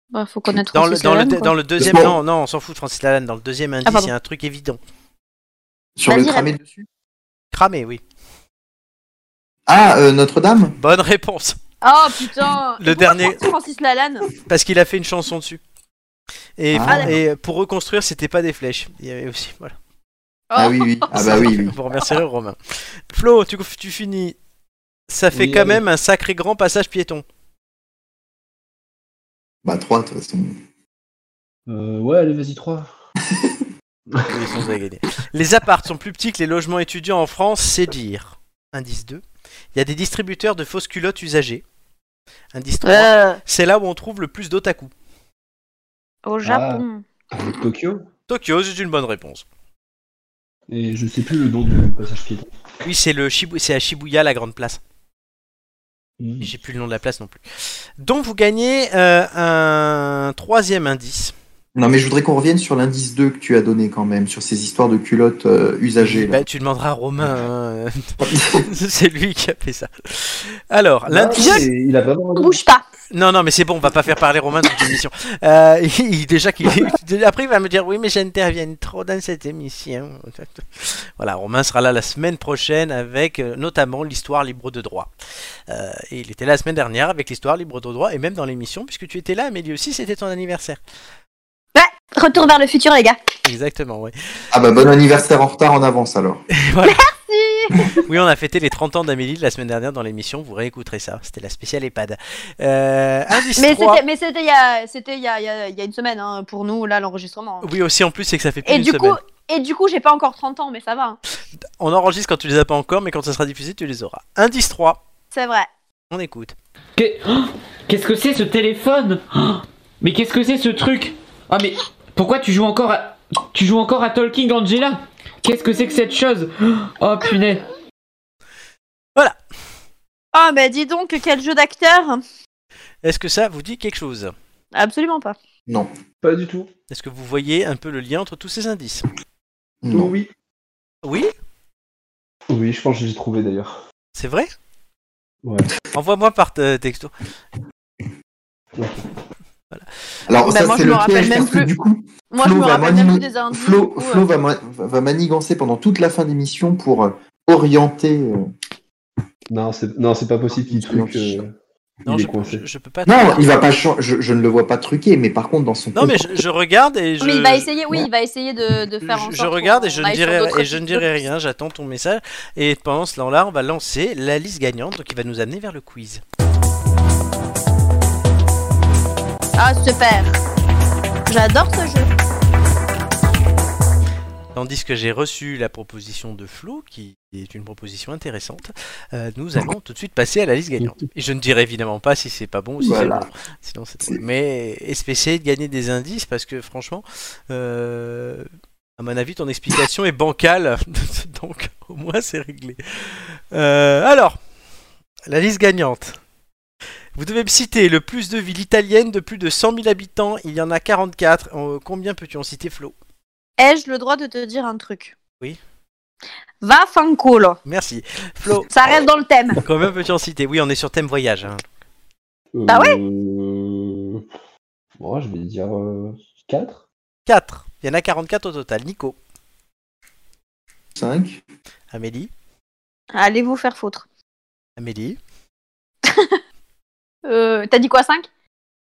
Bah, faut connaître Dans le, dans, le, Lalanne, de- quoi. dans le deuxième, Bon. non, non, on s'en fout de Francis Lalanne. Dans le deuxième indice, pardon. il y a un truc évident. sur le cramé dessus? Cramé, oui. Ah, euh, Notre-Dame? Bonne réponse. Oh putain Le dernier- Francis Lalanne Parce qu'il a fait une chanson dessus. Et, Ah, et pour reconstruire, c'était pas des flèches. Il y avait aussi, voilà. Ah oui, oui. Ah bah oui, oui. Vous remercierez Romain. Flo, tu, tu finis. Ça fait Oui, quand même un sacré grand passage piéton. Bah trois, de toute façon. Euh, ouais, allez, vas-y, 3. Oui, sinon vous avez gagné. Les apparts sont plus petits que les logements étudiants en France, c'est dire. Indice 2. Il y a des distributeurs de fausses culottes usagées. Indice 3. Euh, C'est là où on trouve le plus d'otaku. Au Japon. Tokyo? Tokyo, c'est une bonne réponse. Et je sais plus le nom du passage piéton. Oui, c'est le Shibu- c'est à Shibuya la grande place. Mmh. J'ai plus le nom de la place non plus. Donc vous gagnez euh, un troisième indice. Non, mais je voudrais qu'on revienne sur l'indice 2 que tu as donné quand même, sur ces histoires de culottes euh, usagées. là. Bah, tu demanderas à Romain. hein. c'est lui qui a fait ça. Alors, l'indice. mais Il a vraiment. Bouge pas. Non, non, mais c'est bon, on va pas faire parler Romain dans toute émission. Euh, il- déjà qu'il après il va me dire oui, mais j'interviens trop dans cette émission. Voilà, Romain sera là la semaine prochaine avec euh, notamment l'histoire libre de droit. Euh, et il était là la semaine dernière avec l'histoire libre de droit et même dans l'émission puisque tu étais là, Amélie aussi, c'était ton anniversaire. Retour vers le futur, les gars. Exactement, oui. Ah bah bon anniversaire en retard en avance alors. Voilà. Oui, on a fêté les 30 ans d'Amélie la semaine dernière dans l'émission, vous réécouterez ça, c'était la spéciale EHPAD. Euh, indice Mais 3. c'était, mais c'était il y a, c'était il y a, il y a- il y a une semaine hein, pour nous là l'enregistrement. Oui, aussi en plus, c'est que ça fait plus Et d'une du semaine. coup, et du coup, j'ai pas encore 30 ans, mais ça va. hein. On enregistre quand tu les as pas encore, mais quand ça sera diffusé, tu les auras. Indice 3, C'est vrai. on écoute. Qu'est- Oh, Qu'est-ce que c'est ce téléphone? Oh, Mais qu'est-ce que c'est ce truc? Ah mais pourquoi tu joues encore à tu joues encore à Talking Angela? Qu'est-ce que c'est que cette chose? Oh punaise Ah, mais dis donc, quel jeu d'acteur Est-ce que ça vous dit quelque chose? Absolument pas. Non. Pas du tout. Est-ce que vous voyez un peu le lien entre tous ces indices? Non. Oui. Oui? Oui, je pense que j'ai trouvé d'ailleurs. C'est vrai? Ouais. Envoie-moi par euh, Alors Bah, ça moi, c'est le piège parce que plus. du coup, Moi, je Flo me va rappelle même m'anima- plus des indices. Flo, du coup, Flo euh. va, ma- va- va manigancer pendant toute la fin d'émission pour euh, orienter. euh, Non, c'est non, c'est pas possible qu'il truc. euh, Non, il je, est coincé. je, je peux pas. Non, il va pas. Je, je ne le vois pas truquer, mais par contre dans son. Non, mais je, je regarde et je. Mais il va essayer, oui, il va essayer de, de faire en je, sorte je regarde et je ne dirai et je ne dirai rien. J'attends ton message et pendant ce temps-là, on va lancer la liste gagnante, il va nous amener vers le quiz. Ah, super. J'adore ce jeu. Tandis que j'ai reçu la proposition de Flo, qui est une proposition intéressante, euh, nous allons tout de suite passer à la liste gagnante. Et je ne dirai évidemment pas si c'est pas bon ou si Voilà. c'est bon. Sinon. Mais essayer de gagner des indices parce que franchement, euh, à mon avis, ton explication est bancale. Donc au moins c'est réglé. Euh, alors, la liste gagnante. Vous devez me citer le plus de villes italiennes de plus de 100 000 habitants. Il y en a 44. Euh, combien peux-tu en citer, Flo? Ai-je le droit de te dire un truc? Oui. Va fanculo. Merci. Flo, Ça reste dans le thème. combien peux-tu en citer? Oui, on est sur thème voyage. hein. Ah ouais euh... Moi, je vais dire 4. 4. Il y en a 44 au total. Nico, 5. Amélie, Allez vous faire foutre. Amélie. Euh, T'as dit quoi, 5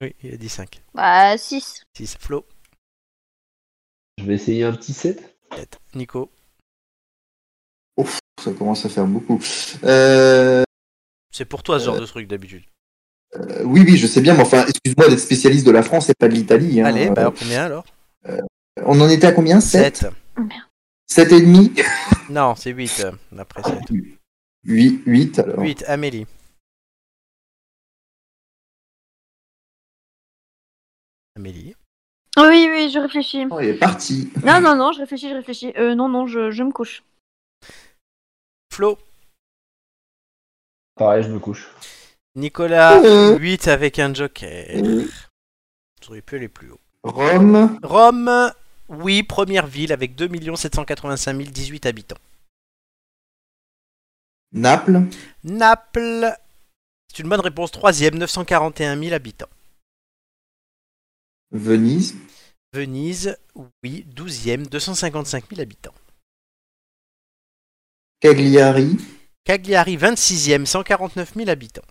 Oui, il a dit 5. Bah, 6. 6. Flo, Je vais essayer un petit 7. 7. Nico, Ça commence à faire beaucoup. Euh, c'est pour toi ce genre de truc d'habitude. euh, oui, oui, je sais bien, mais enfin, excuse-moi d'être spécialiste de la France et pas de l'Italie. hein. Allez, bah Euh, alors? Combien alors On en était à combien? 7 7. 7 et demi? Non, c'est 8 euh, après 7. 8, 8 alors. 8. Amélie. Amélie. Oui, oui, je réfléchis. Oh, il est parti. Non, non, non, je réfléchis, je réfléchis. Euh, non, non, je, je me couche. Flo. Pareil, je me couche. Nicolas. Euh. 8 avec un joker. Euh. Tu aurais pu aller plus haut. Rome, Rome. Oui, première ville avec 2 785 018 habitants. Naples, Naples. C'est une bonne réponse. Troisième, 941 000 habitants. Venise, Venise, oui, 12e, 255 000 habitants. Cagliari, Cagliari, 26e, 149 000 habitants.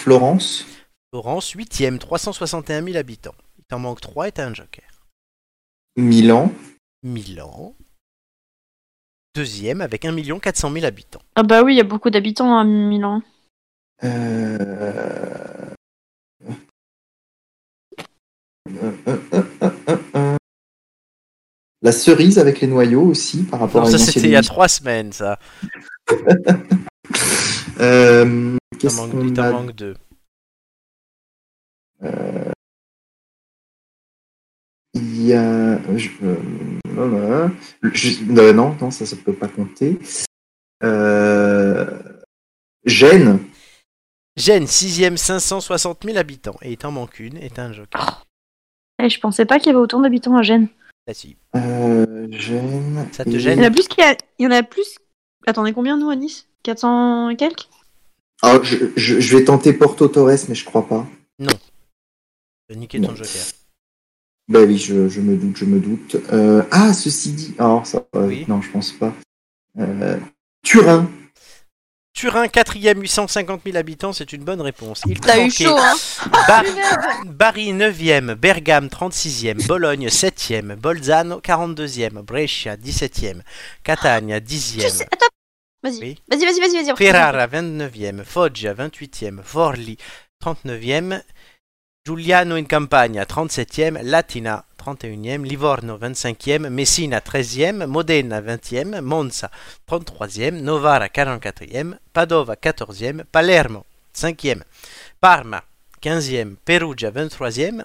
Florence, Florence, 8e, 361 000 habitants. Il t'en manque 3 et t'as un joker. Milan, Milan, deuxième avec 1 400 000 habitants. Ah bah oui, il y a beaucoup d'habitants à Milan. euh... La cerise avec les noyaux aussi par rapport Non, à ça c'était il y a. 3 semaines, ça. Euh, Il t'en manque, a manque 2. Il y a. je- euh, non, non, je- non, non, ça, ça peut pas compter. Euh, Gênes, Gênes, 6ème, 560 000 habitants. Et il t'en manque une, t'as un joker. Eh, je pensais pas qu'il y avait autant d'habitants à Gênes. Ah si. Euh, Gênes. Ça te et- gêne Il y en a plus qu'il y a... Il y en a plus... Attendez, combien nous à Nice? 400 et quelques? Ah, je, je- je vais tenter Porto Torres, mais je crois pas. T'as niqué ton joker. Bah oui, je, je me doute, je me doute. Euh, ah, ceci dit. Alors, ça, euh, Oui. non, je pense pas. Euh, Turin. Turin, 4ème, 850 000 habitants, c'est une bonne réponse. Il T'as eu chaud, hein Bar- Bari 9e, Bergame 36e, Bologne 7e, Bolzano 42e, Brescia 17e, Catania Tu 10e, sais... Attends Vas-y, Oui. vas-y, vas-y, vas-y. Ferrara 29e, Foggia 28e, Forli 39e, Giuliano in Campania 37e, Latina 31e, Livorno 25e, Messina 13e, Modena 20e, Monza 33e, Novara 44e, Padova 14e, Palermo 5e, Parma 15e, Perugia 23e,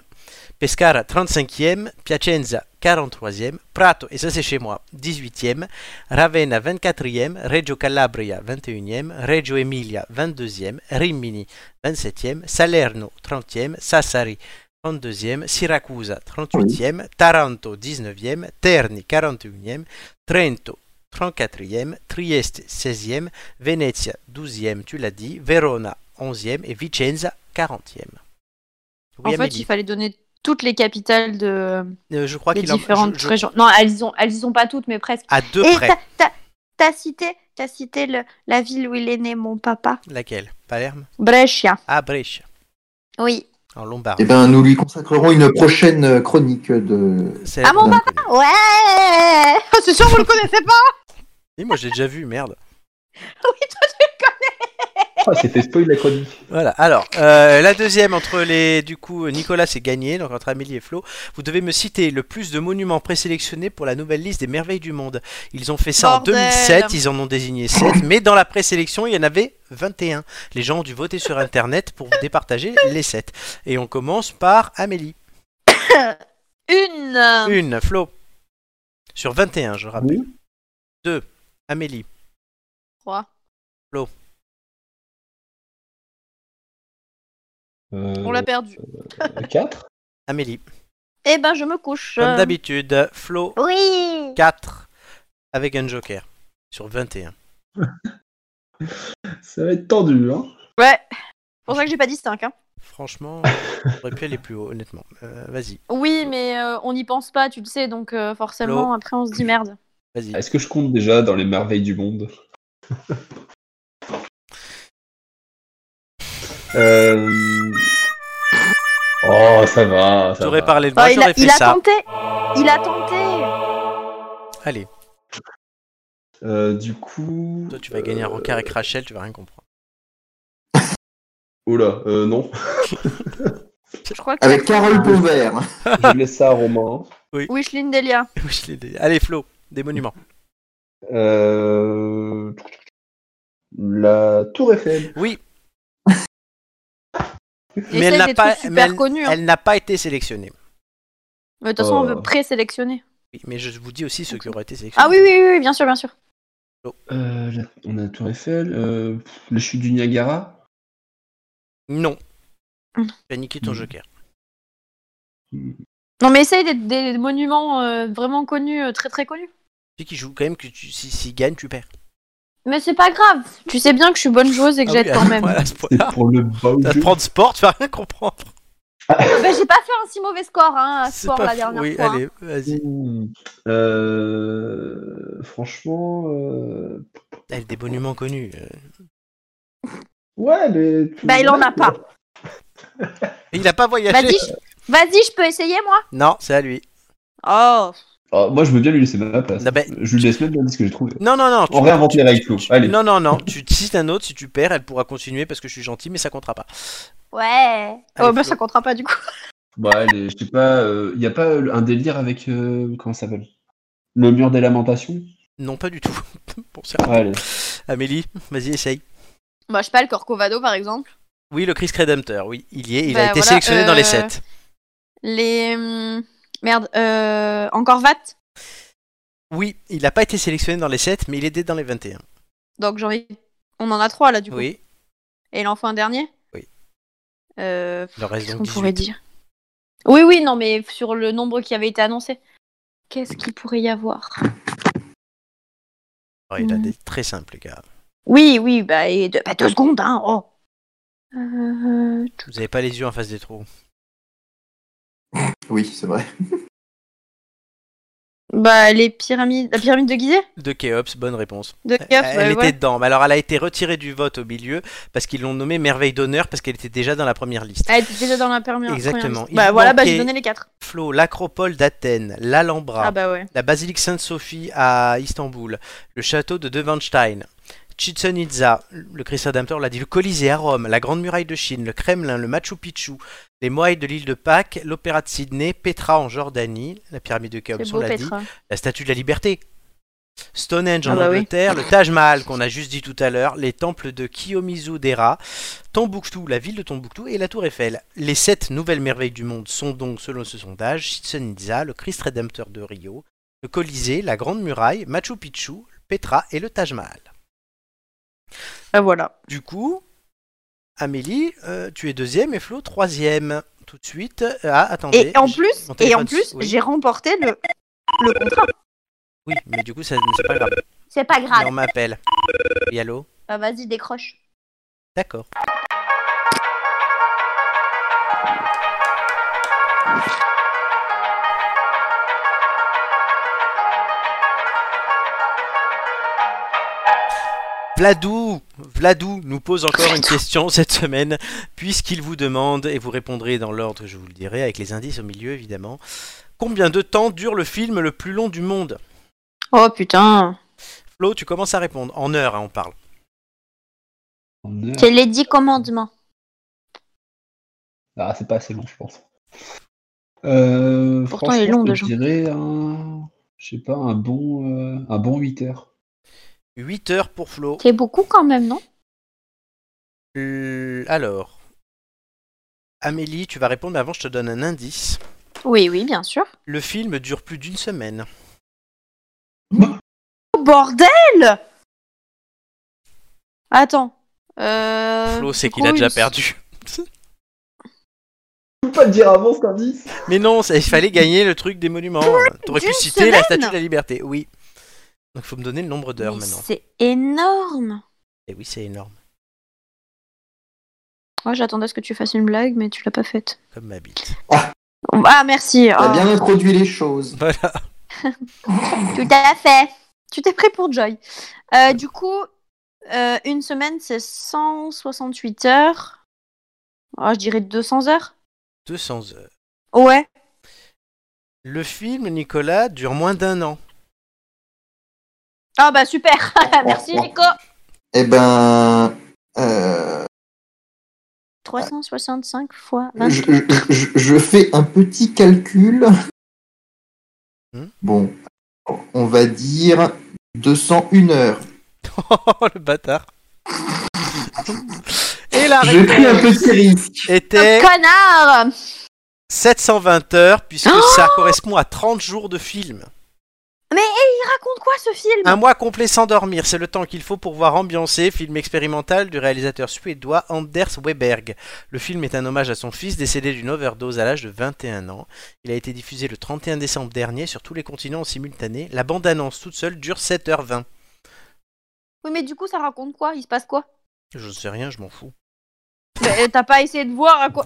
Pescara 35e, Piacenza 43e, Prato, et ça c'est chez moi, 18e, Ravenna 24e, Reggio Calabria 21e, Reggio Emilia 22e, Rimini 27e, Salerno 30e, Sassari 32e, Siracusa 38e, Taranto 19e, Terni 41e, Trento 34e, Trieste 16e, Venezia 12e, tu l'as dit, Verona 11e et Vicenza 40e. Oui, En fait, Amélie. il fallait donner toutes les capitales de Euh, je crois des en différentes je- je- régions. Non, elles y, ont, elles y sont pas toutes, mais presque. à deux Et près. t'as- cité, t'as cité le- la ville où il est né, mon papa? Laquelle? Palerme? Brescia. Ah, Brescia, Oui. En Lombardie. Eh ben, nous lui consacrerons une prochaine euh, chronique de. C'est Ah, mon la- Ouais C'est sûr, vous le connaissez pas Oui, moi j'ai déjà vu, merde. Oui, toi, tu le connais Ah, c'était spoil la chronique. Voilà, alors, euh, la deuxième entre les. Du coup, Nicolas c'est gagné, donc entre Amélie et Flo. Vous devez me citer le plus de monuments présélectionnés pour la nouvelle liste des merveilles du monde. Ils ont fait ça Bordel. en 2007, ils en ont désigné 7, mais dans la présélection, il y en avait 21. Les gens ont dû voter sur internet pour départager les 7. Et on commence par Amélie. Une Une, Flo. Sur 21, je rappelle. Oui. Deux, Amélie. Trois. On l'a perdu. 4 Amélie. Eh ben, je me couche. Comme d'habitude, Flo, Oui 4 avec un joker sur 21. Ça va être tendu, hein. Ouais. C'est pour ça que j'ai pas dit 5. Hein. Franchement, j'aurais pu aller plus haut, honnêtement. Euh, vas-y, Oui, mais euh, on n'y pense pas, tu le sais, donc euh, forcément, Flo. après, on se dit merde. vas-y. Est-ce que je compte déjà dans les merveilles du monde? Euh... Oh, ça va. ça J'aurais va. parlé de moi, il a, j'aurais fait il a ça. tenté Il a tenté Allez, Euh, du coup. toi tu vas gagner un rencard avec Rachel, tu vas rien comprendre. Oula, euh, non. Je crois que Avec Carole Pauvert. je laisse ça à Romain. Oui, je l'ai dit. Allez, Flo, des monuments. Euh... La Tour Eiffel. Oui, mais elle ça, n'a des pas, trucs super mais elle- connus. hein. elle n'a pas été sélectionnée. Mais de toute façon, on Oh. veut présélectionner. Oui, mais je vous dis aussi ceux qui auraient été sélectionnés. Ah oui, oui, oui, oui, bien sûr, bien sûr. Euh, la- On a la Tour Eiffel. Euh... Les chutes du Niagara? Non. Mm. Tu as niqué ton Mm. joker. Non, mais essaye d'être des monuments euh, vraiment connus, euh, très très connus. Tu sais qui joue quand même que tu, si, s'il gagne, tu perds. Mais c'est pas grave. Tu sais bien que je suis bonne joueuse et que Ah j'aide oui, quand même. voilà, C'est pour le beau Tu vas te jeu. prendre sport, tu vas rien comprendre. Bah, j'ai pas fait un si mauvais score hein, à sport la fou. dernière Oui, fois. hein. allez, vas-y. Mmh. Euh... Franchement. euh, Elle, des monuments connus. euh. Ouais, mais. Bah, il en a pas. Il a pas voyagé. Vas-y, je... Vas-y, je peux essayer moi? Non, c'est à lui. Oh Ah, moi, je veux bien lui laisser ma place. Non, bah- Je lui laisse même l'indice que j'ai trouvé. Non, non, non. tu- On réinvente les règles. Allez. Non, non, non. Tu cites un autre, si tu perds, elle pourra continuer parce que je suis gentil, mais ça comptera pas. Ouais. Allez, oh, bah Flo. ça comptera pas du coup. Bah, allez, je sais pas. Il y a pas euh, un délire avec. euh, comment ça s'appelle? Le mur des lamentations? Non, pas du tout. bon, allez. Amélie, vas-y, essaye. Bah, je sais pas, le Corcovado par exemple. Oui, le Chris Redemptor, oui, il y est. Il Bah, a été voilà, sélectionné dans les euh, 7. Les. Merde, euh... encore VAT? Oui, il n'a pas été sélectionné dans les 7, mais il est dans les 21. Donc j'en ai. On en a trois là du coup. Oui. Et il en faut un dernier? Euh, Il en reste Qu'est-ce qu'on pourrait 18. dire? Oui, oui, non, mais sur le nombre qui avait été annoncé. Qu'est-ce qu'il pourrait y avoir? Ouais, il a Mhm. des très simples, les gars. Oui, oui, bah, et deux, bah, deux secondes, hein. Oh. Euh, Vous avez pas les yeux en face des trous. Oui, c'est vrai. bah, les pyramides, la pyramide de Gizeh? De Khéops, bonne réponse. De Khéops, Elle ouais, était ouais. dedans. Mais alors, elle a été retirée du vote au milieu parce qu'ils l'ont nommée merveille d'honneur parce qu'elle était déjà dans la première liste. Elle était déjà dans la première. Exactement. première liste. Il Bah voilà, bah j'ai donné les quatre. Flo, l'acropole d'Athènes, l'Alhambra, Ah bah ouais. la basilique Sainte-Sophie à Istanbul, le château de Neuschwanstein, Chichen Itza, le Christ Rédempteur l'a dit, le Colisée à Rome, la Grande Muraille de Chine, le Kremlin, le Machu Picchu, les moailles de l'île de Pâques, l'Opéra de Sydney, Petra en Jordanie, la pyramide de Khéops, on l'a dit, la Statue de la Liberté, Stonehenge en Ah bah oui. Angleterre, le Taj Mahal qu'on a juste dit tout à l'heure, les temples de Kiyomizu Dera, Tombouctou, la ville de Tombouctou et la Tour Eiffel. Les sept nouvelles merveilles du monde sont donc, selon ce sondage, Chichen Itza, le Christ Rédempteur de Rio, le Colisée, la Grande Muraille, Machu Picchu, Petra et le Taj Mahal. Bah voilà. Du coup, Amélie, euh, tu es deuxième et Flo troisième. Tout de suite. Ah, attendez. Et en plus, et en plus, oui. j'ai remporté le, le contrat. Oui, mais du coup, ça- c'est pas grave. C'est pas grave. on m'appelle. Oui, allô? Bah vas-y, décroche. D'accord. Vladou, Vladou nous pose encore une question cette semaine, puisqu'il vous demande, et vous répondrez dans l'ordre que je vous le dirai, avec les indices au milieu évidemment, combien de temps dure le film le plus long du monde? Oh putain. Flo, tu commences à répondre. En heure, hein, on parle. C'est les dix commandements. Ah, c'est pas assez long, je pense. Euh, Pourtant, il est long, déjà. Je dirais un. Je sais pas, un bon, euh, un bon 8 heures. 8 heures pour Flo. C'est beaucoup quand même, non? Euh, alors, Amélie, tu vas répondre, mais avant je te donne un indice. Oui, oui, bien sûr. Le film dure plus d'une semaine. Oh, bordel Attends. Euh... Flo, c'est qu'il a déjà perdu. Je peux pas te dire avant cet indice. Mais non, ça- il fallait gagner le truc des monuments. T'aurais pu d'une citer la semaine statue de la liberté, oui. Donc faut me donner le nombre d'heures Mais maintenant. C'est énorme. Et oui, c'est énorme, Moi, j'attendais à ce que tu fasses une blague, mais tu l'as pas faite. comme ma bite. Ah, merci. T'as Oh. bien introduit les choses. Voilà. Tout à fait. Tu t'es prêt pour Joy. Euh, du coup, euh, une semaine, c'est 168 heures. Ah, je dirais 200 heures. 200 heures. Ouais. Le film, Nicolas, dure moins d'un an. Ah bah super. Merci Nico. Eh ben, euh, 365 fois je, 24. je- je- je fais un petit calcul. Hmm? Bon, on va dire 201 heures. Oh, le bâtard. Et la J'ai pris un petit risque. était Connard 720 heures, puisque Oh ça correspond à 30 jours de film. Mais il raconte quoi ce film? Un mois complet sans dormir, c'est le temps qu'il faut pour voir ambiancer, film expérimental du réalisateur suédois Anders Weberg. Le film est un hommage à son fils décédé d'une overdose à l'âge de 21 ans. Il a été diffusé le 31 décembre dernier sur tous les continents en simultané. La bande-annonce toute seule dure 7h20. Oui, mais du coup, ça raconte quoi? Il se passe quoi? Je ne sais rien, je m'en fous. T'as pas essayé de voir à quoi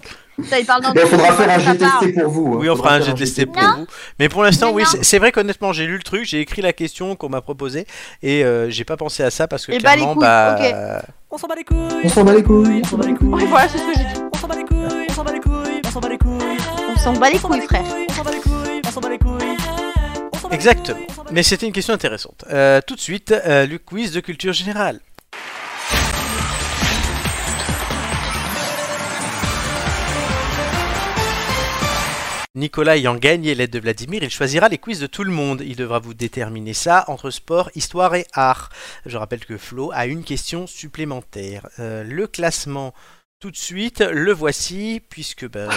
Ça, il parle d'un Il faudra faire un parle. pour vous. hein. Oui, on fera un GTST pour vous. Mais pour l'instant, oui, c'est vrai qu'honnêtement, j'ai lu le truc, j'ai écrit la question qu'on m'a proposée et euh, j'ai pas pensé à ça parce que Eh bah, les clairement, couilles, bah. ok. euh, On s'en bat les couilles. On s'en bat les couilles. On s'en bat les couilles. Ouais, voilà, c'est ce que j'ai dit. On s'en bat les couilles. On s'en bat les couilles. On s'en bat les couilles. On s'en bat les couilles, frère. On s'en bat les couilles. On s'en bat les couilles. On s'en bat les Exactement. Mais c'était une question intéressante. Euh, tout de suite, euh, le quiz de culture générale. Nicolas ayant gagné l'aide de Vladimir, il choisira les quiz de tout le monde. Il devra vous déterminer ça entre sport, histoire et art. Je rappelle que Flo a une question supplémentaire. Euh, le classement tout de suite, le voici, puisque ben,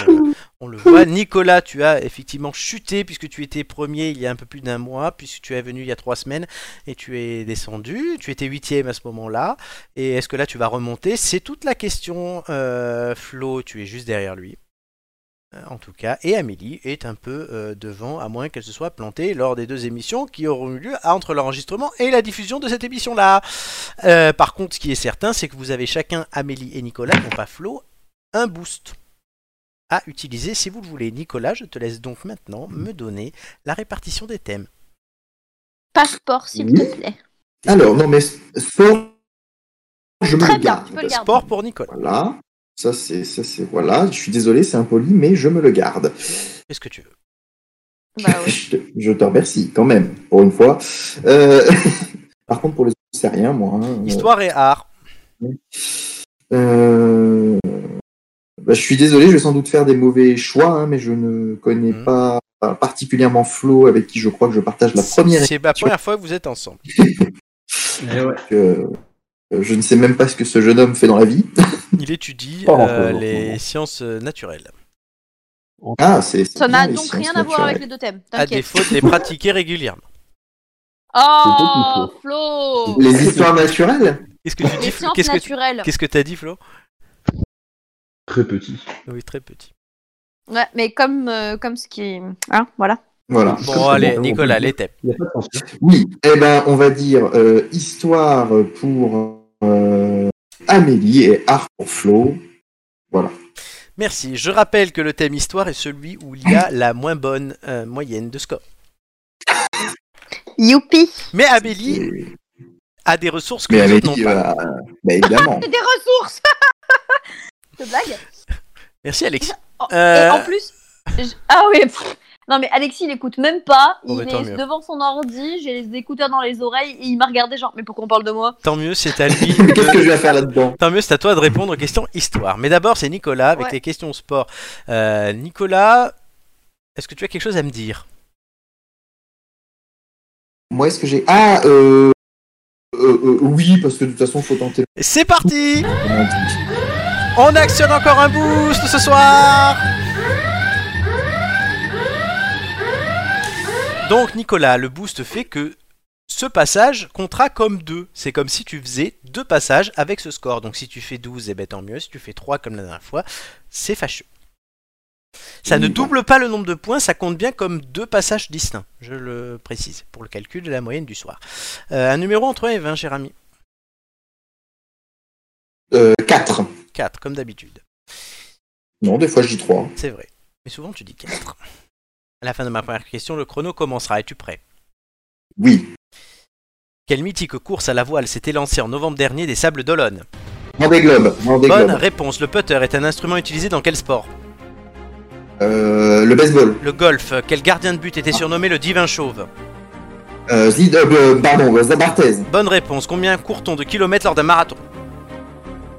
on le voit. Nicolas, tu as effectivement chuté, puisque tu étais premier il y a un peu plus d'un mois, puisque tu es venu il y a trois semaines, et tu es descendu. Tu étais huitième à ce moment-là. Et est-ce que là tu vas remonter? C'est toute la question. Euh, Flo, tu es juste derrière lui. Euh, En tout cas, et Amélie est un peu euh, devant, à moins qu'elle se soit plantée lors des deux émissions qui auront eu lieu entre l'enregistrement et la diffusion de cette émission-là. Euh, par contre, ce qui est certain, c'est que vous avez chacun, Amélie et Nicolas, non pas Flo, un boost à utiliser si vous le voulez. Nicolas, je te laisse donc maintenant me donner la répartition des thèmes. Passeport, s'il Oui. te plaît. Alors, non, mais sport, je me Très le bien, garde. tu peux le garder. Sport pour Nicolas. Voilà. Ça, c'est, ça, c'est, voilà. Je suis désolé, c'est impoli, mais je me le garde. Qu'est-ce que tu veux? Bah oui. je, te, je te remercie, quand même, pour une fois. Euh, Par contre, pour les autres, c'est rien, moi. hein. Histoire et art. Euh, bah, je suis désolé, je vais sans doute faire des mauvais choix, hein, mais je ne connais Mhm. pas particulièrement Flo, avec qui je crois que je partage la première C'est la première fois que vous êtes ensemble. Eh ouais. que, euh, je ne sais même pas ce que ce jeune homme fait dans la vie. Il étudie euh, les non. sciences euh, naturelles, Ah, c'est, c'est Ça n'a donc rien à voir avec les deux thèmes. à défaut de les pratiquer régulièrement. Oh, Flo Les histoires naturelles Qu'est-ce que tu dis sciences Qu'est-ce que naturelles. qu'est-ce que t'as dit, Flo? Très petit. Oui, très petit. Ouais, mais comme, euh, comme ce qui. Hein, voilà. Voilà. Bon, allez, Nicolas, les thèmes. Oui, eh ben, on va dire euh, histoire pour euh, Amélie et art pour Flo. Voilà. Merci. Je rappelle que le thème histoire est celui où il y a la moins bonne euh, moyenne de score. Youpi Mais Amélie a des ressources que Mais les autres n'ont Amélie, pas. euh, bah, évidemment. Des ressources C'est blague Merci, Alexis. Oh, Euh, Et en plus... je- Ah oui pff. Non mais Alexis il écoute même pas, il est devant son ordi, j'ai les écouteurs dans les oreilles et il m'a regardé genre mais pourquoi on parle de moi? Tant mieux, c'est à lui. Mais Qu'est-ce que je vais faire là-dedans? Tant mieux, c'est à toi de répondre aux questions histoire. Mais d'abord, c'est Nicolas avec Ouais. les questions sport. Euh, Nicolas, est-ce que tu as quelque chose à me dire? Moi, est-ce que j'ai. Ah, euh... euh, euh, oui, parce que de toute façon, faut tenter. C'est parti dit? On actionne encore un boost ce soir Donc Nicolas, le boost fait que ce passage comptera comme 2. C'est comme si tu faisais deux passages avec ce score. Donc si tu fais 12, eh ben tant mieux. Si tu fais 3 comme la dernière fois, c'est fâcheux. Ça ne double pas le nombre de points, ça compte bien comme deux passages distincts, je le précise, pour le calcul de la moyenne du soir. Euh, un numéro entre 1 et 20, cher ami. Euh, 4. 4, comme d'habitude. Non, des fois, je dis 3. C'est vrai. Mais souvent tu dis 4. À la fin de ma première question, le chrono commencera. Es-tu prêt? Oui. Quelle mythique course à la voile s'était lancée en novembre dernier des Sables d'Olonne? Vendée Globe. Vendée Bonne Globe. réponse. Le putter est un instrument utilisé dans quel sport? Euh, le baseball. Le golf. Quel gardien de but était surnommé le divin chauve? Euh, Zid... euh, pardon, euh, Zabarthez. Bonne réponse. Combien court-on de kilomètres lors d'un marathon?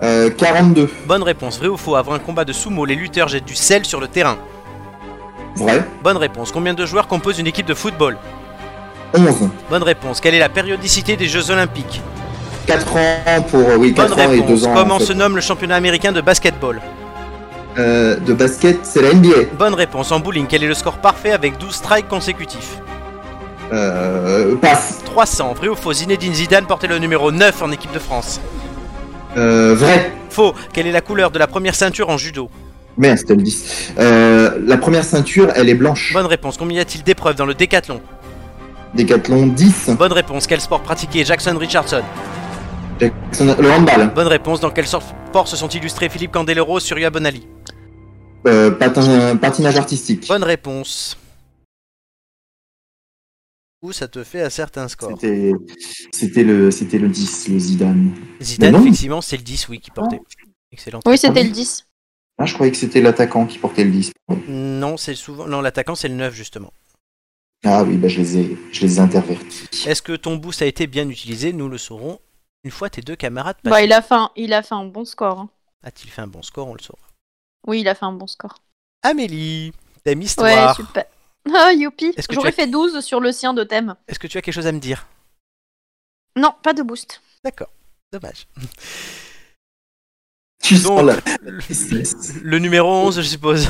Euh, 42. Bonne réponse. Vrai ou faux? Avant un combat de sumo, les lutteurs jettent du sel sur le terrain. Vrai. Bonne réponse. Combien de joueurs composent une équipe de football 11. Bonne réponse. Quelle est la périodicité des Jeux Olympiques 4 ans pour. euh, oui, 4 Bonne ans et réponse. 2 ans. Comment en fait. se nomme le championnat américain de basketball Euh, de basket, c'est la NBA. Bonne réponse. En bowling, quel est le score parfait avec 12 strikes consécutifs Euh, passe. 300. Vrai ou faux Zinedine Zidane portait le numéro 9 en équipe de France. Euh, vrai. Faux. Quelle est la couleur de la première ceinture en judo Merde, c'était le 10. Euh, la première ceinture, elle est blanche. Bonne réponse. Combien y a-t-il d'épreuves dans le décathlon? Décathlon 10. Bonne réponse. Quel sport pratiquait Jackson Richardson? Jackson- Le handball. Bonne réponse. Dans quel sport se sont illustrés Philippe Candelero sur Yuya Bonali? Euh, patin- patinage artistique. Bonne réponse. Ou ça te fait un certain score? C'était, le, c'était le 10, le Zidane. Zidane, effectivement, c'est le 10, oui, qui portait. Excellent. Oui c'était le 10. Ah, je croyais que c'était l'attaquant qui portait le 10. Non, c'est souvent. Non, l'attaquant, c'est le 9, justement. Ah oui, bah, je les ai, je les ai intervertis. Est-ce que ton boost a été bien utilisé? Nous le saurons une fois tes deux camarades Bah passés. il a fait un, il a fait un bon score. hein. A-t-il fait un bon score? On le saura. Oui il a fait un bon score. Amélie, thème Ouais histoire. super. Ah youpi Est-ce que J'aurais as- fait 12 sur le sien de thème. Est-ce que tu as quelque chose à me dire? Non pas de boost. D'accord. Dommage. Tu sens Donc, la le, numéro 11, je suppose.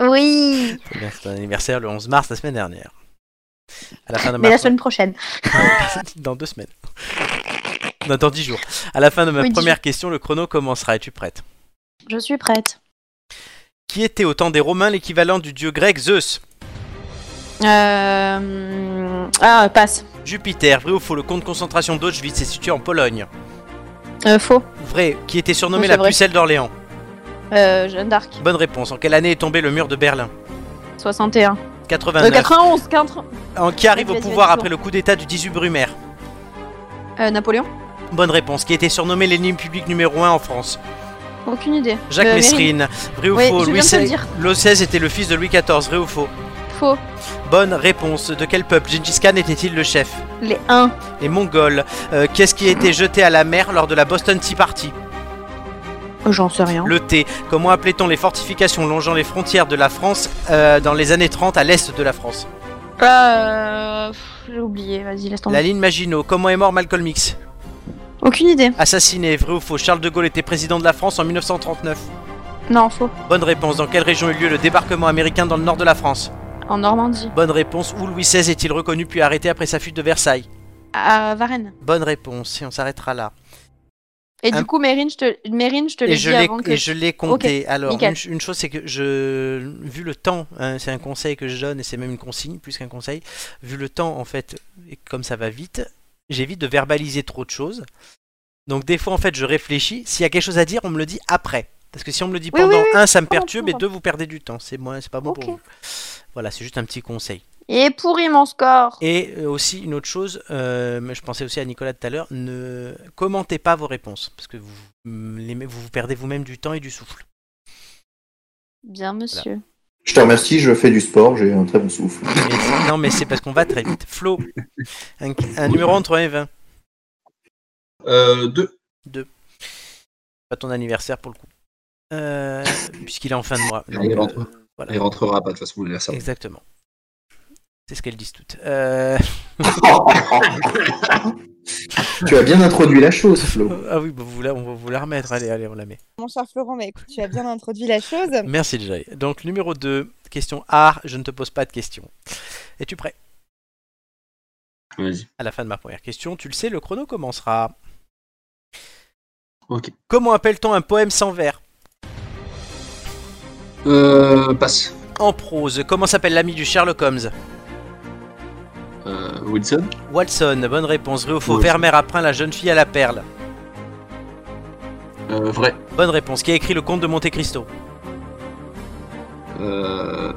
Oui, C'est un anniversaire le 11 mars la semaine dernière. À la fin de mais ma la semaine prochaine. dans deux semaines. Non, dans dix jours. À la fin de ma Oui, dix première question, le chrono commencera. Es-tu prête? Je suis prête. Qui était au temps des Romains l'équivalent du dieu grec Zeus? Euh... Ah, passe. Jupiter, vrai ou faux? Le camp de concentration d'Auschwitz est situé en Pologne. Euh, faux. Vrai, qui était surnommé Oui, la vrai. pucelle d'Orléans Euh, Jeanne d'Arc. Bonne réponse. En quelle année est tombé le mur de Berlin? 61. 89. Euh, 91. 80... En qui arrive au pouvoir après le coup d'état du 18 Brumaire? Euh, Napoléon Bonne réponse. Qui était surnommé l'ennemi public numéro 1 en France? Aucune idée. Jacques Euh, Messrine. Vrai ou Oui, faux? Louis XVI. Louis XVI était le fils de Louis XIV. Vrai ou faux? Faux. Bonne réponse. De quel peuple Gengis Khan était-il le chef? Les 1. Les Mongols. Euh, Qu'est-ce qui a été jeté à la mer lors de la Boston Tea Party? J'en sais rien. Le thé. Comment appelait-on les fortifications longeant les frontières de la France euh, dans les années 30 à l'est de la France? Euh... J'ai oublié. Vas-y, laisse tomber. La ligne Maginot. Comment est mort Malcolm X? Aucune idée. Assassiné. Vrai ou faux? Charles de Gaulle était président de la France en 1939. Non, faux. Bonne réponse. Dans quelle région eut lieu le débarquement américain dans le nord de la France? En Normandie. Bonne réponse. Où Louis XVI est-il reconnu puis arrêté après sa fuite de Versailles? À Varennes. Bonne réponse. Et on s'arrêtera là. Et Un- du coup, Mérine, je te, Mérine, je te l'ai dit avant que... et je l'ai compté. Alors, une, ch- une chose, c'est que je, vu le temps, hein, c'est un conseil que je donne et c'est même une consigne plus qu'un conseil. Vu le temps, en fait, et comme ça va vite, j'évite de verbaliser trop de choses. Donc, des fois, en fait, je réfléchis. S'il y a quelque chose à dire, on me le dit après. Parce que si on me le dit Oui, pendant oui, oui. un, ça me perturbe et deux, vous perdez du temps. C'est pas bon pour vous. Voilà, c'est juste un petit conseil. Et pourri mon score. Et euh, aussi une autre chose, euh, mais je pensais aussi à Nicolas tout à l'heure, ne commentez pas vos réponses parce que vous, les- vous, vous perdez vous-même du temps et du souffle. Bien, monsieur. Je te remercie, je fais du sport, j'ai un très bon souffle. Non, mais c'est parce qu'on va très vite. Flo, un, un numéro entre 1 et 20. Euh, deux. 2. Pas ton anniversaire pour le coup. Euh, Puisqu'il est en fin de mois. Donc, voilà. Il rentrera pas de toute façon pour l'anniversaire. Exactement. C'est ce qu'elles disent toutes. Euh, tu as bien introduit la chose, Flo. Ah oui, bah, vous on va vous la remettre. Allez, allez, on la met. Mon cher Florent, mais écoute, tu as bien introduit la chose. Merci Jay. Donc numéro 2, question art, je ne te pose pas de questions. Es-tu prêt? Vas-y. À la fin de ma première question, tu le sais, le chrono commencera. Ok. Comment appelle-t-on un poème sans vers? Euh, passe. En prose, comment s'appelle l'ami du Sherlock Holmes Euh, Wilson. Watson, bonne réponse. Vrai ou faux. Vermeer apprend la jeune fille à la perle. Euh, vrai. Bonne réponse. Qui a écrit le conte de Monte Cristo Euh,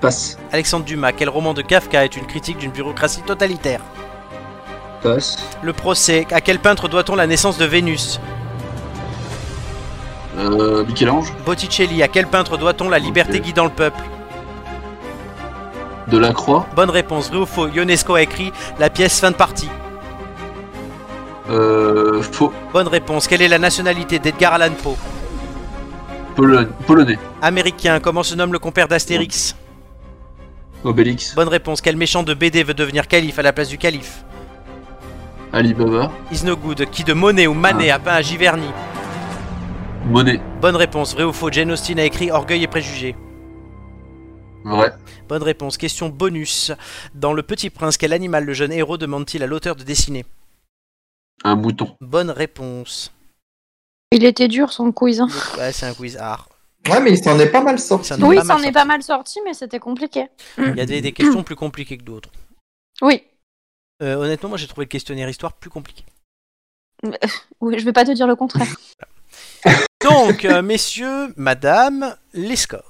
passe. Alexandre Dumas, quel roman de Kafka est une critique d'une bureaucratie totalitaire Passe. Le procès, à quel peintre doit-on la naissance de Vénus Euh, Michel-Ange. Botticelli, à quel peintre doit-on la liberté guidant le peuple? Delacroix. Bonne réponse, vrai ou faux Ionesco a écrit la pièce fin de partie. Euh, faux. Bonne réponse, quelle est la nationalité d'Edgar Allan Poe? Polo- Polonais. Américain, comment se nomme le compère d'Astérix? Obélix. Bonne réponse, quel méchant de BD veut devenir calife à la place du calife? Alibaba. Is no good, qui de Monet ou Manet Ah. a peint à Giverny? Monet. Bonne réponse, vrai ou faux Jane Austen a écrit Orgueil et préjugés. Vrai. Bonne réponse, question bonus. Dans Le Petit Prince, quel animal le jeune héros demande-t-il à l'auteur de dessiner Un mouton. Bonne réponse. Il était dur son quiz. hein. Ouais, c'est un quiz art. Ouais, mais il s'en est pas mal sorti. Ça Oui, pas ça mal en est sorti. pas mal sorti, mais c'était compliqué. Il y a des, des questions plus compliquées que d'autres. Oui. Euh, honnêtement, moi j'ai trouvé le questionnaire histoire plus compliqué. oui, je vais pas te dire le contraire. Donc, euh, messieurs, madame, les scores.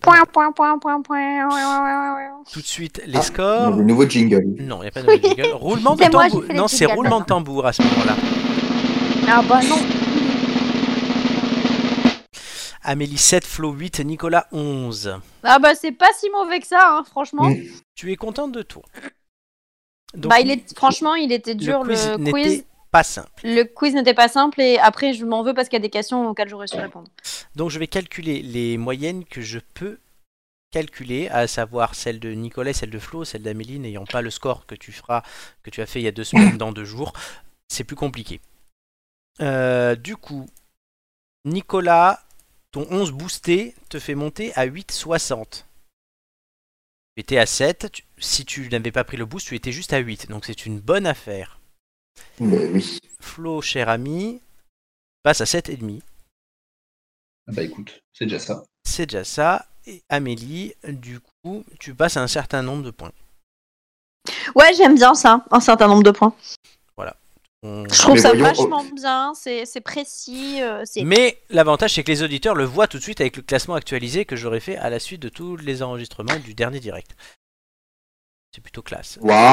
Point, point, point, point, point. Ouais, ouais, ouais, ouais. Tout de suite, les Ah, scores. Le nouveau jingle. Non, il n'y a pas de jingle. Roulement de C'est moi, tambour. j'ai fait les Non, c'est jingles roulement de tambour à ce moment-là. Ah bah non. Amélie 7, Flo 8, Nicolas 11. Ah bah c'est pas si mauvais que ça, hein, franchement. Mm. Tu es contente de toi Donc, bah il est franchement il était dur le le quiz quiz. n'était pas simple. Le quiz n'était pas simple et après je m'en veux parce qu'il y a des questions auxquelles j'aurais su répondre. Donc je vais calculer les moyennes que je peux calculer, à savoir celle de Nicolas, celle de Flo, celle d'Amélie, n'ayant pas le score que tu feras, que tu as fait il y a deux semaines dans deux jours. C'est plus compliqué. Euh, du coup, Nicolas, ton 11 boosté te fait monter à 8,60. Tu étais à 7. tu- si tu n'avais pas pris le boost, tu étais juste à 8. Donc c'est une bonne affaire. Mais oui. Flo, cher ami, passe à 7,5. Ah Bah écoute, c'est déjà ça. C'est déjà ça. Et Amélie, du coup, tu passes à un certain nombre de points. Ouais, j'aime bien ça, un certain nombre de points. On- Je trouve Mais ça voyons, vachement bien, c'est c'est précis. euh, c'est Mais l'avantage, c'est que les auditeurs le voient tout de suite avec le classement actualisé que j'aurais fait à la suite de tous les enregistrements du dernier direct. C'est plutôt classe. Waouh.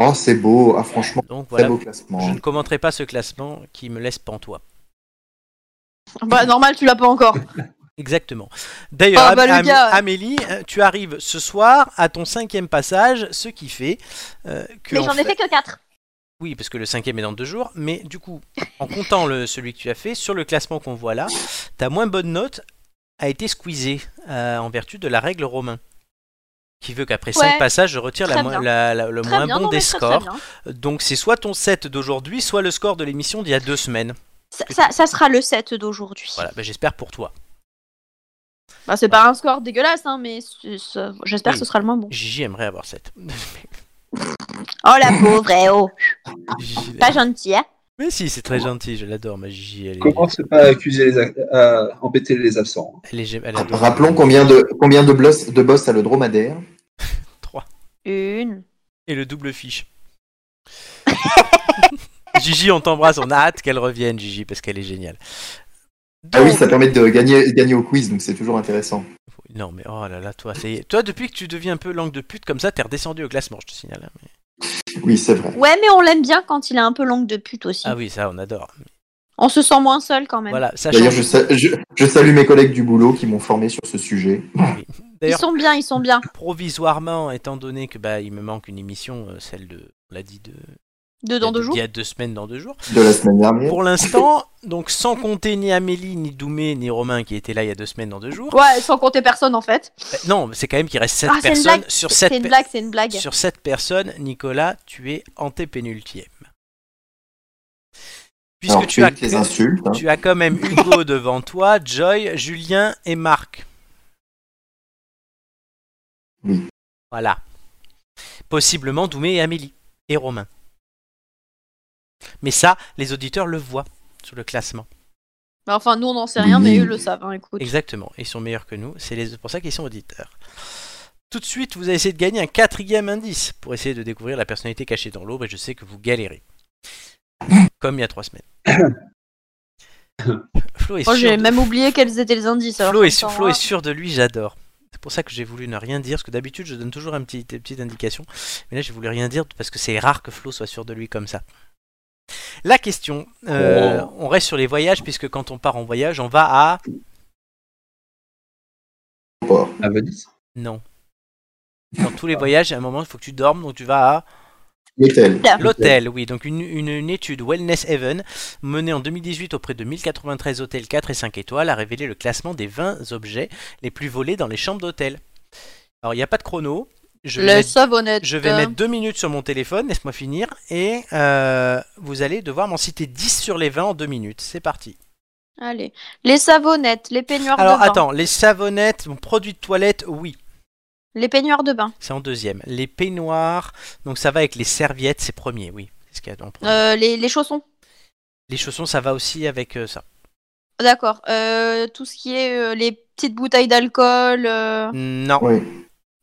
Oh, c'est beau. Ah, franchement, Donc voilà, beau je classement. ne commenterai pas ce classement qui me laisse pantois. Bah, normal, tu l'as pas encore. Exactement. D'ailleurs, Ah, bah, Am-. Amélie, euh, tu arrives ce soir à ton cinquième passage, ce qui fait euh, que. Mais en j'en ai fait que 4. Oui, parce que le cinquième est dans deux jours, mais du coup, en comptant le, celui que tu as fait, sur le classement qu'on voit là, ta moins bonne note a été squeezée euh, en vertu de la règle romain. Qui veut qu'après Ouais, 5 passages, je retire la la- la- le Très moins bien, bon non, des mais très, très scores. Donc c'est soit ton 7 d'aujourd'hui, soit le score de l'émission d'il y a deux semaines. Ça, ça- ça sera le 7 d'aujourd'hui. Voilà, bah, j'espère pour toi. Bah, c'est pas un score dégueulasse, hein, mais j'espère Oui. que ce sera le moins bon. Gigi aimerait avoir 7. Oh la pauvre, eh oh. Gigi, Pas gentil, hein. Mais si, c'est très gentil, je l'adore, ma Gigi. Elle est, Commence pas à accuser les a- à embêter les absents. elle est, elle adore. Rappelons combien de, combien de, boss, de boss a le dromadaire. 3. Une. Et le double fiche. Gigi, on t'embrasse, on a hâte qu'elle revienne, Gigi, parce qu'elle est géniale. Ah oui, ça permet de gagner, gagner au quiz, donc c'est toujours intéressant. Non, mais oh là là, toi, ça y est. Toi, depuis que tu deviens un peu langue de pute comme ça, t'es redescendu au classement, je te signale. hein, mais- Oui, c'est vrai. Ouais, mais on l'aime bien quand il a un peu langue de pute aussi. Ah oui, ça, on adore. On se sent moins seul quand même. Voilà, D'ailleurs, je, sa- je- je salue mes collègues du boulot qui m'ont formé sur ce sujet. Ils sont bien, ils sont bien. provisoirement, étant donné que bah, il me manque une émission, euh, celle de, on l'a dit, de, Deux dans deux il jours. y a deux semaines dans deux jours. De la semaine dernière. Pour l'instant, donc sans compter ni Amélie, ni Doumé, ni Romain qui étaient là il y a deux semaines dans deux jours. Ouais, sans compter personne en fait. Euh, Non, c'est quand même qu'il reste sept Ah, c'est une personnes. Sur C'est sept une pe- blague, c'est une blague. Sur 7 personnes, Nicolas, tu es antépénultième. Puisque Alors, tu, tu as, évites les insultes. hein. tu as quand même Hugo devant toi, Joy, Julien et Marc. Oui. Voilà. Possiblement Doumé et Amélie. Et Romain. Mais ça, les auditeurs le voient sur le classement. Bah, Enfin, nous on n'en sait rien, mais eux le savent. hein, écoute. Exactement. Ils sont meilleurs que nous. C'est les- pour ça qu'ils sont auditeurs. Tout de suite, vous allez essayer de gagner un quatrième indice pour essayer de découvrir la personnalité cachée dans l'ombre et je sais que vous galérez. Comme il y a trois semaines. Flo est Moi sûr j'ai de- même oublié quels étaient les indices. alors Flo est, ça, Flo est sûr de lui, j'adore. C'est pour ça que j'ai voulu ne rien dire, parce que d'habitude je donne toujours un petit, une petite indication. Mais là j'ai voulu rien dire parce que c'est rare que Flo soit sûr de lui comme ça. La question, euh, on reste sur les voyages, puisque quand on part en voyage, on va à... À Venise? Non. Dans tous les voyages, à un moment, il faut que tu dormes, donc tu vas à... L'hôtel. L'hôtel, oui. Donc une, une- une étude Wellness Haven menée en 2018 auprès de 1093 hôtels 4 et 5 étoiles a révélé le classement des 20 objets les plus volés dans les chambres d'hôtel. Alors il n'y a pas de chrono. Je vais, Le mettre, savonnette. je vais mettre deux minutes sur mon téléphone, laisse-moi finir, et euh, vous allez devoir m'en citer 10 sur les 20 en deux minutes. C'est parti. Allez. Les savonnettes, les peignoirs Alors de bain. attends, les savonnettes, produits de toilette, oui, Les peignoirs de bain. c'est en deuxième. Les peignoirs, donc ça va avec les serviettes, c'est premier, oui. C'est ce qu'il y a premier. Euh, les, les chaussons. Les chaussons, ça va aussi avec euh, ça. D'accord. Euh, tout ce qui est euh, les petites bouteilles d'alcool. euh, Non. Oui.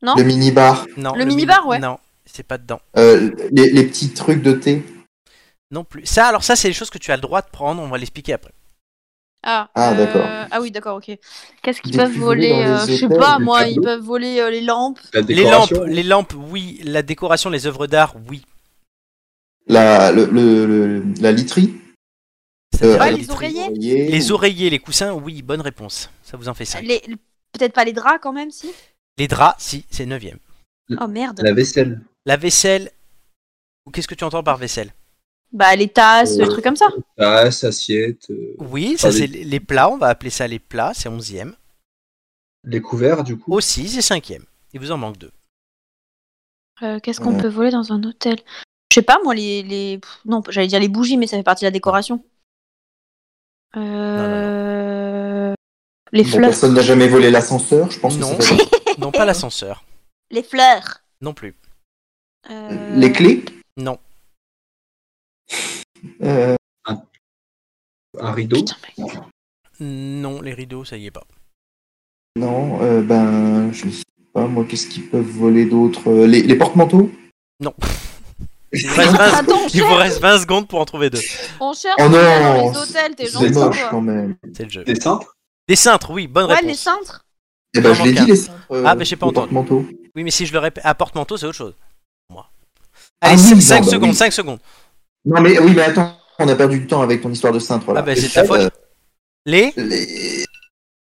Non? Le minibar. Non, Le minibar, ouais. Non, c'est pas dedans. Euh, les, les petits trucs de thé. Non plus. Ça, alors ça, c'est les choses que tu as le droit de prendre. On va l'expliquer après. Ah, Ah, euh, d'accord. Ah oui, d'accord, ok. Qu'est-ce qu'ils Des peuvent voler euh, Je sais pas, moi, ils peuvent voler euh, les lampes. La Les lampes, décoration les lampes, oui. La décoration, les œuvres d'art, oui. La, le, le- le- la literie. Ça Euh, les oreillers Les oreillers, les coussins, oui. Bonne réponse. Ça vous en fait 5. Les... Peut-être pas les draps quand même, si? Les draps, si, c'est 9 Oh merde. La vaisselle. La vaisselle. Ou qu'est-ce que tu entends par vaisselle? Bah, les tasses, Euh, les trucs comme ça. Tasse, assiette. euh, Oui, ça Ah, c'est les- les plats. On va appeler ça les plats. C'est 11e. Les couverts, du coup. Aussi, c'est 5e. Il vous en manque deux. Euh, Qu'est-ce qu'on Ouais. peut voler dans un hôtel? Je sais pas, moi, les. les... Non, j'allais dire les bougies, mais ça fait partie de la décoration. Euh, Les Bon, fleurs. personne n'a jamais volé l'ascenseur, je pense Non. que ça Non, pas l'ascenseur. Les fleurs. Non plus. Euh, Les clés? Non. Euh, Un rideau? Non, les rideaux, ça y est pas. Non, euh, ben, je sais pas, moi, qu'est-ce qu'ils peuvent voler d'autre Euh, Les, les porte-manteaux? Non. Il vous, reste 20, Attends, on il vous cherche. reste 20 secondes pour en trouver deux. On cherche Oh dans les hôtels, t'es C'est gentil moche quoi. quand même. C'est le jeu. Des cintres? Des cintres, oui, bonne Ouais, les réponse. cintres. Eh ben, je l'ai dit, les cintres. euh, Ah, mais j'ai pas entendu. porte-manteaux. Oui, mais si je le répète, à porte-manteau, c'est autre chose. Moi. Ah Allez, oui, 5 non, bah secondes, oui. 5 secondes. Non, mais oui, mais attends, on a perdu du temps avec ton histoire de cintre. Voilà. Ah, bah, Les c'est ta faute. Les Les,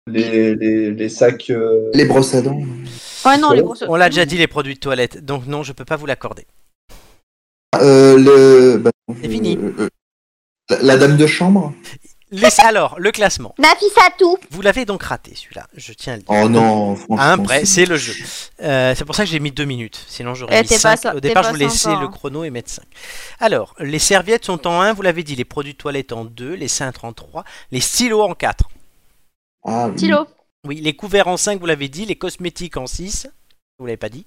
Les, les, les sacs. euh, les brosses à dents. Ouais, non, les grosses. On l'a déjà dit, les produits de toilette. Donc, non, je peux pas vous l'accorder. Euh, le. bah, C'est fini. euh, euh, la, la dame de chambre? Les- Alors, le classement. Nafissatou. Vous l'avez donc raté, celui-là. Je tiens à le dire. Oh non, franchement. À un près, c'est le jeu. Euh, c'est pour ça que j'ai mis 2 minutes. Sinon, j'aurais Eh, mis t'es pas 5. ça- Au départ, je pas voulais laisser sympa, le hein. chrono et mettre 5. Alors, les serviettes sont en 1, vous l'avez dit. Les produits de toilette en 2, les cintres en 3, les stylos en 4. Ah, oui. Stylo. Oui, les couverts en 5, vous l'avez dit. Les cosmétiques en 6. Vous l'avez pas dit.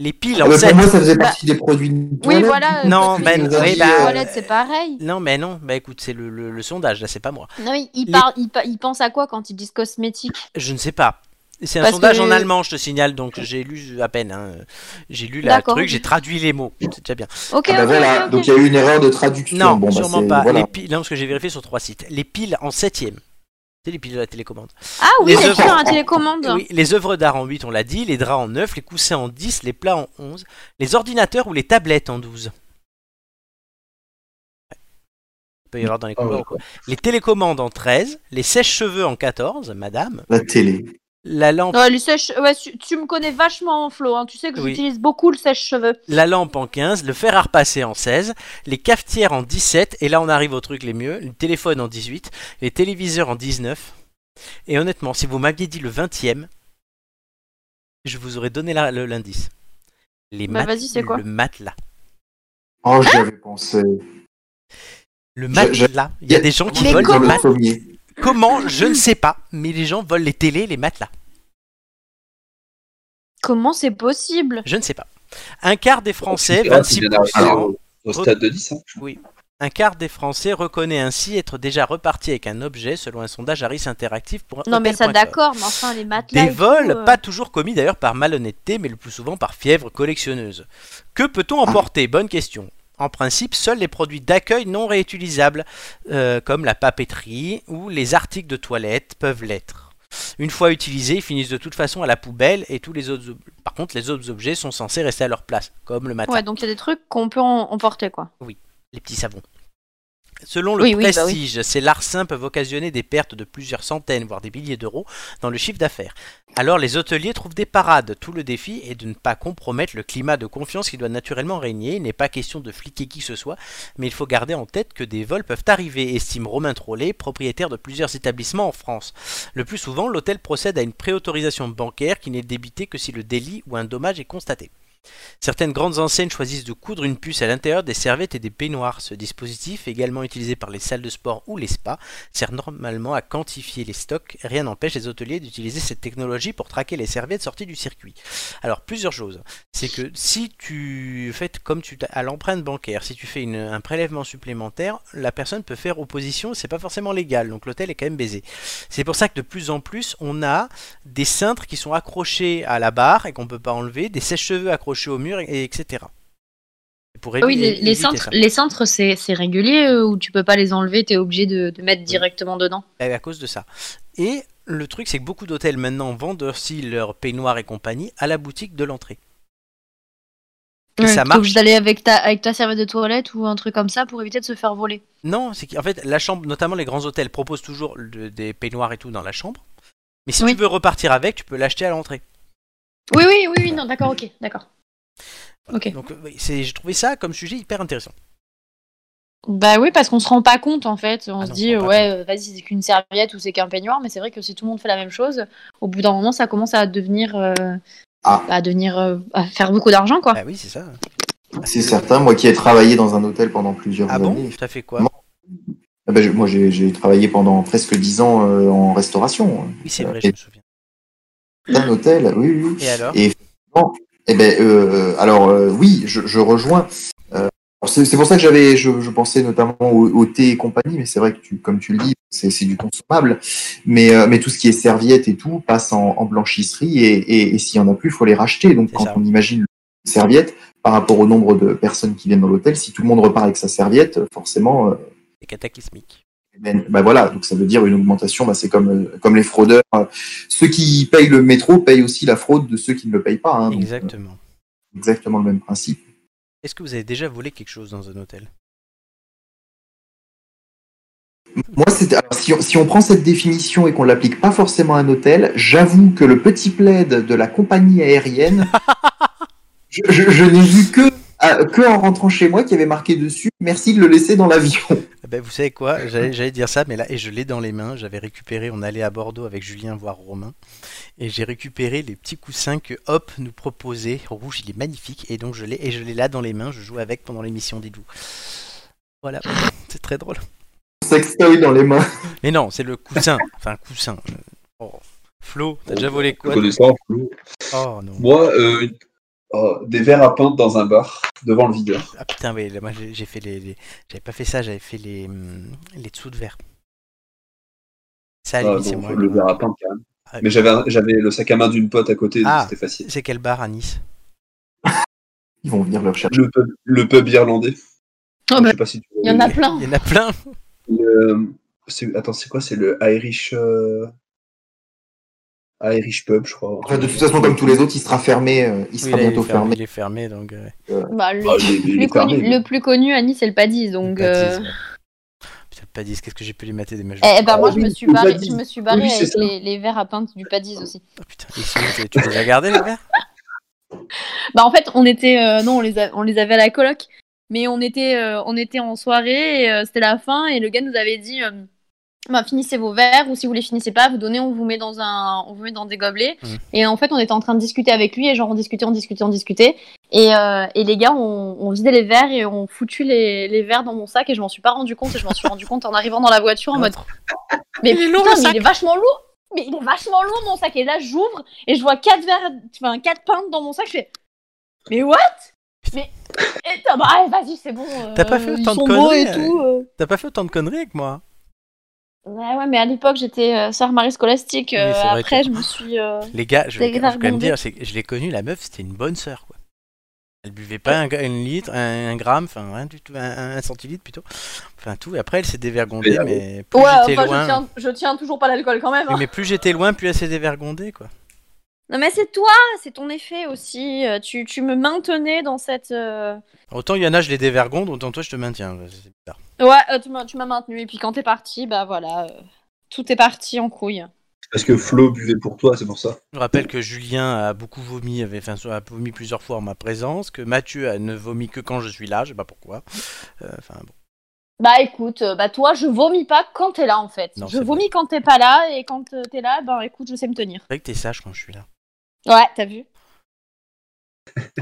Les piles Ah, en bah, 7. pour moi, ça faisait partie des produits de Oui, voilà. Non, que ben, oui, bah, c'est pareil. Non, mais non. Bah écoute, c'est le, le- le sondage, là, c'est pas moi. Non, mais ils, Les- parlent, ils, pa- ils pensent à quoi quand ils disent cosmétique? Je ne sais pas. C'est un Parce sondage que- en allemand, je te signale, donc j'ai lu à peine. hein. J'ai lu la truc, j'ai traduit les mots. C'est déjà bien. Ok, Ah, bah, ok, voilà, ok, ok. donc il y a eu une erreur de traduction. Non, bon, bah, sûrement pas. voilà. Les piles, non, parce que j'ai vérifié sur trois sites. Les piles en septième. C'est les piles de la télécommande. Ah oui, Les œuvres- piles à la télécommande. Oui, les œuvres d'art en 8, on l'a dit. Les draps en 9, les coussins en 10, les plats en 11, les ordinateurs ou les tablettes en 12. Ouais. Il peut y avoir dans les Ah ouais, couloirs. quoi. Les télécommandes en 13, les sèches-cheveux en 14, madame. La télé. La lampe, Ouais, ouais, tu, me connais vachement, Flo. hein. Tu sais que Oui. j'utilise beaucoup le sèche-cheveux. la lampe en 15, le fer à repasser en 16, les cafetières en 17, et là on arrive au truc les mieux, le téléphone en 18, les téléviseurs en 19. Et honnêtement, si vous m'aviez dit le 20e, je vous aurais donné l'indice. Les Bah, mat- quoi Le matelas. Oh, j'y avais pensé. Le matelas. Il y a des gens qui les le matelas. Comment Je ne sais pas, mais les gens volent les télés, les matelas. Comment c'est possible? Je ne sais pas. Un quart des Français, Ah, c'est bien d'arriver 26%, au, stade de 10. hein. un quart des Français reconnaît ainsi être déjà reparti avec un objet selon un sondage Harris Interactif pour Non, mais ça, d'accord, mais enfin, les matelas. Des vols, tout, euh, pas toujours commis d'ailleurs par malhonnêteté, mais le plus souvent par fièvre collectionneuse. Que peut-on emporter? Bonne question. En principe, seuls les produits d'accueil non réutilisables, euh, comme la papeterie ou les articles de toilette, peuvent l'être. Une fois utilisés, ils finissent de toute façon à la poubelle et tous les autres. Par contre, les autres objets sont censés rester à leur place, comme le matelas, Ouais, donc il y a des trucs qu'on peut emporter, quoi. les petits savons. Selon le Oui, oui, bah oui. prestige, ces larcins peuvent occasionner des pertes de plusieurs centaines, voire des milliers d'euros dans le chiffre d'affaires. Alors les hôteliers trouvent des parades. Tout le défi est de ne pas compromettre le climat de confiance qui doit naturellement régner. Il n'est pas question de fliquer qui que ce soit, mais il faut garder en tête que des vols peuvent arriver, estime Romain Trollet, propriétaire de plusieurs établissements en France. Le plus souvent, l'hôtel procède à une préautorisation bancaire qui n'est débitée que si le délit ou un dommage est constaté. Certaines grandes enseignes choisissent de coudre une puce à l'intérieur des serviettes et des peignoirs. Ce dispositif, également utilisé par les salles de sport ou les spas, sert normalement à quantifier les stocks. Rien n'empêche les hôteliers d'utiliser cette technologie pour traquer les serviettes sorties du circuit. Alors, plusieurs choses. C'est que si tu fais comme tu à l'empreinte bancaire, si tu fais un prélèvement supplémentaire, la personne peut faire opposition, c'est pas forcément légal, donc l'hôtel est quand même baisé. C'est pour ça que de plus en plus, on a des cintres qui sont accrochés à la barre et qu'on peut pas enlever, des sèche-cheveux accrochés au mur, et, etc. Et Pour Ah oui, les, les centres, ça. les centres c'est régulier euh, ou tu peux pas les enlever, t'es obligé de, de mettre directement dedans? Eh, à cause de ça. Et le truc, c'est que beaucoup d'hôtels maintenant vendent aussi leur peignoir et compagnie à la boutique de l'entrée. Et ça marche. obligé d'aller avec ta, avec ta serviette de toilette ou un truc comme ça pour éviter de se faire voler. Non, c'est qu'en fait, la chambre, notamment les grands hôtels, proposent toujours le- des peignoirs et tout dans la chambre. Mais si Oui. tu veux repartir avec, tu peux l'acheter à l'entrée. Oui, oui, oui, oui, non, d'accord, ok, d'accord. Ok. Donc, euh, j'ai trouvé ça comme sujet hyper intéressant. Bah oui, parce qu'on se rend pas compte en fait. On Ah se non, dit, on ouais, vas-y, c'est qu'une serviette ou c'est qu'un peignoir, mais c'est vrai que si tout le monde fait la même chose, au bout d'un moment, ça commence à devenir. euh, Ah. à devenir. euh, à faire beaucoup d'argent, quoi. Bah oui, c'est ça. C'est certain, moi qui ai travaillé dans un hôtel pendant plusieurs Ah bon années. Ça fait quoi. Ah ben, je- moi, j'ai travaillé pendant presque 10 ans euh, en restauration. Oui, c'est vrai, je me souviens. un hôtel, oui, oui. Et alors Et eh ben, euh, alors euh, oui, je, je rejoins. Euh, c'est pour ça que j'avais, je, je pensais notamment au, au thé et compagnie, mais c'est vrai que tu, comme tu le dis, c'est c'est du consommable. Mais, euh, mais tout ce qui est serviettes et tout passe en, en blanchisserie et, et, et s'il y en a plus, il faut les racheter. Donc quand ça. on imagine les serviettes par rapport au nombre de personnes qui viennent dans l'hôtel, si tout le monde repart avec sa serviette, forcément. euh, C'est cataclysmique. Ben, ben voilà, donc ça veut dire une augmentation. Ben c'est comme euh, comme les fraudeurs. Euh, Ceux qui payent le métro payent aussi la fraude de ceux qui ne le payent pas. hein. Donc, Exactement. euh, exactement le même principe. Est-ce que vous avez déjà volé quelque chose dans un hôtel? Moi, c'est alors, si, on, si on prend cette définition et qu'on l'applique pas forcément à un hôtel, j'avoue que le petit plaid de la compagnie aérienne, je, je- je n'ai vu que à- que en rentrant chez moi qui avait marqué dessus merci de le laisser dans l'avion. Eh ben, Vous savez quoi J'allais j'allais dire ça, mais là, et je l'ai dans les mains. J'avais récupéré, on allait à Bordeaux avec Julien voir Romain. Et j'ai récupéré les petits coussins que Hop nous proposait. Rouge, il est magnifique. Et donc je l'ai et je l'ai là dans les mains. Je joue avec pendant l'émission, dites-vous. Voilà, c'est très drôle. Sextoy dans les mains. Mais non, c'est le coussin. Enfin, coussin. Oh. Flo, t'as déjà volé quoi Connaissant, Flo. Oh non. Moi, euh, oh, des verres à peindre dans un bar, devant le videur. Ah putain, oui, là, moi j'ai fait les. les- J'avais pas fait ça, j'avais fait les, hum, les dessous de verre. Ça, Ah, c'est moi. le verre à peindre, quand même. Ah, Mais j'avais j'avais le sac à main d'une pote à côté, donc Ah. c'était facile. C'est quel bar à Nice? Ils vont venir le rechercher. Le pub, le pub irlandais. Oh, Je bah, sais pas si tu Il y en a plein. Il y en a plein. Le- c'est- Attends, c'est quoi? C'est le Irish. euh, Irish Pub, je crois. Enfin, de toute façon, comme tous les autres, il sera fermé. euh, il Oui, sera il, bientôt fermé, fermé. il est fermé, donc. euh, Bah, le, Ah, plus fermé, connu, mais- le plus connu à Nice, c'est le Padis. Donc, euh, dix, ouais. Putain, 10, qu'est-ce que j'ai pu les mater des matchs eh ben, moi, Ah je me suis le barré, Padis. je me suis barré Oui, avec les, les verres à peindre du Padis aussi. Oh, putain, sinon, tu- les as gardés les verres? Bah, en fait, on était, euh, non, on les, a- on les avait à la coloc, mais on était, euh, on était en soirée, et, euh, c'était la fin, et le gars nous avait dit, euh, bah, finissez vos verres, ou si vous les finissez pas, vous donnez, on vous met dans un, on vous met dans des gobelets. Mhm. Et en fait, on était en train de discuter avec lui, et genre, on discutait, on discutait, on discutait. Et, euh, et les gars, on, on vidait les verres, et on foutu les, les verres dans mon sac, et je m'en suis pas rendu compte, et je m'en suis rendu compte en arrivant dans la voiture en mode, mais Il est lourd, putain, mais sac. il est vachement lourd. Mais il est vachement lourd mon sac. Et là, j'ouvre et je vois quatre verres, enfin quatre pintes dans mon sac. Je fais, mais what? Mais et bah, vas-y, c'est bon. euh, T'as pas fait ils autant de conneries, euh. T'as pas fait autant de conneries avec moi Ouais, ouais, mais à l'époque, j'étais euh, sœur Marie scolastique. Euh, vrai, après, je me suis. euh, Les gars, je vais, je vais quand même dire, je l'ai connue, la meuf, c'était une bonne sœur, quoi. Elle buvait pas un, un litre, un, un gramme, enfin rien du tout, un, un centilitre plutôt. Enfin tout, et après elle s'est dévergondée, Mais, mais plus Ouais, j'étais enfin, loin. je tiens, je tiens toujours pas l'alcool quand même. Hein. mais plus j'étais loin, plus elle s'est dévergondée, quoi. Non, mais c'est toi, c'est ton effet aussi. euh, Tu, tu me maintenais dans cette. euh, Autant il y en a, je les dévergonde, autant toi je te maintiens. C'est bizarre. Ouais, euh, tu m'as tu m'as maintenu. Et puis quand t'es parti, bah voilà, euh, tout est parti en couille. Parce que Flo buvait pour toi, c'est pour ça. Je rappelle que Julien a beaucoup vomi, avait, enfin, a vomi plusieurs fois en ma présence, que Mathieu a- ne vomit que quand je suis là, je sais pas pourquoi. Euh, Enfin bon. Bah écoute, bah toi, je vomis pas quand t'es là en fait. Non, je c'est vomis quand t'es pas là et quand t'es là, bah écoute, je sais me tenir. C'est vrai que t'es sage quand je suis là. Ouais, t'as vu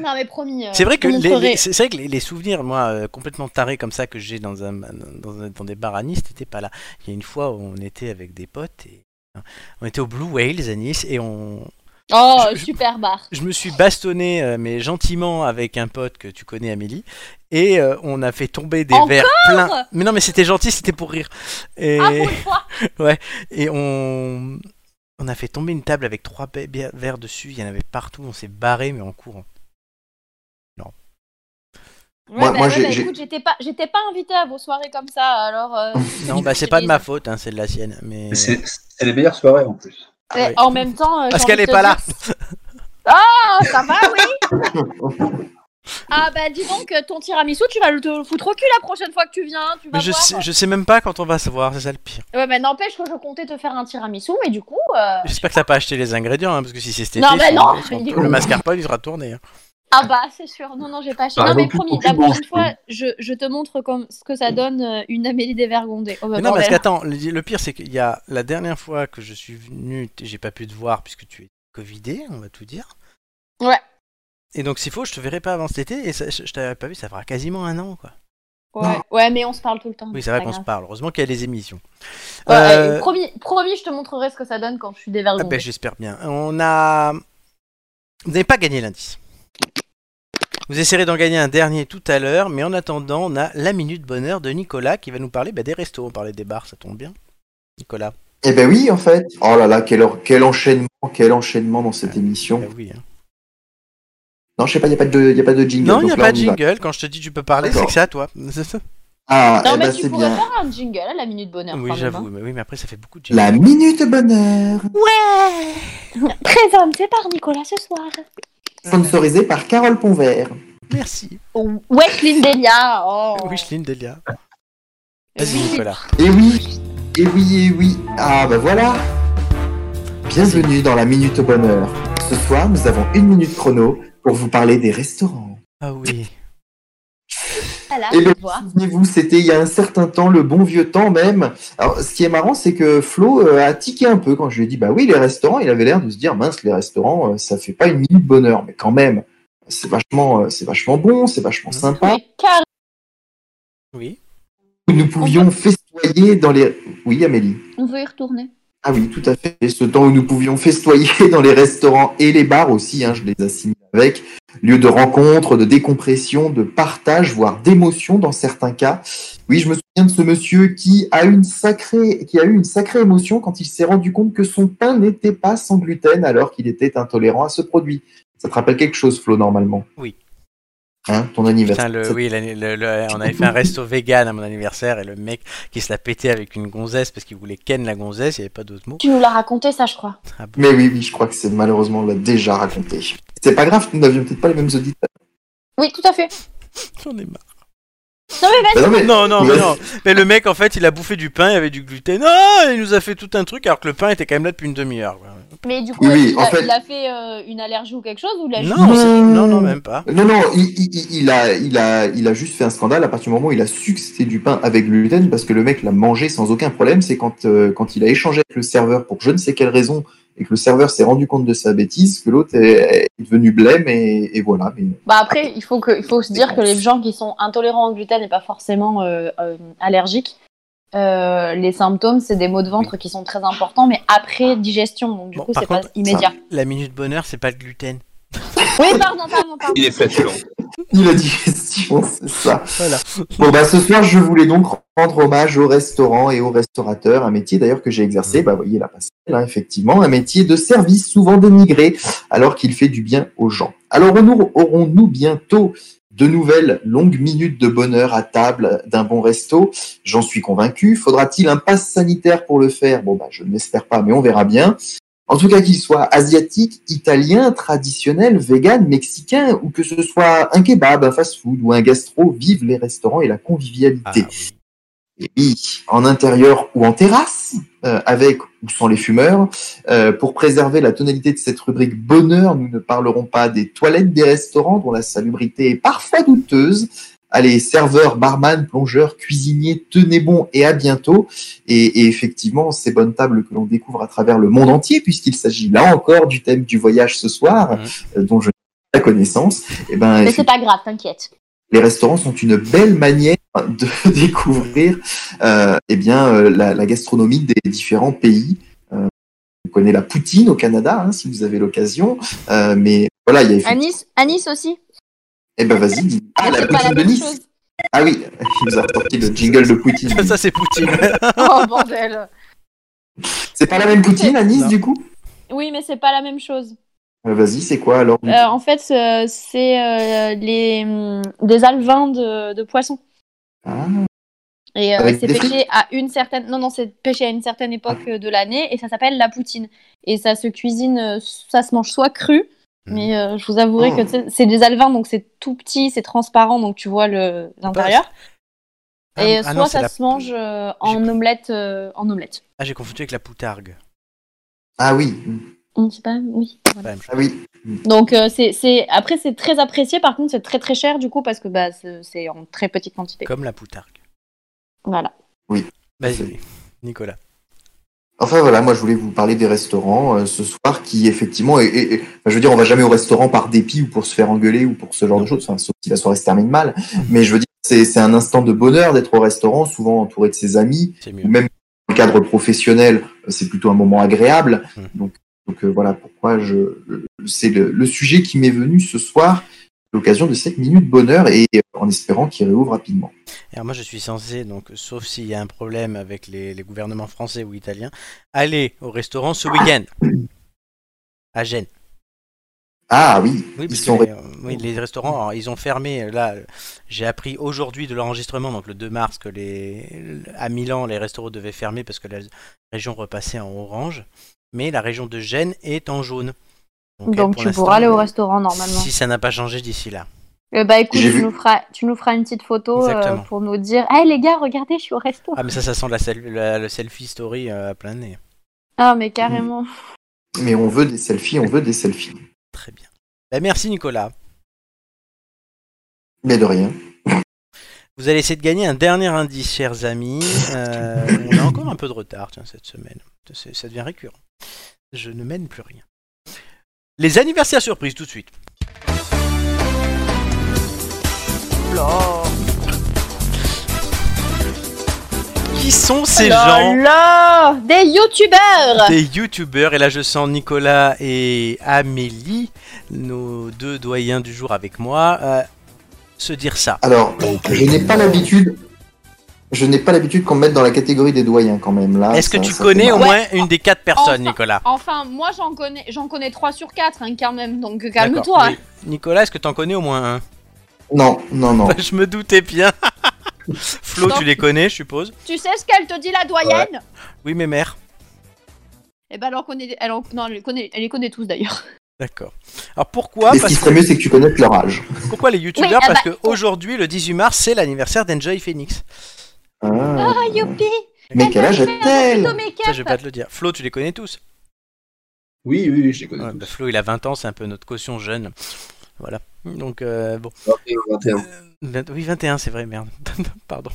Non mais promis. euh, C'est vrai que les, montrerai. les- c'est c'est vrai que les, les souvenirs, moi, euh, complètement tarés comme ça que j'ai dans, un, dans, un- dans des bars à Nice, t'étais pas là. Il y a une fois où on était avec des potes et hein, on était au Blue Whales à Nice et on, Oh, je- super bar. je me suis bastonné, euh, mais gentiment, avec un pote que tu connais, Amélie, et on a fait tomber des Encore verres pleins. Mais non, mais c'était gentil, c'était pour rire. Et, Ah, pour une fois et on, on a fait tomber une table avec trois verres dessus. Il y en avait partout. On s'est barré, mais en courant. Ouais, Moi- bah, moi, ouais, bah, écoute, j'étais pas, j'étais pas invitée à vos soirées comme ça, alors. euh, Non, bah c'est pas de ma faute, hein, c'est de la sienne. Mais C'est les meilleures soirées en plus. En même temps. euh, parce qu'elle est pas là. Ah, ça va, oui Ah bah dis donc, euh, ton tiramisu, tu vas le te foutre au cul la prochaine fois que tu viens, tu vas Mais je voir. sais, je sais même pas quand on va se voir, c'est ça le pire. Ouais, mais n'empêche que je comptais te faire un tiramisu, mais du coup. euh, J'espère que t'as pas acheté les ingrédients, hein, parce que si c'est cet Non, mais c'est- non, le mascarpone il sera tourné. hein. Ah bah c'est sûr, non non j'ai pas acheté. Non mais promis, la prochaine fois je, je te montre comme, ce que ça donne euh, une Amélie dévergondée. Oh, bah, Mais non, parce qu'attends, le, le pire c'est qu'il y a la dernière fois que je suis venu, j'ai pas pu te voir puisque tu es covidé, on va tout dire. Ouais. Et donc s'il faut, je te verrai pas avant cet été et ça- je, je t'avais pas vu, ça fera quasiment un an quoi. Ouais, ouais, mais on se parle tout le temps. Oui, c'est vrai qu'on se parle. Heureusement qu'il y a des émissions. Ouais, Euh, ouais, promis, promis, je te montrerai ce que ça donne quand je suis ah dévergondée. ben, J'espère bien. On a. Vous n'avez pas gagné l'indice. Vous essaierez d'en gagner un dernier tout à l'heure, mais en attendant, on a la minute bonheur de Nicolas qui va nous parler bah, des restos. On parlait des bars, ça tombe bien. Nicolas. Eh ben oui, en fait. Oh là là, quel, or- quel enchaînement, quel enchaînement dans cette émission. Bah oui, hein. Non, je sais pas, il n'y a, pas de- y a pas de jingle. Non, il n'y a là, pas de va. jingle. Quand je te dis tu peux parler, c'est que c'est à toi. Ah, non, eh mais ben, tu c'est pourrais bien. faire un jingle à la minute bonheur. oui, j'avoue. hein. Mais oui, mais après, ça fait beaucoup de jingle. La minute bonheur, Présenté par Nicolas ce soir. Sponsorisée par Carole Ponvert. Merci. Oh, Wesley Delia. Oh. Delia. Vas-y. Nicolas. Et oui, et oui, et oui. Ah bah voilà. Bienvenue dans la minute bonheur. Ce soir, nous avons une minute chrono pour vous parler des restaurants. Ah oui. Voilà, bien, vois. souvenez-vous, c'était il y a un certain temps, le bon vieux temps même. Alors, ce qui est marrant, c'est que Flo euh, a tiqué un peu quand je lui ai dit, bah oui, les restaurants, il avait l'air de se dire, mince, les restaurants, euh, ça fait pas une minute bonheur, mais quand même, c'est vachement, euh, c'est vachement bon, c'est vachement sympa. Oui. Nous pouvions festoyer dans les... Oui, Amélie on veut y retourner. Ah oui, tout à fait. Ce temps où nous pouvions festoyer dans les restaurants et les bars aussi, hein, je les assimile avec, lieu de rencontre, de décompression, de partage, voire d'émotion dans certains cas. Oui, je me souviens de ce monsieur qui a une sacrée, qui a eu une sacrée émotion quand il s'est rendu compte que son pain n'était pas sans gluten alors qu'il était intolérant à ce produit. Ça te rappelle quelque chose, Flo, normalement? Oui. Hein, ton anniversaire. Putain, le, Ça- oui, l'année- le- le- on avait fait un resto vegan à mon anniversaire et le mec qui se l'a pété avec une gonzesse parce qu'il voulait ken la gonzesse, il n'y avait pas d'autre mot. Tu nous l'as raconté, ça, je crois. Ah bon? Mais oui, oui, je crois que c'est malheureusement on l'a déjà raconté. C'est pas grave, nous n'avions peut-être pas les mêmes auditeurs. Oui, tout à fait. J'en ai marre. Non, mais vas-y. Bah non, mais- Non, non, mais non. Mais le mec, en fait, il a bouffé du pain, il y avait du gluten. Ah, il nous a fait tout un truc alors que le pain était quand même là depuis une demi-heure. quoi. Mais du coup, Oui, il, en a, fait- il a fait euh, une allergie ou quelque chose ou il a Non, c'est- non, non, même pas. Non, non, il, il- il- il a, il, a, il a juste fait un scandale à partir du moment où il a su que c'était du pain avec gluten parce que le mec l'a mangé sans aucun problème. C'est quand, euh, quand il a échangé avec le serveur pour je ne sais quelle raison et que le serveur s'est rendu compte de sa bêtise, que l'autre est, est devenu blême et, et voilà. Mais... Bah après, il faut, que, il faut se dire que les gens qui sont intolérants au gluten et pas forcément euh, euh, allergiques, euh, les symptômes, c'est des maux de ventre qui sont très importants, mais après digestion, donc du Bon, coup, c'est pas immédiat. La minute bonheur, c'est pas le gluten. Oui, pardon, pardon, pardon. Il est flatulent. Il a digestion, c'est ça. Voilà. Bon, bah, ce soir, je voulais donc rendre hommage aux restaurants et aux restaurateurs, un métier d'ailleurs que j'ai exercé, bah, vous voyez la passerelle, hein, effectivement, un métier de service souvent dénigré, alors qu'il fait du bien aux gens. Alors, aurons- aurons-nous bientôt de nouvelles longues minutes de bonheur à table d'un bon resto? J'en suis convaincu. Faudra-t-il un pass sanitaire pour le faire? Bon, bah, je ne l'espère pas, mais on verra bien. En tout cas, qu'il soit asiatique, italien, traditionnel, vegan, mexicain, ou que ce soit un kebab, un fast-food ou un gastro, vive les restaurants et la convivialité. Ah, oui. Et oui, en intérieur ou en terrasse, euh, avec ou sans les fumeurs. Euh, pour préserver la tonalité de cette rubrique bonheur, nous ne parlerons pas des toilettes des restaurants dont la salubrité est parfois douteuse. Allez, serveurs, barman, plongeurs, cuisiniers, tenez bon et à bientôt. Et, et effectivement, ces bonnes tables que l'on découvre à travers le monde entier, puisqu'il s'agit là encore du thème du voyage ce soir, Mhm. euh, dont je n'ai pas la connaissance. Et ben, Mais c'est pas grave, t'inquiète. les restaurants sont une belle manière de découvrir euh, eh bien, euh, la, la gastronomie des différents pays. Euh, on connaît la poutine au Canada, hein, si vous avez l'occasion. Euh, mais voilà, il y a À effectivement... Nice, à Nice aussi. Eh ben vas-y, dis. Ah, Mais la poutine de Nice chose. Ah oui, il nous a sorti le jingle de Poutine. Ça, c'est Poutine. Oh bordel. C'est pas la même Poutine à Nice, Non. du coup? Oui, mais c'est pas la même chose. Euh, Vas-y, c'est quoi alors Euh, en fait, c'est euh, les hum, des alevins de, de poissons. Ah, Et euh, c'est pêché à une certaine non non c'est pêché à une certaine époque euh, de l'année et ça s'appelle la poutine et ça se cuisine ça se mange soit cru. Mais euh, je vous avouerai Oh. que sais, c'est des alevins donc c'est tout petit c'est transparent donc tu vois l'intérieur Ah, et ah soit non, c'est ça la- se mange euh, en omelette euh, en omelette Ah, j'ai confondu avec la poutargue. ah oui, Hum, c'est pas oui voilà. ah oui. donc euh, c'est c'est après c'est très apprécié par contre c'est très très cher du coup parce que bah c'est en très petite quantité Comme la poutargue. voilà Vas-y, Nicolas. Enfin voilà, moi je voulais vous parler des restaurants euh, ce soir qui effectivement, et, et- et- je veux dire, on va jamais au restaurant par dépit ou pour se faire engueuler ou pour ce genre de choses, enfin, sauf si la soirée se termine mal. Mais je veux dire, c'est c'est un instant de bonheur d'être au restaurant, souvent entouré de ses amis, ou même dans le cadre professionnel, euh, c'est plutôt un moment agréable. Mm. Donc, donc euh, voilà pourquoi je, c'est le, le sujet qui m'est venu ce soir, l'occasion de cette minute bonheur et euh, en espérant qu'il réouvre rapidement. Alors moi je suis censé, donc sauf s'il y a un problème avec les, les gouvernements français ou italiens, aller au restaurant ce week-end. À Gênes. Ah oui, Oui, ils sont les, oui, les restaurants, alors, ils ont fermé. Là, j'ai appris aujourd'hui de l'enregistrement, donc le 2 mars, que les, à Milan, les restaurants devaient fermer parce que la région repassait en orange. Mais la région de Gênes est en jaune. Donc, tu pourras aller au restaurant normalement. Si ça n'a pas changé d'ici là. Euh, bah écoute, tu nous, feras, tu nous feras une petite photo euh, pour nous dire Hey les gars, regardez, je suis au resto. Ah, mais ça, ça sent la, sel- la- le selfie story euh, à plein nez. Ah, mais carrément. Mais on veut des selfies, on veut des selfies. Très bien. Bah, merci Nicolas. Mais de rien. Vous allez essayer de gagner un dernier indice, chers amis. Euh, on a encore un peu de retard tiens, cette semaine. Ça devient récurrent. Je ne mène plus rien. Les anniversaires surprises tout de suite. Qui sont ces gens là Des youtubeurs Des youtubeurs, et là je sens Nicolas et Amélie, nos deux doyens du jour avec moi, euh, se dire ça. Alors, je n'ai pas l'habitude. Je n'ai pas l'habitude qu'on me mette dans la catégorie des doyens quand même là. Est-ce que tu connais au moins une des quatre personnes, Enfin. Nicolas? Enfin, moi j'en connais, j'en connais 3 sur 4 hein, quand même, donc calme-toi. hein. Nicolas, est-ce que tu en connais au moins un? Non, non, non. Je me doutais bien. Flo, tu les connais, je suppose Tu sais ce qu'elle te dit la doyenne? Oui, mes mères. Eh ben elle en connaît, elle en- non, elle les connaît, elle les connaît tous d'ailleurs. D'accord. Alors pourquoi? Mais ce qui serait mieux, c'est que tu connaisses leur âge. Pourquoi les youtubeurs? Oui, ah Parce bah, que aujourd'hui, le 18 mars, c'est l'anniversaire d'Enjoy Phoenix. Ah. Ah youpi Mais quel âge a-t-elle Ça, je vais pas te le dire. Flo, tu les connais tous Oui, oui, oui, je les connais Ouais, tous. bah, Flo, il a 20 ans, c'est un peu notre caution jeune. Voilà. Donc, euh, bon. 21. Vingt- Oui, 21, c'est vrai, merde. Pardon.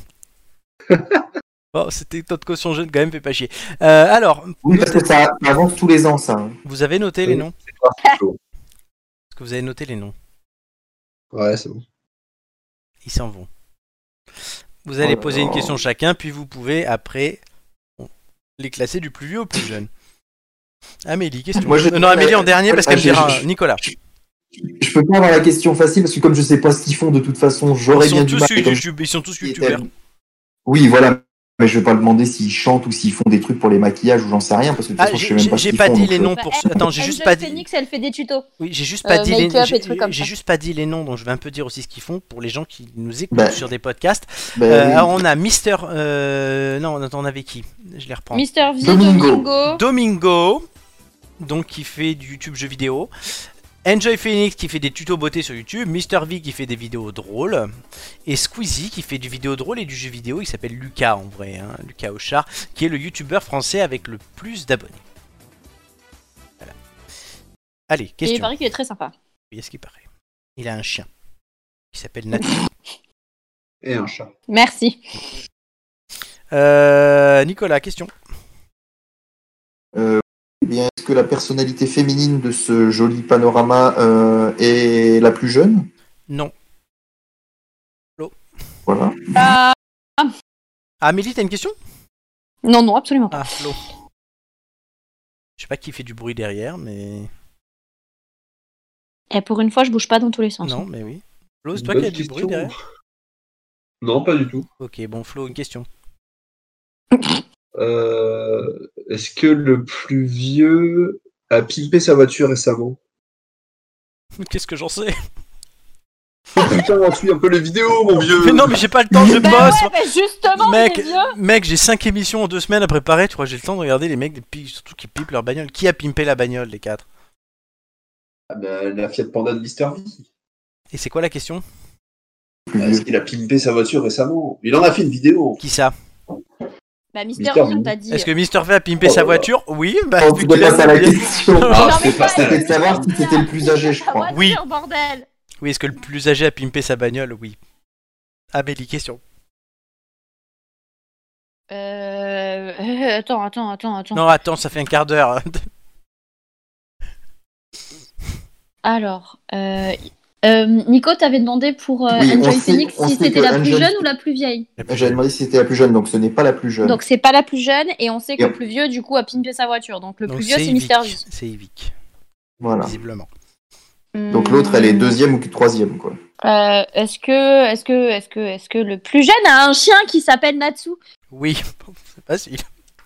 Bon, c'était notre caution jeune, quand même, fait pas chier. Euh, alors, Oui, parce que ça avance tous les ans, ça. hein. vous avez noté les noms. Est-ce que vous avez noté les noms Ouais, c'est bon. Ils s'en vont. Vous allez Oh poser une question chacun, puis vous pouvez après les classer du plus vieux au plus jeune. Amélie, question. Moi, je- Euh, non, Amélie en dernier parce qu'elle dira je- Nicolas. Je peux pas avoir la question facile parce que comme je sais pas ce qu'ils font, de toute façon, j'aurais bien du mal. comme ils sont tous youtubeurs. Oui, voilà. Mais je vais pas demander s'ils chantent ou s'ils font des trucs pour les maquillages ou j'en sais rien parce que de toute Ah, façon, je j'ai sais même pas j'ai pas font. dit les euh, noms pour. Attends, j'ai juste pas dit. Phoenix, elle fait des tutos. Oui, j'ai juste pas Euh, dit les. j'ai- juste pas dit les noms, donc je vais un peu dire aussi ce qu'ils font pour les gens qui nous écoutent Bah, sur des podcasts. bah, Euh, oui. alors on a Mister. euh, Non, on avait qui? Je les reprends. Mister V, Domingo. Domingo. Domingo, donc qui fait du YouTube jeux vidéo. Enjoy Phoenix qui fait des tutos beauté sur YouTube, Mister V qui fait des vidéos drôles, et Squeezie qui fait du vidéo drôle et du jeu vidéo, il s'appelle Lucas en vrai, hein, Lucas Auchard, qui est le youtubeur français avec le plus d'abonnés. Voilà. Allez, Et il question. paraît qu'il est très sympa. Oui, est-ce qu'il paraît? Il a un chien qui s'appelle Nathan. Et un chat. Merci. Euh, Nicolas, question. Euh, bien, est-ce que la personnalité féminine de ce joli panorama euh, est la plus jeune? Non. Voilà. Ah, Amélie, t'as une question? Non, non, absolument pas. Ah, Flo. Je sais pas qui fait du bruit derrière, mais. Et pour une fois, je bouge pas dans tous les sens. Non, mais oui. Flo, c'est toi qui as du bruit derrière? Non, pas du tout. Ok, bon, Flo, une question. Euh, Est-ce que le plus vieux a pimpé sa voiture récemment? Qu'est-ce que j'en sais? Oh putain, on suit un peu les vidéos, mon vieux. Mais non, mais j'ai pas le temps, je Bah bosse. ouais, mais justement, Mec, les vieux. mec, j'ai 5 émissions en 2 semaines à préparer, tu crois que j'ai le temps de regarder les mecs, des surtout qui pipent leur bagnole. Qui a pimpé la bagnole, les 4 Ah bah, La Fiat Panda de Mister V. Et c'est quoi la question? Est-ce qu'il a pimpé sa voiture récemment? Il en a fait une vidéo. Qui ça? Bah, Mister Mister V, on V. t'a dit. Est-ce que Mister V a pimpé Oh sa là voiture? Oui, bah Oh, tu qu'il passes à la question. Ah, c'était de savoir si c'était le plus âgé, je crois. Oui. bordel. Oui, est-ce que le plus âgé a pimpé sa bagnole? Oui. Amélie, question. Euh... euh, Attends, attends, attends, attends. Non, attends, ça fait un quart d'heure. Alors, euh... euh, Nico, t'avais demandé pour euh, Oui, Enjoy Phoenix si c'était la plus jeune ou la plus vieille. J'avais demandé si c'était la plus jeune, donc ce n'est pas la plus jeune. Donc c'est pas la plus jeune et on sait que le plus vieux du coup a pimpé sa voiture. Donc le Donc, plus vieux c'est. Mister V. C'est Yvick, Voilà. visiblement. Donc l'autre, elle est deuxième ou troisième, quoi. Euh, est-ce que, est-ce que, est-ce que, est-ce que le plus jeune a un chien qui s'appelle Natsu? Oui, c'est facile.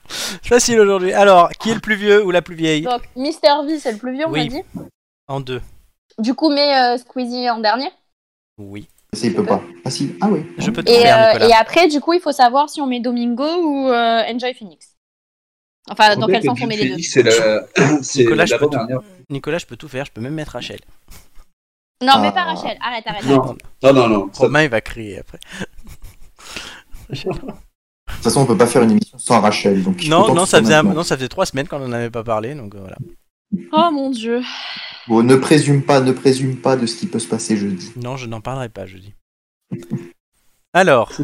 C'est facile aujourd'hui. Alors, qui est le plus vieux ou la plus vieille? Donc Mister V c'est le plus vieux, on Oui. m'a dit? En deux. Du coup, mets euh, Squeezie en dernier. Oui. Ça, il peut pas. Ah si, ah oui. Je peux tout Et, faire, euh, Nicolas. et après, du coup, il faut savoir si on met Domingo ou euh, Enjoy Phoenix. Enfin, dans quel sens on met les deux Nicolas, je peux l'avant-dernière. Nicolas, je peux tout faire. Je peux même mettre Rachel. Non, mais pas Ah. Rachel. Arrête, arrête. Non. arrête. Non, non, non. Romain, il va crier après. De toute façon, on peut pas faire une émission sans Rachel. Donc Non, non, ça faisait un- non, ça faisait trois semaines qu'on en avait pas parlé, donc voilà. Oh mon dieu. Bon, ne présume pas, ne présume pas de ce qui peut se passer jeudi. Non, je n'en parlerai pas, je dis. Alors,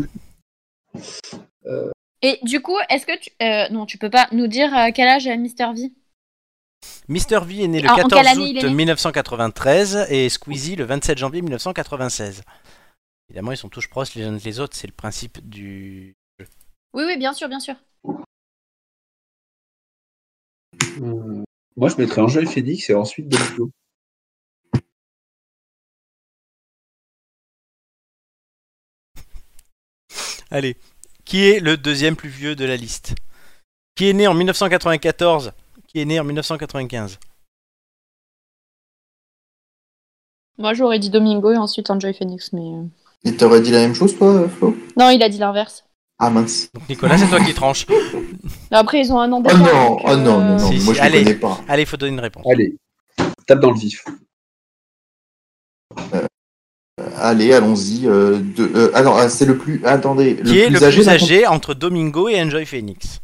Et du coup, est-ce que tu. euh, non, tu peux pas nous dire euh, quel âge a Mister V? Mr. V est né le Ah, en 14 quelle année il est août né 1993 et Squeezie le 27 janvier 1996. Évidemment, ils sont tous proches les uns les autres, c'est le principe du. Oui, oui, bien sûr, bien sûr. Euh, Moi, je mettrais Enjoy Phoenix et ensuite Domingo. Allez, qui est le deuxième plus vieux de la liste? Qui est né en 1994 Qui est né en 1995 Moi, j'aurais dit Domingo et ensuite Enjoy Phoenix, mais. euh, Et t'aurais dit la même chose, toi, Flo? Non, il a dit l'inverse. Ah mince. Donc Nicolas, c'est toi qui tranches. Après, ils ont un an Oh d'écart. non, donc, oh non, euh, non, non, Si, moi si, je ne allez. connais pas. Allez, il faut donner une réponse. Allez, tape dans le vif. Euh, Allez, allons-y. Euh, de- euh, alors, c'est le plus. Attendez, le Qui est plus le âgé. plus âgé entre Domingo et Enjoy Phoenix?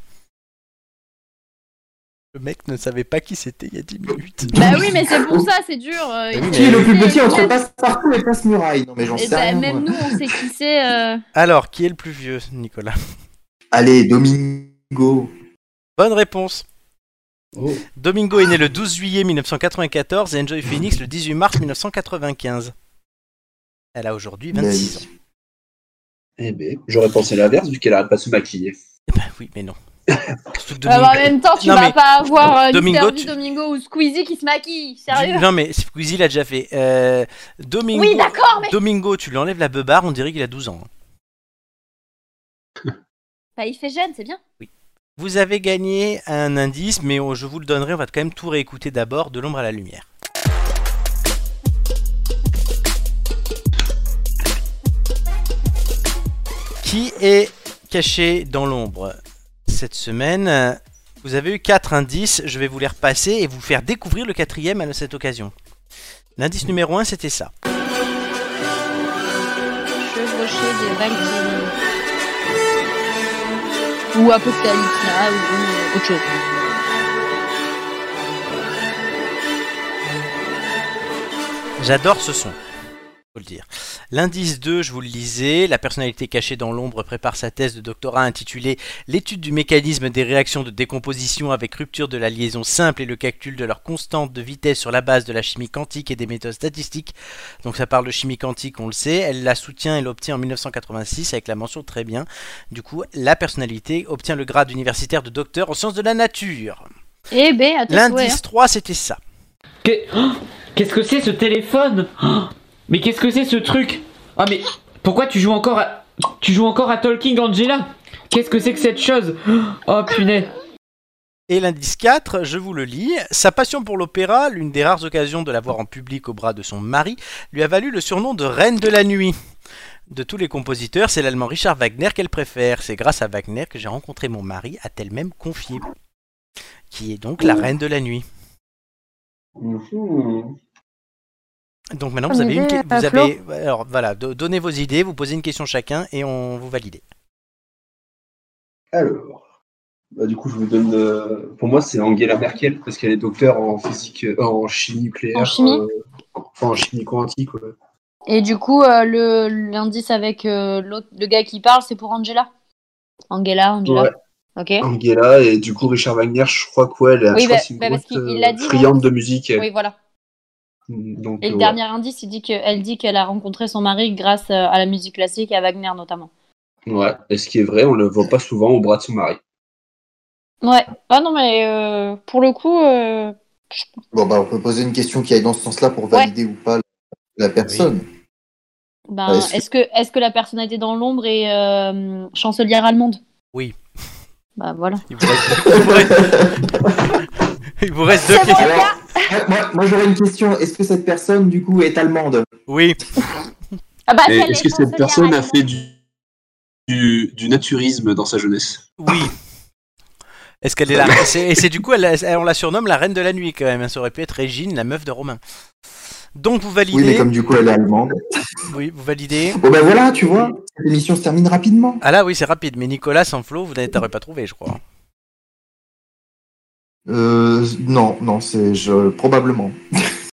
Le mec ne savait pas qui c'était il y a 10 minutes. Bah oui, mais c'est pour ça, c'est dur. euh, Oui, il- Qui est le plus petit entre Passe-Partout et Passe-Muraille Non, mais j'en Et sais bah, rien. même moi. nous, on sait qui c'est. euh. Alors, qui est le plus vieux, Nicolas? Allez, Domingo. Bonne réponse. Oh. Domingo est né le 12 juillet 1994 et Enjoy Phoenix le 18 mars 1995. Elle a aujourd'hui 26 ans. Eh ben, j'aurais pensé l'inverse vu qu'elle arrête pas de se maquiller. Eh ben oui, mais non. Domingo- en même temps, tu Non, vas mais- pas avoir euh, Domingo, tu- Domingo ou Squeezie qui se maquille. Sérieux Non mais Squeezie l'a déjà fait. Euh, Domingo, Oui, d'accord, mais. Domingo, tu lui enlèves la beubare, on dirait qu'il a 12 ans. Bah, il fait jeune, c'est bien. Vous avez gagné un indice, mais on- je vous le donnerai, on va quand même tout réécouter d'abord, de l'ombre à la lumière. Qui est caché dans l'ombre? Cette semaine Vous avez eu quatre indices, je vais vous les repasser et vous faire découvrir le quatrième à cette occasion. L'indice numéro 1, c'était ça. Chevaucher des Valkyries. Ou Apocalyptia, ou autre chose. J'adore ce son. Faut le dire. L'indice 2, je vous le lisais, la personnalité cachée dans l'ombre prépare sa thèse de doctorat intitulée L'étude du mécanisme des réactions de décomposition avec rupture de la liaison simple et le calcul de leur constante de vitesse sur la base de la chimie quantique et des méthodes statistiques. Donc ça parle de chimie quantique, on le sait. Elle la soutient et l'obtient en 1986 avec la mention très bien. Du coup, la personnalité obtient le grade universitaire de docteur en sciences de la nature. Eh ben, L'indice hein. 3, c'était ça. Que- Oh, Qu'est-ce que c'est ce téléphone? Oh, Mais qu'est-ce que c'est ce truc? Ah mais pourquoi tu joues encore à... Tu joues encore à Talking Angela? Qu'est-ce que c'est que cette chose? Oh punaise Et l'indice 4, je vous le lis. Sa passion pour l'opéra, l'une des rares occasions de la voir en public au bras de son mari, lui a valu le surnom de Reine de la Nuit. De tous les compositeurs, c'est l'allemand Richard Wagner qu'elle préfère. C'est grâce à Wagner que j'ai rencontré mon mari, a-t-elle même confié. Qui est donc la Reine de la Nuit? Donc maintenant, vous avez une. idée, Vous Flo. avez, alors voilà, do- donnez vos idées, vous posez une question chacun et on vous valide. Alors, bah, du coup, je vous donne. euh, pour moi, c'est Angela Merkel parce qu'elle est docteur en physique, euh, en chimie nucléaire. En chimie? euh, enfin, en chimie quantique. ouais. Et du coup, euh, le l'indice avec euh, le gars qui parle, c'est pour Angela? Angela, Angela. Ouais. Ok. Angela et du coup Richard Wagner, je crois quoi, elle, Oui, je crois bah- bah, parce grosse, qu'il- il euh, l'a dit, non friande de musique. Oui, voilà. Donc, Et le euh, dernier indice, il dit que, elle dit qu'elle a rencontré son mari grâce euh, à la musique classique et à Wagner notamment. ouais. Et ce qui est vrai, on le voit pas souvent au bras de son mari. Ouais. Ah non, mais euh, pour le coup, euh, Bon, bah, on peut poser une question qui aille dans ce sens-là pour valider ou pas la personne. ben, Ouais, est-ce que- est-ce que, est-ce que la personne était dans l'ombre et euh, chancelière allemande? Oui. Bah voilà. Il vous reste, il vous reste- il vous reste deux C'est bon, moi, moi, j'aurais une question. Est-ce que cette personne, du coup, est allemande Oui. Ah bah, Est-ce est que cette personne a fait du, du, du naturisme dans sa jeunesse? Oui. Est-ce qu'elle est là Et c'est- du coup, elle, elle- on la surnomme la reine de la nuit quand même. Ça aurait pu être Régine, la meuf de Romain. Donc vous validez. Oui, mais comme du coup, elle est allemande. Oui, vous validez. Bon, ben voilà, tu vois, cette émission se termine rapidement. Ah là, oui, c'est rapide. Mais Nicolas sans Flo, vous n'aurez pas trouvé, je crois. Euh, non, non, c'est je, probablement.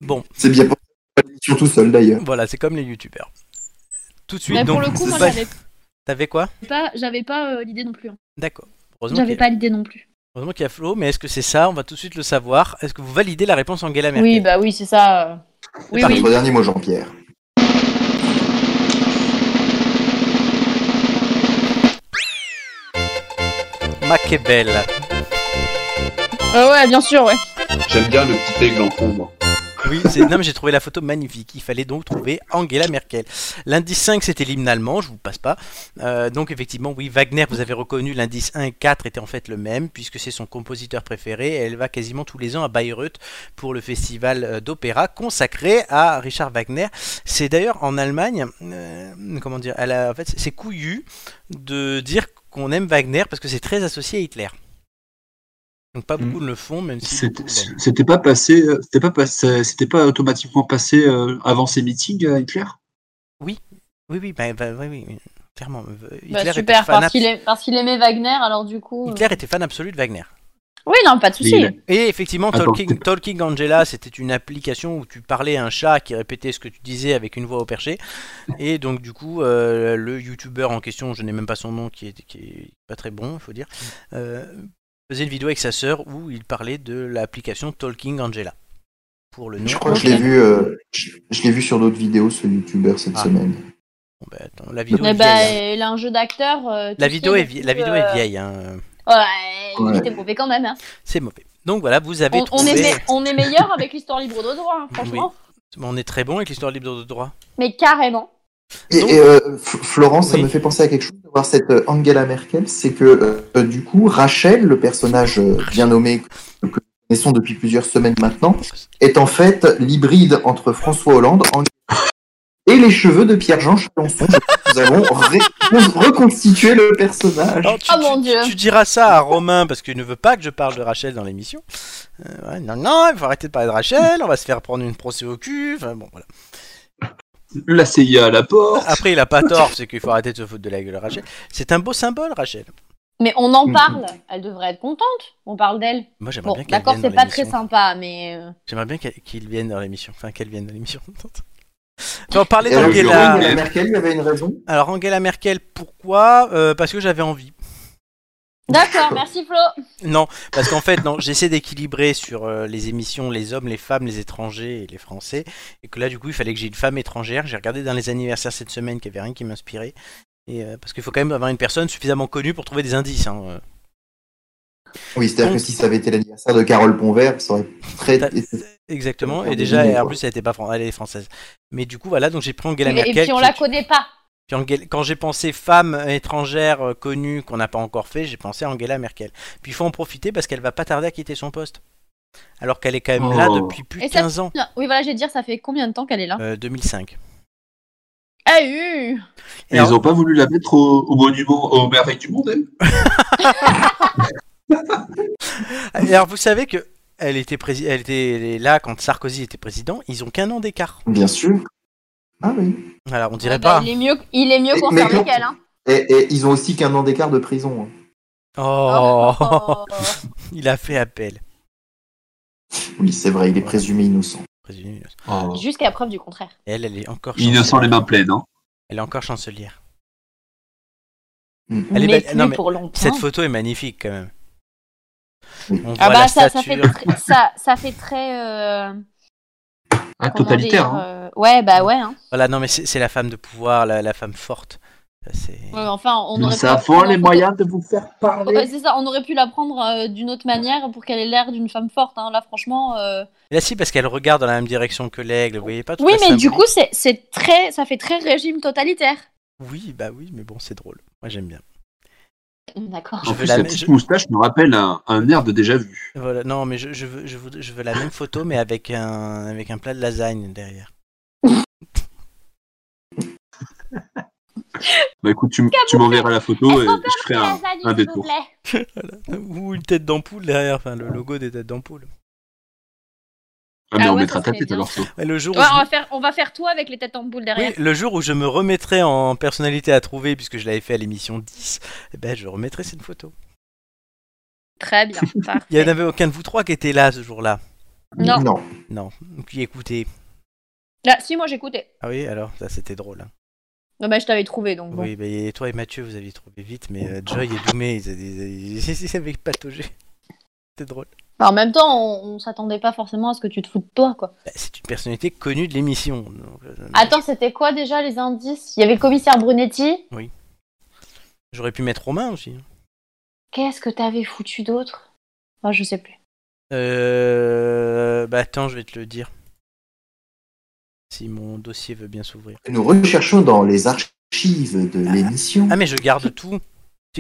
Bon. c'est bien pour tout seul d'ailleurs. Voilà, c'est comme les youtubeurs. Tout de suite, Mais pour le coup, moi, j'avais T'avais quoi? Pas, j'avais pas euh, l'idée non plus. hein. D'accord. Heureusement J'avais qu'il y a- pas l'idée non plus. heureusement qu'il y a Flo, mais est-ce que c'est ça? On va tout de suite le savoir. Est-ce que vous validez la réponse Angela Merkel? Oui, bah oui, c'est ça. euh. Oui, oui. Votre dernier mot, Jean-Pierre. Machiavel. Ah ouais, bien sûr, ouais. J'aime bien le petit aigle en fond, moi. Oui, c'est... non, mais j'ai trouvé la photo magnifique. Il fallait donc trouver Angela Merkel. L'indice 5, c'était l'hymne allemand, je vous passe pas. Euh, donc, effectivement, oui, Wagner, vous avez reconnu, l'indice 1 et 4 étaient en fait le même, puisque c'est son compositeur préféré. Et elle va quasiment tous les ans à Bayreuth pour le festival euh, d'opéra consacré à Richard Wagner. C'est d'ailleurs en Allemagne, euh, comment dire, elle a, en fait, c'est couillu de dire qu'on aime Wagner parce que c'est très associé à Hitler. Donc, pas beaucoup ne le font, même si. C'était pas passé, euh, c'était pas passé, c'était pas automatiquement passé euh, avant ses meetings Hitler? Oui, oui, oui, bah, bah, oui, oui, clairement. euh, Hitler Bah, était super, fan parce qu'il aimait Wagner, alors du coup. euh. Hitler était fan absolu de Wagner. Oui, non, pas de souci. Et effectivement, Attends, Talking, Angela, c'était une application où tu parlais à un chat qui répétait ce que tu disais avec une voix au perché. Et donc, du coup, euh, le youtubeur en question, je n'ai même pas son nom, qui est, qui est pas très bon, il faut dire, euh, faisait une vidéo avec sa sœur où il parlait de l'application Talking Angela. Pour le nom. Je crois que je l'ai vu, euh, je, je l'ai vu sur d'autres vidéos, ce youtubeur, cette Ah. semaine. Bon, bah, attends, la vidéo Mais est bah, vieille. hein. il a un jeu d'acteur. euh, La vidéo, est, vie- la vidéo est vieille, hein. Ouais, Ouais. il était mauvais quand même. hein. c'est mauvais. Donc voilà, vous avez On, on trouvé. est, me- on est meilleur avec l'histoire libre de droit, hein, franchement. On est très bon avec l'histoire libre de droit. Mais carrément. Et, Donc- et, euh, Florence, ça me fait penser à quelque chose de voir cette euh, Angela Merkel, c'est que euh, du coup, Rachel, le personnage bien nommé que nous connaissons depuis plusieurs semaines maintenant, est en fait l'hybride entre François Hollande Angela et les cheveux de Pierre-Jean Chalençon. Nous avons ré- reconstitué le personnage. Alors, tu, Oh mon Dieu. tu diras ça à Romain parce qu'il ne veut pas que je parle de Rachel dans l'émission. Euh, ouais, non, non, il faut arrêter de parler de Rachel, on va se faire prendre une procès au cul. Enfin, bon, voilà. La CIA à la porte. Après, il a pas tort, c'est qu'il faut arrêter de se foutre de la gueule de Rachel. C'est un beau symbole, Rachel. Mais on en Mhm. parle. Elle devrait être contente. On parle d'elle. Moi, j'aimerais Bon, bien qu'elle d'accord, vienne c'est dans pas très l'émission. sympa, mais. euh, J'aimerais bien qu'elle- qu'il vienne dans l'émission. Enfin, qu'elle vienne dans l'émission. On Et alors, d'Angela. Angela Merkel, il y avait une raison? Alors, Angela Merkel, pourquoi? Euh, Parce que j'avais envie. D'accord, merci Flo. Non, parce qu'en fait, non, j'essaie d'équilibrer sur euh, les émissions les hommes, les femmes, les étrangers et les français. Et que là, du coup, il fallait que j'ai une femme étrangère. J'ai regardé dans les anniversaires cette semaine qu'il n'y avait rien qui m'inspirait. Et, euh, parce qu'il faut quand même avoir une personne suffisamment connue pour trouver des indices. hein, euh. Oui, c'est-à-dire que si ça avait été l'anniversaire de Carole Ponvert, ça aurait très. Exactement. Et déjà, en plus, elle était pas fran- elle est française. Mais du coup, voilà, donc j'ai pris Angela Et, Merkel. et puis on qui- la connaît pas. Puis Angela- quand j'ai pensé femme étrangère euh, connue qu'on n'a pas encore fait, j'ai pensé à Angela Merkel. Puis il faut en profiter parce qu'elle va pas tarder à quitter son poste. Alors qu'elle est quand même là Oh. depuis plus de Et ça- 15 ans. Oui, voilà, je vais dire, ça fait combien de temps qu'elle est là Euh, 2005. Ah Et ils ont pas voulu la mettre au, au monument aux merveilles du monde, elle Et Alors vous savez que elle était, elle était là quand Sarkozy était président, ils ont qu'un an d'écart. Bien sûr. Ah oui. Alors on dirait Ah bah, pas. il, est mieux, il est mieux conservé qu'elle. Hein. Et, et ils ont aussi qu'un an d'écart de prison. hein. Oh, Oh. il a fait appel. Oui, c'est vrai, il est présumé innocent. Oh. Jusqu'à preuve du contraire. Elle, elle est encore Innocent les chancelière. mains pleines, hein. Elle est encore chancelière. Elle est Mais belle. plus Non, mais pour longtemps. Cette photo est magnifique quand même. On Ah voit bah la ça, ça fait stature. tr- ça, ça fait très euh, Ah, totalitaire. dire, hein. euh, Ouais bah ouais. Hein. Voilà, non mais c'est la femme de pouvoir, la, la femme forte. Ça, c'est- Ouais, enfin on aurait prendre en les moyens de vous faire parler. Ouais, c'est ça, on aurait pu la prendre euh, d'une autre manière pour qu'elle ait l'air d'une femme forte. Hein. Là franchement. euh, Là si parce qu'elle regarde dans la même direction que l'aigle, vous voyez pas tout Oui mais du coup c'est très, ça fait très régime totalitaire. Oui, bah oui, mais bon, c'est drôle. Moi j'aime bien. D'accord. Je En plus, la petite je- moustache me rappelle un, un air de déjà vu. Voilà, non mais je, je veux, je, veux, je veux la même photo mais avec un, avec un plat de lasagne derrière. Bah écoute, tu, m'enverras la photo et je ferai un, un détour. Ou une tête d'ampoule derrière, enfin le logo des têtes d'ampoule. Ah, mais Ah on ouais, mettra ça ta serait tête bien. alors, Flo. Ouais, le jour où Ouais, je- on va faire, on va faire toi avec les têtes en boule derrière. Oui, le jour où je me remettrai en personnalité à trouver, puisque je l'avais fait à l'émission 10, eh ben, je remettrai cette photo. Très bien. Il n'y en avait aucun de vous trois qui était là ce jour-là? Non. Non. Non, qui écoutez. Là, si moi j'écoutais. Ah oui, alors, ça c'était drôle. hein. Non bah je t'avais trouvé donc bon. Oui, bah, et toi et Mathieu, vous aviez trouvé vite, mais euh, Joy et Doumé, ils, ils, ils- ils avaient pataugé. C'était drôle. Bah, en même temps, on, on s'attendait pas forcément à ce que tu te foutes de toi quoi. Bah, C'est une personnalité connue de l'émission. donc, euh, Attends, c'était quoi déjà les indices? Il y avait le commissaire Brunetti? J'aurais pu mettre Romain aussi. hein. Qu'est-ce que t'avais foutu d'autre? Ah, je sais plus. Euh... Bah attends, je vais te le dire. Si mon dossier veut bien s'ouvrir. Nous recherchons dans les archives de l'émission. Ah mais je garde tout.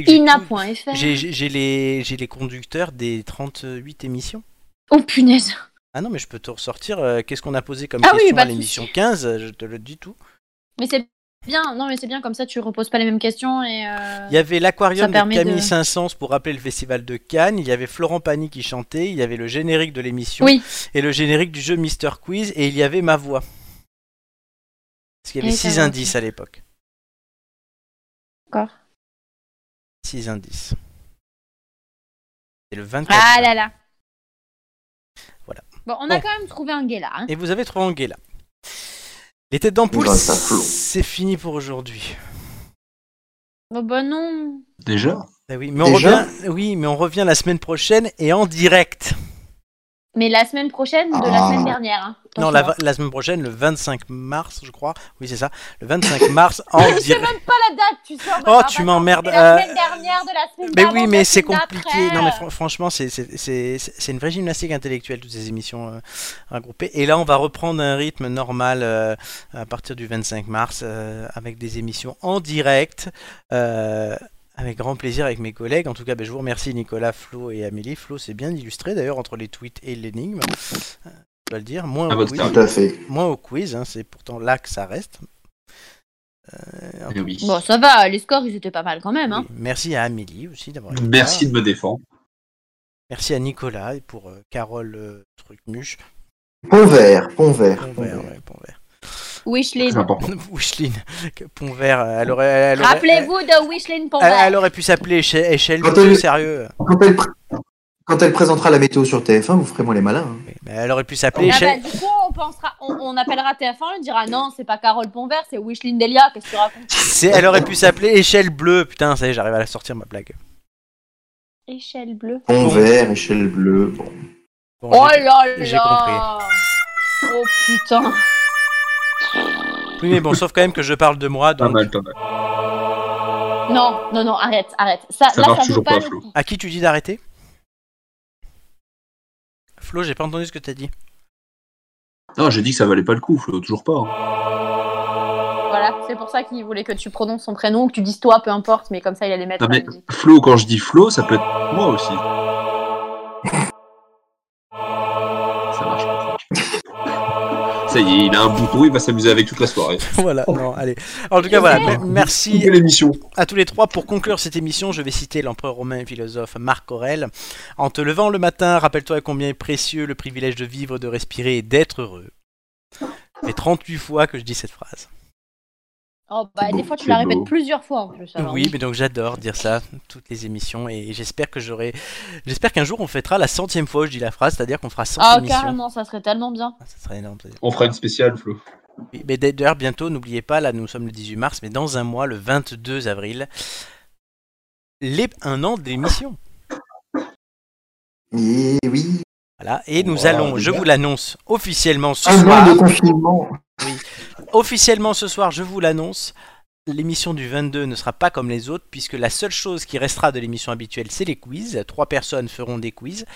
Ina.fr. J'ai les, les conducteurs des 38 émissions. Oh punaise. Ah non, mais je peux te ressortir. euh, Qu'est-ce qu'on a posé comme Ah oui, question à de l'émission 15 euh, Je te le dis tout. Mais c'est bien. Non mais c'est bien comme ça, tu reposes pas les mêmes questions et. euh, Il y avait l'aquarium de Camille de- Saint-Saëns pour rappeler le festival de Cannes. Il y avait Florent Pagny qui chantait. Il y avait le générique de l'émission. Oui. Et le générique du jeu Mister Quiz. Et il y avait ma voix. Parce qu'il y avait Et ta 6 voix, indices à l'époque. D'accord. 6 indices. C'est le 24. Ah là là. Voilà. Bon, on a Bon. quand même trouvé un là. hein. Et vous avez trouvé Angela. Les têtes d'ampoule, c'est fini pour aujourd'hui. Oh bah non. Déjà? Ah oui, mais on Déjà? revient. Oui, mais on revient la semaine prochaine et en direct. Mais la semaine prochaine de la Ah. semaine dernière. hein. Non, la, la semaine prochaine, le 25 mars, je crois. Oui, c'est ça. Le 25 mars en Je sais direct. même pas la date, tu sais. Oh, tu m'emmerdes. La euh, semaine dernière de la semaine Mais oui, mais c'est compliqué. Non, mais fran- franchement, c'est- c'est c'est- c'est une vraie gymnastique intellectuelle, toutes ces émissions euh, regroupées. Et là, on va reprendre un rythme normal euh, à partir du 25 mars, euh, avec des émissions en direct, euh, avec grand plaisir avec mes collègues. En tout cas, ben, je vous remercie, Nicolas, Flo et Amélie. Flo, c'est bien illustré, d'ailleurs, entre les tweets et l'énigme. Euh, Je dois le dire. Moins Ah, au votre quiz. style. Tout à fait. Moins au quiz, hein, c'est pourtant là que ça reste. Euh, Eh oui. Bon, ça va, les scores ils étaient pas mal quand même. Hein. oui. Merci à Amélie aussi d'avoir Merci là. de me défendre. Merci à Nicolas et pour euh, Carole euh, Trucmuche. Pont vert, pont vert. Pont pont vert, vert. ouais, Pont vert. Wishline. Wishline, que Pont vert, elle aurait, elle aurait, Rappelez-vous de Wishline elle, Ponvert. elle aurait pu s'appeler échelle, Quand elle- sérieux. Quand elle, quand elle présentera la météo sur TF1, vous ferez moi les malins. hein. Mais elle aurait pu s'appeler Ah bah, échelle. du coup, on pensera, on, on appellera TF1, on dira non, c'est pas Carole Ponvert, c'est Wishline Delia, qu'est-ce que tu racontes? Elle aurait pu s'appeler échelle bleue. Putain, ça y est, j'arrive à la sortir ma blague. Échelle bleue. Pont Bon. vert, échelle bleue. Bon. Bon, Oh j'ai- là j'ai là Oh putain Oui, mais bon, sauf quand même que je parle de moi. Pas Donc, mal, pas mal. Non, non, non, arrête, arrête. Ça, Ça là, marche ça vaut toujours pas pas, Flo. à qui tu dis d'arrêter Flo, j'ai pas entendu ce que t'as dit. Non, j'ai dit que ça valait pas le coup, Flo, toujours pas. hein. Voilà, c'est pour ça qu'il voulait que tu prononces son prénom, que tu dises toi, peu importe, mais comme ça il allait mettre Non, mais. Flo, quand je dis Flo, ça peut être moi aussi. Ça y est, il a un bouton, il va s'amuser avec toute la soirée. voilà, non, allez. En tout cas, voilà, me- merci à tous les trois. Pour conclure cette émission, je vais citer l'empereur romain et philosophe Marc Aurèle. En te levant le matin, rappelle-toi combien est précieux le privilège de vivre, de respirer et d'être heureux. Fait 38 fois que je dis cette phrase. Oh, bah, des fois tu la répètes plusieurs fois en plus. alors oui, mais donc j'adore dire ça toutes les émissions et j'espère que j'aurai. J'espère qu'un jour on fêtera la centième fois où je dis la phrase, c'est-à-dire qu'on fera 100 Ah, émissions. carrément, ça serait tellement bien. Ah, Ça serait énorme. On fera une spéciale, Flo. Oui, mais d'ailleurs, bientôt, n'oubliez pas, là nous sommes le 18 mars, mais dans un mois, le 22 avril, les, un an d'émission. Et oui, Voilà. Et nous Wow, allons, je vous l'annonce officiellement ce un an soir. de confinement. Officiellement ce soir, je vous l'annonce. L'émission du 22 ne sera pas comme les autres, puisque la seule chose qui restera de l'émission habituelle, c'est les quiz. Trois personnes feront des quiz.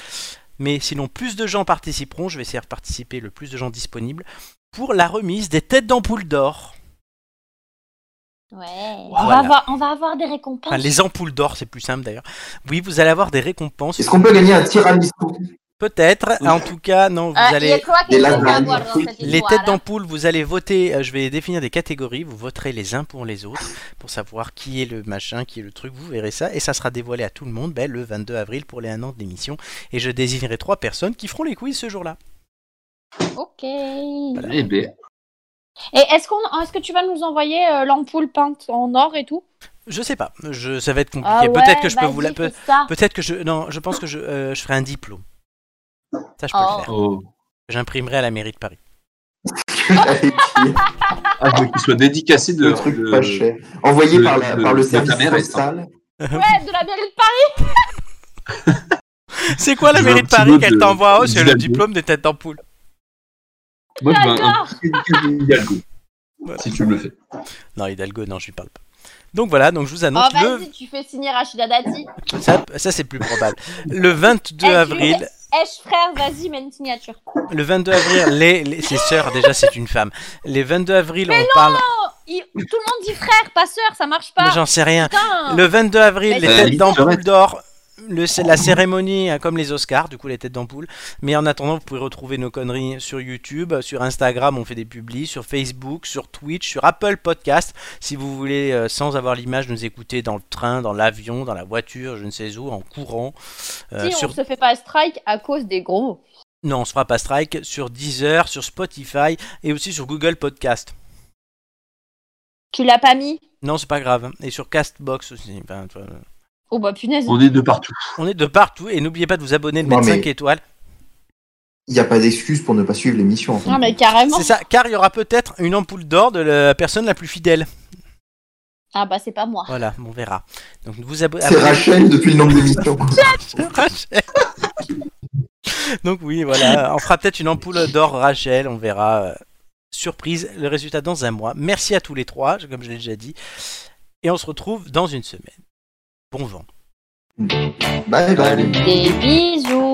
Mais sinon, plus de gens participeront. Je vais essayer de participer le plus de gens disponibles pour la remise des têtes d'ampoule d'or. Ouais. Voilà. On, va avoir, on va avoir des récompenses. Enfin, les ampoules d'or, c'est plus simple d'ailleurs. Oui, vous allez avoir des récompenses. Est-ce qu'on peut gagner un tiramisu? Peut-être. En tout cas, non, vous Ah, y allez. est Les têtes hein d'ampoule, vous allez voter. euh, je vais définir des catégories. Vous voterez les uns pour les autres pour savoir qui est le machin, qui est le truc. Vous verrez ça et ça sera dévoilé à tout le monde ben, le 22 avril pour les 1 an de l'émission. Et je désignerai trois personnes qui feront les quiz ce jour-là. Ok. Eh ben, Et est-ce qu'on, est-ce que tu vas nous envoyer euh, l'ampoule peinte en or et tout? Je sais pas. Je, ça va être compliqué. Ah ouais, Peut-être que je peux vous la. Peut-être que je. Non, je pense que je, euh, je ferai un diplôme. Ça, je peux Oh. le faire. oh. J'imprimerai à la mairie de Paris. Ah, je veux qu'il soit dédicacé de. le truc de- pas cher. Envoyé de- par, la- de- par le service mère, postal. Ouais, de la mairie de Paris. C'est quoi la mairie de Paris qu'elle t'envoie Oh, c'est le diplôme des têtes d'ampoule? Moi, je veux un, petit Voilà. Si tu me le fais. Non, Hidalgo, non, je lui parle pas. Donc voilà, donc je vous Oh, annonce le. vas-y, tu fais signer Rachida Dati. Ça, ça, c'est plus probable. Le 22 Eh, tu- avril, Eh, frère, vas-y, mets une signature. le 22 avril, les, les- ses sœurs, déjà c'est une femme. Les 22 avril, on parle. Oh, il- tout le monde dit frère, pas sœur, ça marche Mais pas. J'en sais rien. Putain. Le 22 avril, Mais les têtes d'ampoule d'or. Le, la cérémonie hein, comme les Oscars, du coup les têtes d'ampoule. Mais en attendant, vous pouvez retrouver nos conneries sur YouTube, sur Instagram, on fait des publis, sur Facebook, sur Twitch, sur Apple Podcast. Si vous voulez, euh, sans avoir l'image, nous écouter dans le train, dans l'avion, dans la voiture, je ne sais où, en courant. Euh, si sur on se fait pas strike à cause des gros mots. Non, on se fera pas strike sur Deezer, sur Spotify et aussi sur Google Podcast. Tu l'as pas mis? Non, c'est pas grave. Et sur Castbox aussi. Enfin, tu vois, Oh bah punaise. On est de partout. on est de partout et n'oubliez pas de vous abonner, de Non, mettre mais- 5 étoiles. Il n'y a pas d'excuse pour ne pas suivre l'émission. en fait. Non mais carrément. C'est ça, car il y aura peut-être une ampoule d'or de la personne la plus fidèle. Ah bah c'est pas moi. Voilà, on verra. Donc vous abo- C'est abonnez- Rachel depuis le nombre d'émissions. Rachel. Donc oui, voilà, on fera peut-être une ampoule d'or Rachel, on verra. euh, Surprise, le résultat dans un mois. Merci à tous les trois, comme je l'ai déjà dit. Et on se retrouve dans une semaine. Bon vent. Bye bye. Des bisous.